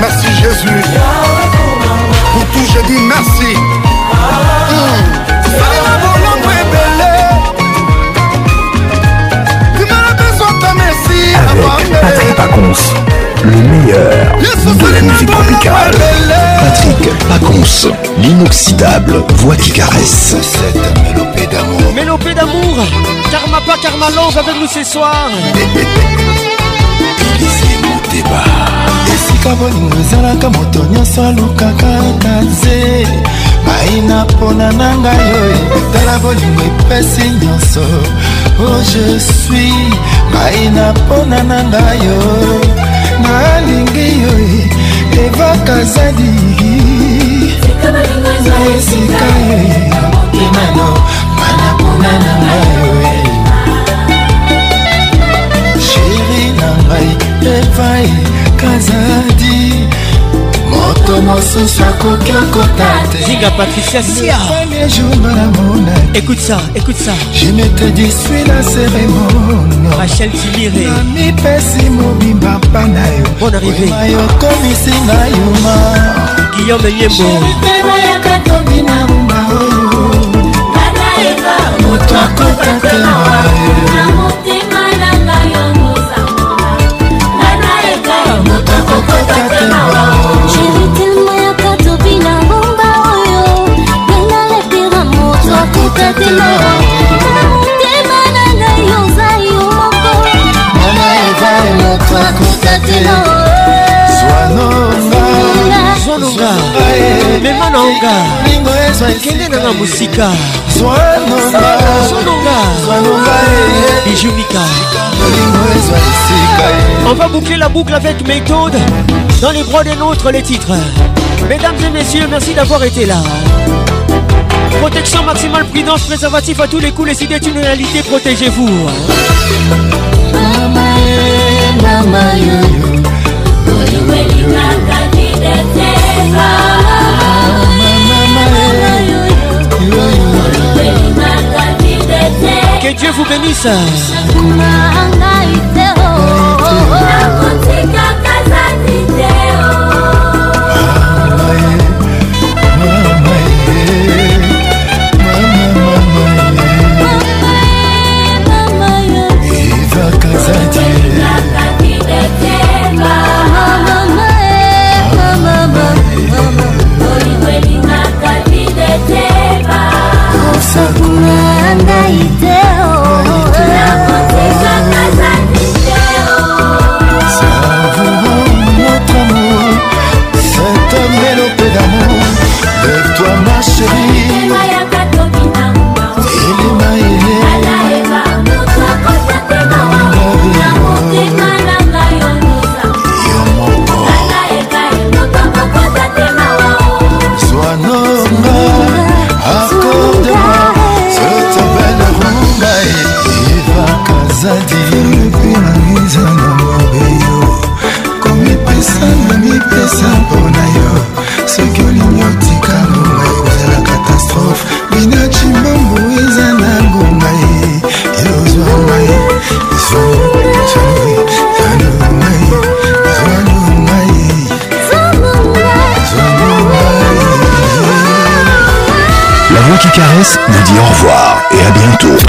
Merci Jésus. Pour tout, je dis mmh. merci. Avec Patrick Pacons, le meilleur de la musique tropicale. Patrick Pacons, l'inoxydable voix qui caresse. Cette mélopée d'amour. Mélopée d'amour. Karma pas Karma Love avec nous ce soir. esika bolingo ezalaka moto nyonso alukaka na nze maina mpona na ngai oyo etala bolingo epesi nyonso o oh, je suis maina mpona na ngai oyo nalingi yo evaka zadigi na esika yo enano mana mpona na ngai oyo ngai epai kazadi moto mosusu akoki okota tezinga patricia sia écoute ça écoute ça je ne te disui la cérémonie rachel tilire namipesi mobimba mpa na yo bon arrivé yokomisi na yuma guillaume yembo moto akotaka on va boucler la boucle avec méthode dans les bras des nôtres les titres mesdames et messieurs merci d'avoir été là Protection maximale, prudence, préservatif à tous les coups, les idées d'une réalité, protégez-vous. ngama yoyo oyiwelingaka kideteka Que Dieu vous bénisse. Nakotika kazatiteo. caresse nous dit au revoir et à bientôt.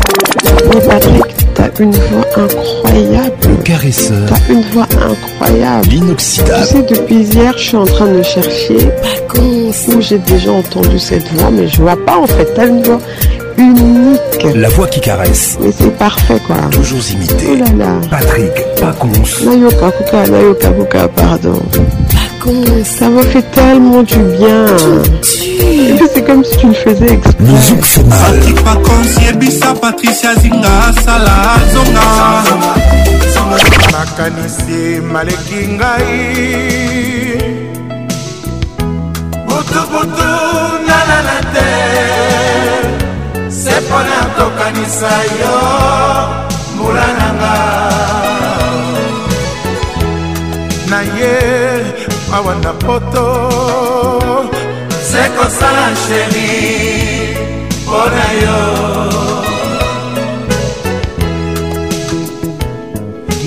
Oh Patrick, t'as une voix incroyable. caresseur. T'as une voix incroyable. L'inoxydable. Tu sais, depuis hier, je suis en train de chercher où j'ai déjà entendu cette voix, mais je vois pas en fait. T'as une voix unique. La voix qui caresse. Mais c'est parfait quoi. Toujours imité. Oh là là. Patrick, Pacons. Nayoka Kuka, Nayoka Kuka, pardon. bon, ça m'a fait tellement du bien. Et puis c'est comme si tu le faisais exprès. Musique fait mal. Patricia Zinga Sala Zonga. nakanisi maleki ngai butubutu nalala te se mpona tokanisa yo mbula na nga na ye awa na poto sekosala sheri mpo na yo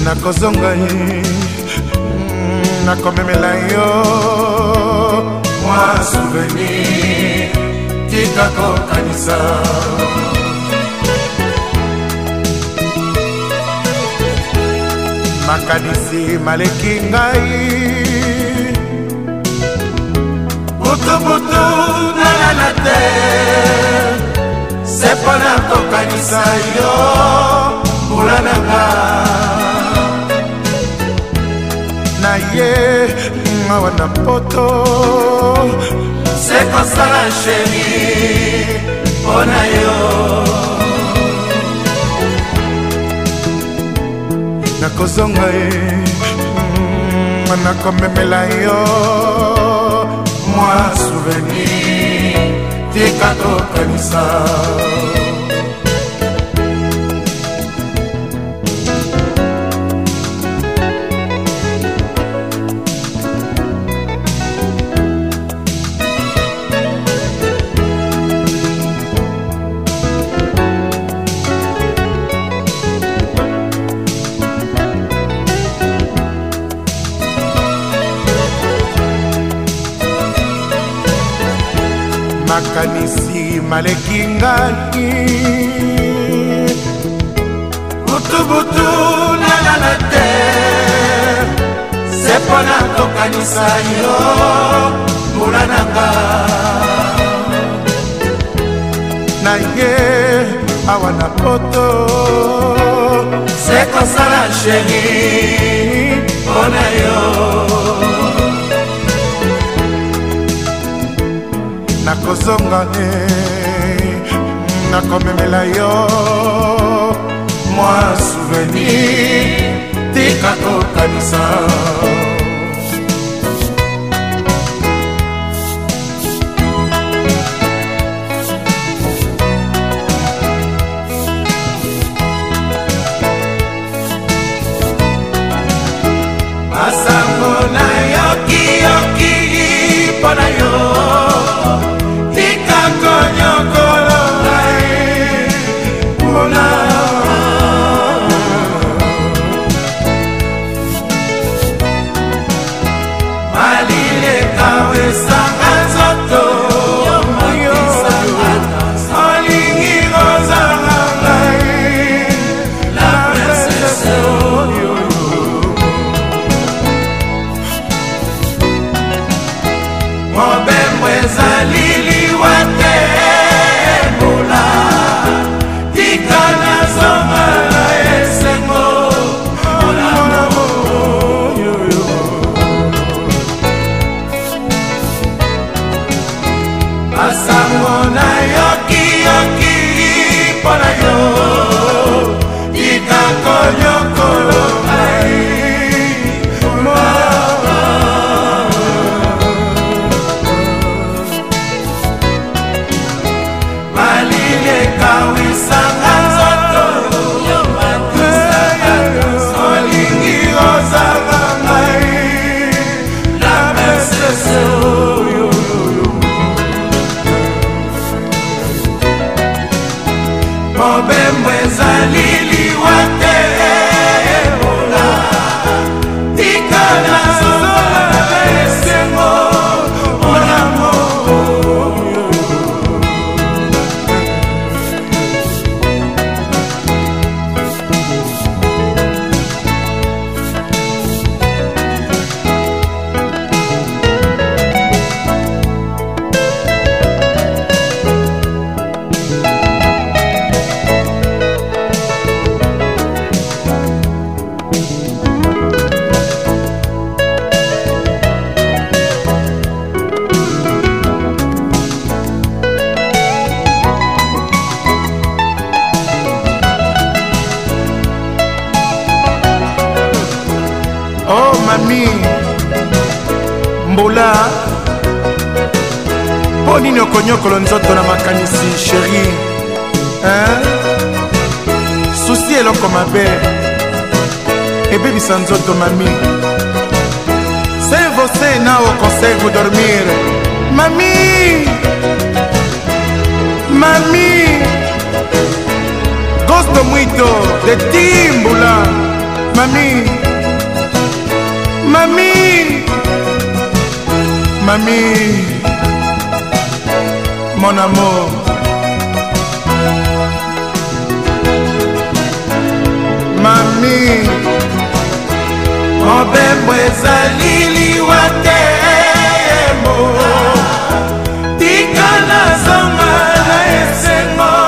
nakozonga ye mm, nakomemela yo mwa souvenir tika kokanisa makanisi maleki ngai botoboto naya na te se mpona kokanisa yo mbula nanga na ye mawa na poto se kosala sheri mpo na yo nakozonga ye mm, nakomemela yo souvenir, t'es makanisi maleki ngani butubutu nana na te se mpo na tokanisa yo mbula nanga na ye awa na poto se kosala sheri mpo na yo kozonga e nakomemela yo mwa souvenir tika tokanisa masango nayokiyoki mpo na yo mokolo nzoto na makanisi sheri susi eloko mabe ebebisa nzoto mami se vose na o conseil vous dormir mami mami gosto muito de timbula mami mami mami mon amour mami mobembo ezali liwa te mo tika na zonga na esengo